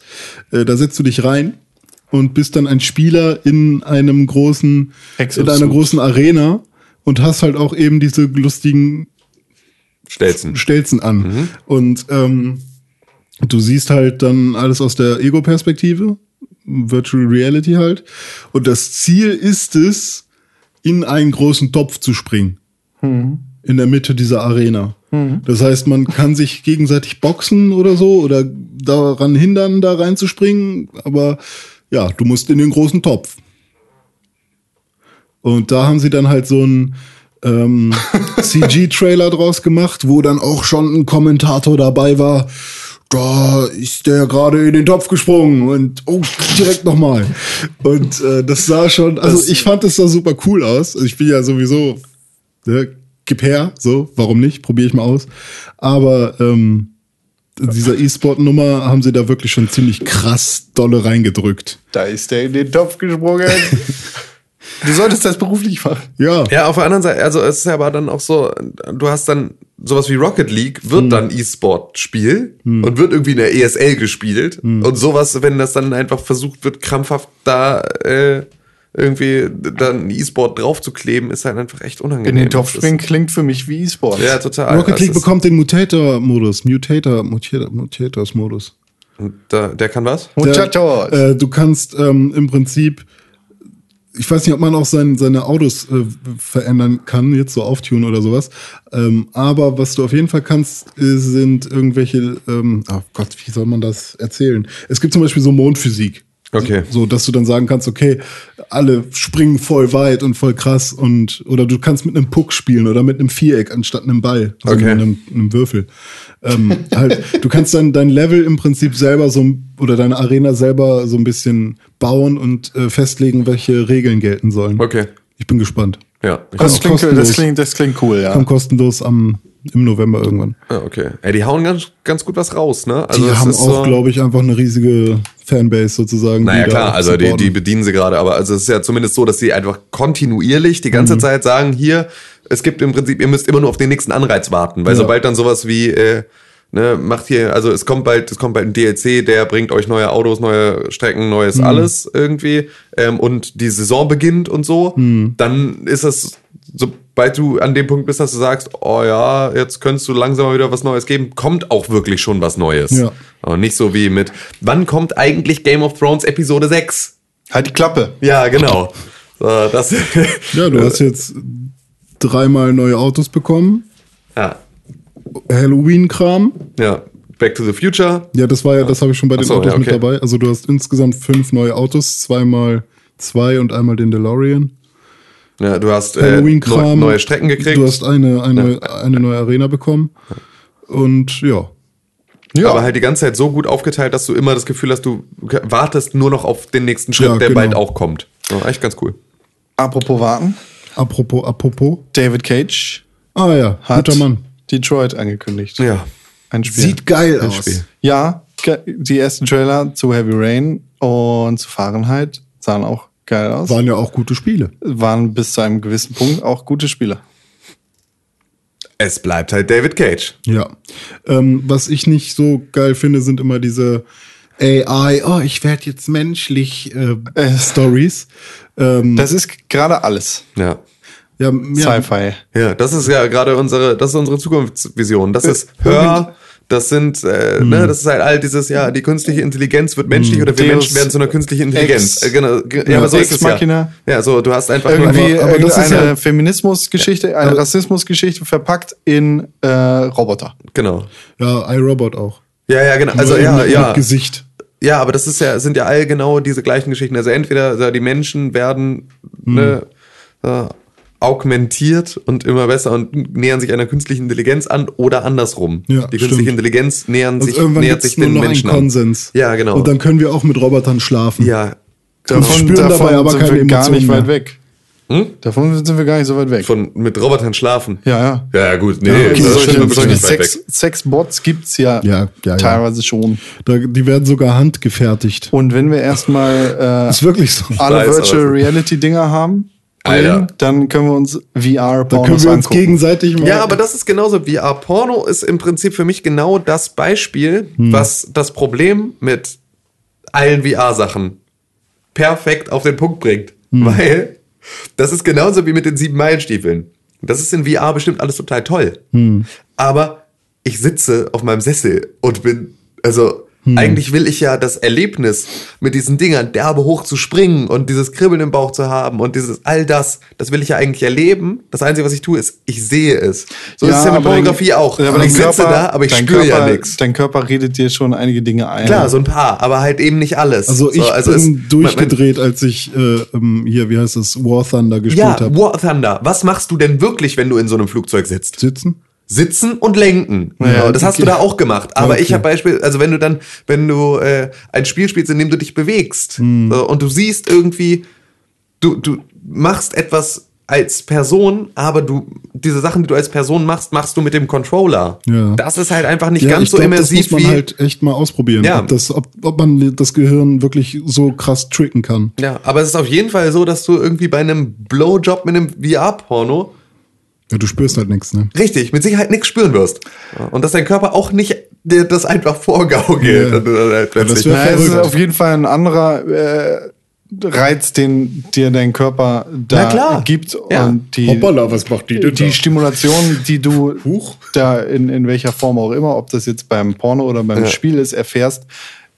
Äh, da setzt du dich rein und bist dann ein Spieler in einem großen, in einer großen Arena und hast halt auch eben diese lustigen Stelzen. Stelzen an. Und ähm, du siehst halt dann alles aus der Ego-Perspektive, Virtual Reality halt. Und das Ziel ist es, in einen großen Topf zu springen. In der Mitte dieser Arena. Das heißt, man kann sich gegenseitig boxen oder so oder daran hindern, da reinzuspringen. Aber ja, du musst in den großen Topf. Und da haben sie dann halt so einen ähm, CG-Trailer draus gemacht, wo dann auch schon ein Kommentator dabei war. Da ist der gerade in den Topf gesprungen und oh, direkt nochmal. Und äh, das sah schon, also ich fand das sah super cool aus. Also ich bin ja sowieso, ne, gib her, so, warum nicht? Probiere ich mal aus. Aber ähm, dieser E-Sport-Nummer haben sie da wirklich schon ziemlich krass dolle reingedrückt. Da ist der in den Topf gesprungen. du solltest das beruflich machen. Ja, Ja, auf der anderen Seite, also es ist ja aber dann auch so, du hast dann sowas wie Rocket League, wird dann E-Sport-Spiel und wird irgendwie in der ESL gespielt. Und sowas, wenn das dann einfach versucht wird, krampfhaft da äh, irgendwie dann E-Sport draufzukleben, ist halt einfach echt unangenehm. In den Topf springen klingt für mich wie E-Sport. Ja, total. Rocket Das League bekommt den Mutator-Modus, Mutator, Mutator, Mutators-Modus. und da, der kann was? Muchachos. Der, äh, du kannst ähm, im Prinzip, ich weiß nicht, ob man auch sein, seine Autos äh, verändern kann, jetzt so auftunen oder sowas. Ähm, aber was du auf jeden Fall kannst, sind irgendwelche, ähm, oh Gott, wie soll man das erzählen? Es gibt zum Beispiel so Mondphysik. Okay. So, dass du dann sagen kannst, okay, alle springen voll weit und voll krass und oder du kannst mit einem Puck spielen oder mit einem Viereck anstatt einem Ball, also Okay. mit einem, einem Würfel. Ähm, halt, du kannst dann dein Level im Prinzip selber so oder deine Arena selber so ein bisschen bauen und äh, festlegen, welche Regeln gelten sollen. Okay. Ich bin gespannt. Ja. Ich Das klingt, das, klingt, das klingt cool, ja. Kommt kostenlos am im November irgendwann. Ah, okay. Ey, die hauen ganz, ganz gut was raus, ne? Die es haben auch, so- glaube ich, einfach eine riesige Fanbase sozusagen. Naja, die klar, also die, supporten. die bedienen sie gerade, aber also es ist ja zumindest so, dass sie einfach kontinuierlich die Mhm. ganze Zeit sagen, hier, es gibt im Prinzip, ihr müsst immer nur auf den nächsten Anreiz warten, weil Ja. sobald dann sowas wie, äh, ne, macht hier, also es kommt bald, es kommt bald ein DLC, der bringt euch neue Autos, neue Strecken, neues Mhm. alles irgendwie, ähm, und die Saison beginnt und so, Mhm. dann ist es, sobald du an dem Punkt bist, dass du sagst, oh ja, jetzt könntest du langsam mal wieder was Neues geben, kommt auch wirklich schon was Neues. Ja. Aber nicht so wie mit, wann kommt eigentlich Game of Thrones Episode 6? Halt die Klappe. Ja, genau. So, das, Ja, du hast jetzt dreimal neue Autos bekommen. ja, Halloween-Kram. ja. Back to the Future. Ja, das war ja, das habe ich schon bei den so, Autos ja, mit okay. dabei. Also du hast insgesamt fünf neue Autos, zweimal zwei und einmal den DeLorean. Ja, du hast äh, Halloween-Kram. neu, neue Strecken gekriegt. Du hast eine, eine, eine neue Arena bekommen. Und ja. Ja. Aber halt die ganze Zeit so gut aufgeteilt, dass du immer das Gefühl hast, du wartest nur noch auf den nächsten Schritt, Ja, der genau. bald auch kommt. Ja, echt ganz cool. Apropos warten. Apropos, apropos. David Cage Ah ja, hat guter Mann. Detroit angekündigt. Ja. Ein Spiel. Sieht geil Ein aus. Spiel. ja, die ersten Trailer zu Heavy Rain und zu Fahrenheit sahen auch geil aus. Waren ja auch gute Spiele. Waren bis zu einem gewissen Punkt auch gute Spiele. Es bleibt halt David Cage. Ja. Ähm, was ich nicht so geil finde, sind immer diese AI, oh, ich werde jetzt menschlich äh, Äh. Stories. Ähm, Das ist gerade alles. Ja. Ja, ja, Sci-Fi. Ja, das ist ja gerade unsere, das ist unsere Zukunftsvision. Das ist Hör, das sind, äh, Hm. ne, das ist halt all dieses, ja, die künstliche Intelligenz wird menschlich oder wir Deus Menschen werden zu einer künstlichen Intelligenz. Ex- Äh, genau, ge- ja, aber so Ex ist es ja. Machina. Ja, so, du hast einfach Irgendwie nur, aber das ist ja- Feminismusgeschichte, eine Rassismusgeschichte verpackt in äh, Roboter. genau. ja, iRobot auch. Ja, ja, genau. Also, Nur ja, mit, ja. Mit Gesicht. Ja, aber das ist ja, sind ja all genau diese gleichen Geschichten. Also entweder also die Menschen werden ne, äh, augmentiert und immer besser und nähern sich einer künstlichen Intelligenz an oder andersrum. Ja, die künstliche stimmt. Intelligenz nähern Also sich, irgendwann nähert sich nur den noch einen Menschen an. Konsens. Ja, genau. Und dann können wir auch mit Robotern schlafen. ja, Und spüren dabei aber sind keine wir gar Emotionen nicht weit mehr. weg. Davon sind wir gar nicht so weit weg. von mit Robotern schlafen. ja, ja. Ja, ja, gut. Nee, Ja, okay, das so ist solche schon solche nicht weit Sex, weg. Sexbots gibt's ja, Ja, ja, ja. teilweise schon. Da, die werden sogar handgefertigt. Und wenn wir erstmal ist wirklich so. äh, alle weiß, Virtual Reality Dinger haben, Alter. dann können wir uns Da können VR-Pornos wir uns angucken. gegenseitig mal. Ja, aber das ist genauso. VR-Porno ist im Prinzip für mich genau das Beispiel, was das Problem mit allen VR-Sachen perfekt auf den Punkt bringt. Weil das ist genauso wie mit den sieben Meilenstiefeln. Das ist in VR bestimmt alles total toll. Aber ich sitze auf meinem Sessel und bin, also eigentlich will ich ja das Erlebnis mit diesen Dingern derbe hoch zu springen und dieses Kribbeln im Bauch zu haben und dieses all das, das will ich ja eigentlich erleben. Das Einzige, was ich tue, ist, ich sehe es. So ist es ja mit aber dein- Pornografie auch. Ja, aber ich dein sitze Körper- da, aber ich spüre ja Körper- nichts. Dein Körper redet dir schon einige Dinge ein. Klar, so ein paar, aber halt eben nicht alles. Also ich so, bin es- durchgedreht, als ich äh, ähm, hier, wie heißt es, War Thunder gespielt Ja, habe. War Thunder. Was machst du denn wirklich, wenn du in so einem Flugzeug sitzt? Sitzen? Sitzen und lenken. Ja, das hast okay. du da auch gemacht. Aber Okay. ich habe Beispiel, also wenn du dann, wenn du äh, ein Spiel spielst, in dem du dich bewegst Hm. so, und du siehst irgendwie, du, du machst etwas als Person, aber du diese Sachen, die du als Person machst, machst du mit dem Controller. Ja. Das ist halt einfach nicht Ja, ganz so glaub, immersiv das muss man wie. halt echt mal ausprobieren, Ja. ob, das, ob, ob man das Gehirn wirklich so krass tricken kann. ja, aber es ist auf jeden Fall so, dass du irgendwie bei einem Blowjob mit einem VR-Porno Ja, du spürst halt nichts, ne? Richtig, mit Sicherheit nichts spüren wirst. Und dass dein Körper auch nicht dir das einfach vorgaukelt. Ja. Halt plötzlich. das Na, ist auf jeden Fall ein anderer äh, Reiz, den dir dein Körper Na da klar. gibt. Ja. Und die, was macht die die Stimulation, die du Huch. da in, in welcher Form auch immer, ob das jetzt beim Porno oder beim Ja. Spiel ist, erfährst,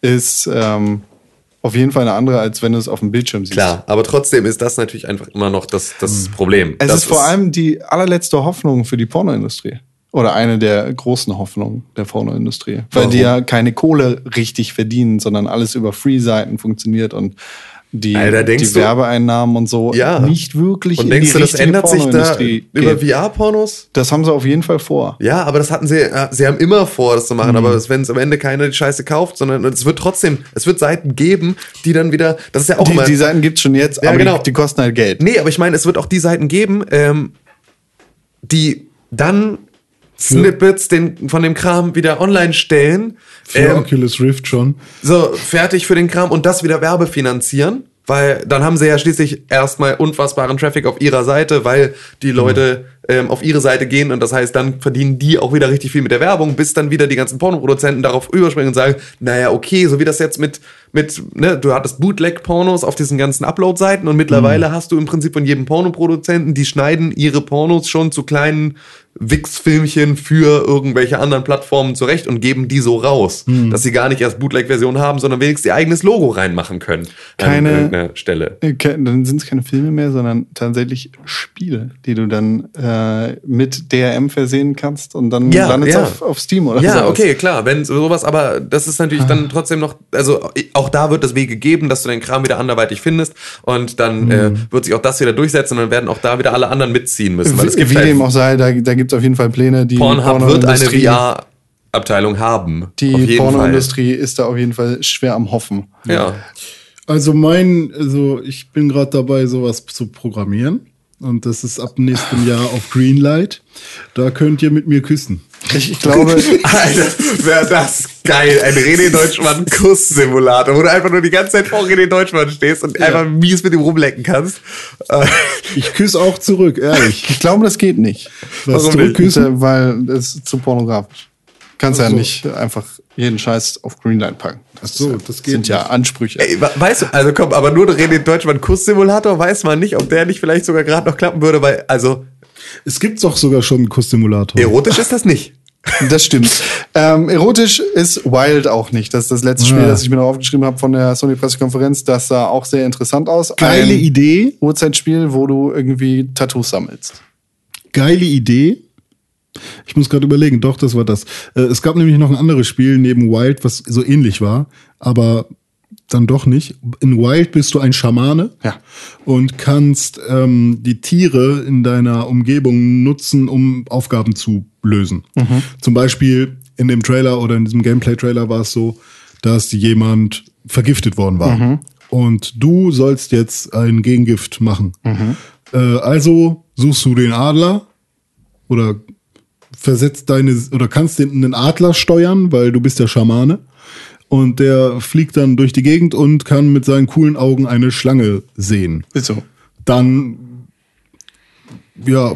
ist ähm, auf jeden Fall eine andere, als wenn du es auf dem Bildschirm siehst. Klar, aber trotzdem ist das natürlich einfach immer noch das, das Problem. Es das ist vor allem die allerletzte Hoffnung für die Pornoindustrie. Oder eine der großen Hoffnungen der Pornoindustrie. Weil Warum? die ja keine Kohle richtig verdienen, sondern alles über Free-Seiten funktioniert und die, Alter, die du- Werbeeinnahmen und so Ja. nicht wirklich Und in denkst du, das ändert sich da über. VR-Pornos? Das haben sie auf jeden Fall vor. Ja, aber das hatten sie, ja, sie haben immer vor, das zu machen, aber wenn es am Ende keiner die Scheiße kauft, sondern es wird trotzdem, es wird Seiten geben, die dann wieder, das ist ja auch Die, immer. die Seiten gibt's schon jetzt, Ja, aber genau. die, die kosten halt Geld. Nee, aber ich meine, es wird auch die Seiten geben, ähm, die dann Snippets den, von dem Kram wieder online stellen. Für Ähm, Oculus Rift schon. so, fertig für den Kram und das wieder werbefinanzieren. Weil dann haben sie ja schließlich erstmal unfassbaren Traffic auf ihrer Seite, weil die Leute ähm, auf ihre Seite gehen und das heißt, dann verdienen die auch wieder richtig viel mit der Werbung, bis dann wieder die ganzen Pornoproduzenten darauf überspringen und sagen, naja, okay, so wie das jetzt mit, mit ne, du hattest Bootleg-Pornos auf diesen ganzen Upload-Seiten und mittlerweile hast du im Prinzip von jedem Pornoproduzenten, die schneiden ihre Pornos schon zu kleinen Wix-Filmchen für irgendwelche anderen Plattformen zurecht und geben die so raus, dass sie gar nicht erst Bootleg-Version haben, sondern wenigstens ihr eigenes Logo reinmachen können. Keine- an irgendeiner Stelle. Äh, ke- Dann sind es keine Filme mehr, sondern tatsächlich Spiele, die du dann äh, mit DRM versehen kannst und dann Ja, landet ja. auf, auf Steam oder Ja, sowas. okay, klar, wenn sowas, aber das ist natürlich dann trotzdem noch, also auch da wird es Wege geben, dass du den Kram wieder anderweitig findest und dann äh, wird sich auch das wieder durchsetzen und dann werden auch da wieder alle anderen mitziehen müssen. Weil es gibt wie halt, dem auch sei, da, da gibt es auf jeden Fall Pläne, die Pornhub wird eine Pornoindustrie- VR-Abteilung haben. Die Pornoindustrie ist da auf jeden Fall schwer am Hoffen. Ja. Also mein, also ich bin gerade dabei, sowas zu programmieren. Und das ist ab nächstem Jahr auf Greenlight. Da könnt ihr mit mir küssen. Ich, ich glaube, Alter, wäre das geil. Ein René Deutschmann Kuss-Simulator, wo du einfach nur die ganze Zeit vor René Deutschmann stehst und einfach mies mit ihm rumlecken kannst. Ich küsse auch zurück, ehrlich. ich glaube, das geht nicht. Was Warum? Äh, Weil das ist zu pornografisch. Kannst ja so. nicht einfach jeden Scheiß auf Greenlight packen. Das so, das geht sind ja nicht. Ansprüche. Ey, we- weißt du, also komm, aber nur der René Deutschmann Kuss-Simulator weiß man nicht, ob der nicht vielleicht sogar gerade noch klappen würde, weil, also, Es gibt doch sogar schon einen Kusssimulator. erotisch ist das nicht. Das stimmt. ähm, erotisch ist Wild auch nicht. Das ist das letzte Spiel, Ja. das ich mir noch aufgeschrieben habe von der Sony-Pressekonferenz. Das sah auch sehr interessant aus. Geile Ein Idee. Uhrzeitspiel, wo du irgendwie Tattoos sammelst. Geile Idee. Ich muss gerade überlegen, doch, das war das. Äh, Es gab nämlich noch ein anderes Spiel neben Wild, was so ähnlich war, aber dann doch nicht. In Wild bist du ein Schamane Ja. und kannst ähm, die Tiere in deiner Umgebung nutzen, um Aufgaben zu lösen. Zum Beispiel in dem Trailer oder in diesem Gameplay-Trailer war es so, dass jemand vergiftet worden war. Und du sollst jetzt ein Gegengift machen. Äh, also suchst du den Adler oder versetzt deine oder kannst den einen Adler steuern, weil du bist der Schamane. Und der fliegt dann durch die Gegend und kann mit seinen coolen Augen eine Schlange sehen. Ist so. Dann ja,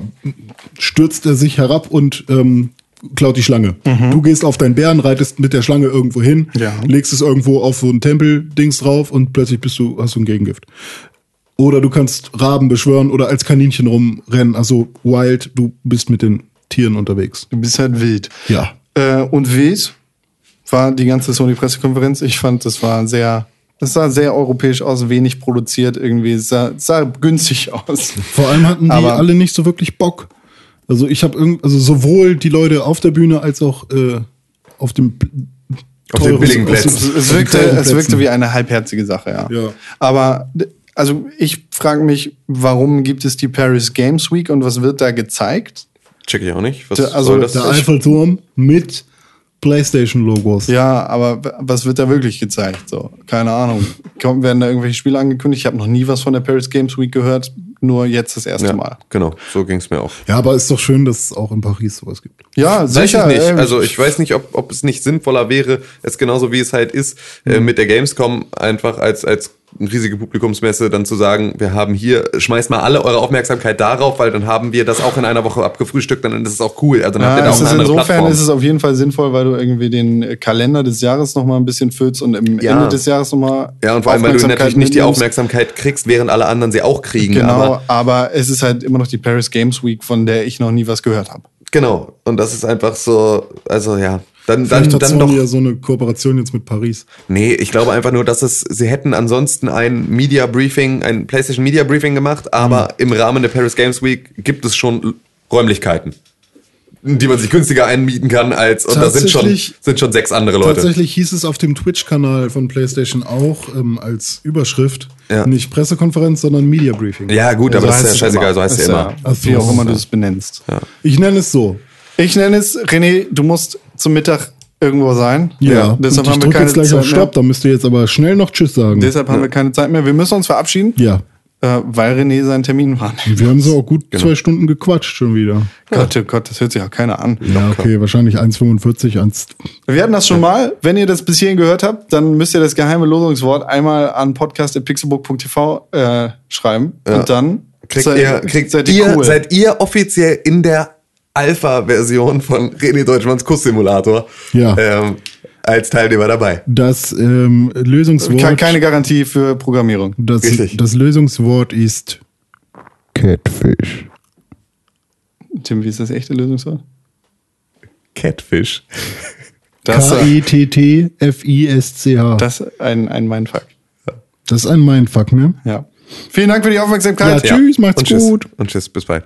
stürzt er sich herab und ähm, klaut die Schlange. Du gehst auf deinen Bären, reitest mit der Schlange irgendwo hin, Ja. legst es irgendwo auf so ein Tempel-Dings drauf und plötzlich bist du, hast du ein Gegengift. Oder du kannst Raben beschwören oder als Kaninchen rumrennen. Also wild, du bist mit den Tieren unterwegs. Du bist halt wild. Ja. Äh, und wild war die ganze Sony-Pressekonferenz. Ich fand, das war sehr, das sah sehr europäisch aus, wenig produziert irgendwie. Es sah, sah günstig aus. Vor allem hatten die Aber- alle nicht so wirklich Bock. Also ich habe irgend, also sowohl die Leute auf der Bühne als auch äh, auf dem Auf den billigen Plätzen. Es, es, wirkte, es wirkte wie eine halbherzige Sache, ja. Ja. Aber also ich frage mich, warum gibt es die Paris Games Week und was wird da gezeigt? Check ich auch nicht. Was Der- also soll das? Der Eiffelturm mit PlayStation-Logos. Ja, aber was wird da wirklich gezeigt? So, keine Ahnung. Kommen, werden da irgendwelche Spiele angekündigt? Ich habe noch nie was von der Paris Games Week gehört, nur jetzt das erste Ja, Mal. genau, so ging es mir auch. Ja, aber ist doch schön, dass es auch in Paris sowas gibt. Ja, Weiß sicher. ich nicht. Also ich weiß nicht, ob, ob es nicht sinnvoller wäre, es genauso wie es halt ist, Mhm. äh, mit der Gamescom einfach als, als riesige Publikumsmesse dann zu sagen, wir haben hier, schmeißt mal alle eure Aufmerksamkeit darauf, weil dann haben wir das auch in einer Woche abgefrühstückt, dann ist es auch cool. Also dann habt ihr Ja, da auch eine andere insofern Plattform. ist es auf jeden Fall sinnvoll, weil du irgendwie den Kalender des Jahres noch mal ein bisschen füllst und im Ja. Ende des Jahres noch mal ja, und vor allem, weil du natürlich nicht die. Aufmerksamkeit kriegst, während alle anderen sie auch kriegen. Genau, Aber, aber, es ist halt immer noch die Paris Games Week, von der ich noch nie was gehört habe. genau. Und das ist einfach so, also ja. Dann, dann, Vielleicht hat dann Sony doch. ja so eine Kooperation jetzt mit Paris. Nee, ich glaube einfach nur, dass es, sie hätten ansonsten ein Media Briefing, ein PlayStation Media Briefing gemacht, aber Mhm. im Rahmen der Paris Games Week gibt es schon Räumlichkeiten, die man sich günstiger einmieten kann als, und da sind schon, Tatsächlich- sind schon sechs andere Leute. Tatsächlich hieß es auf dem Twitch-Kanal von PlayStation auch ähm, als Überschrift Ja. nicht Pressekonferenz, sondern Media Briefing. Ja, gut, aber das ist ja scheißegal, immer. so heißt es ja immer. Ach so. Wie auch immer du es benennst. Ich nenne es so. Ich nenne es, René, du musst zum Mittag irgendwo sein. Ja, deshalb und ich haben wir keine jetzt gleich Zeit auf Stopp, da müsst ihr jetzt aber schnell noch Tschüss sagen. mehr. Deshalb haben wir keine Zeit mehr. Wir müssen uns verabschieden, ja, äh, weil René seinen Termin wahrnimmt. wir haben so auch gut zwei Stunden gequatscht schon wieder. Gott, oh Gott, das hört sich auch keiner an. Ja, okay, wahrscheinlich 1,45, 1. Wir hatten das schon mal. Wenn ihr das bis hierhin gehört habt, dann müsst ihr das geheime Losungswort einmal an podcast.pixelbook.tv äh, schreiben. Und dann Kriegt seid- ihr, kriegt seid ihr, ihr cool. seid ihr offiziell in der Alpha-Version von René Deutschmanns Kusssimulator Ja. ähm, als Teilnehmer dabei. Das ähm, Lösungswort. Ke- keine Garantie für Programmierung. das, Richtig. das Lösungswort ist Catfish. Tim, wie ist das echte Lösungswort? Catfish. Das, K-E-T-T-F-I-S-C-H. das ist ein, ein Mindfuck. Das ist ein Mindfuck, ne? Ja. Vielen Dank für die Aufmerksamkeit. Ja, Tschüss, macht's und tschüss. gut. Und tschüss, bis bald.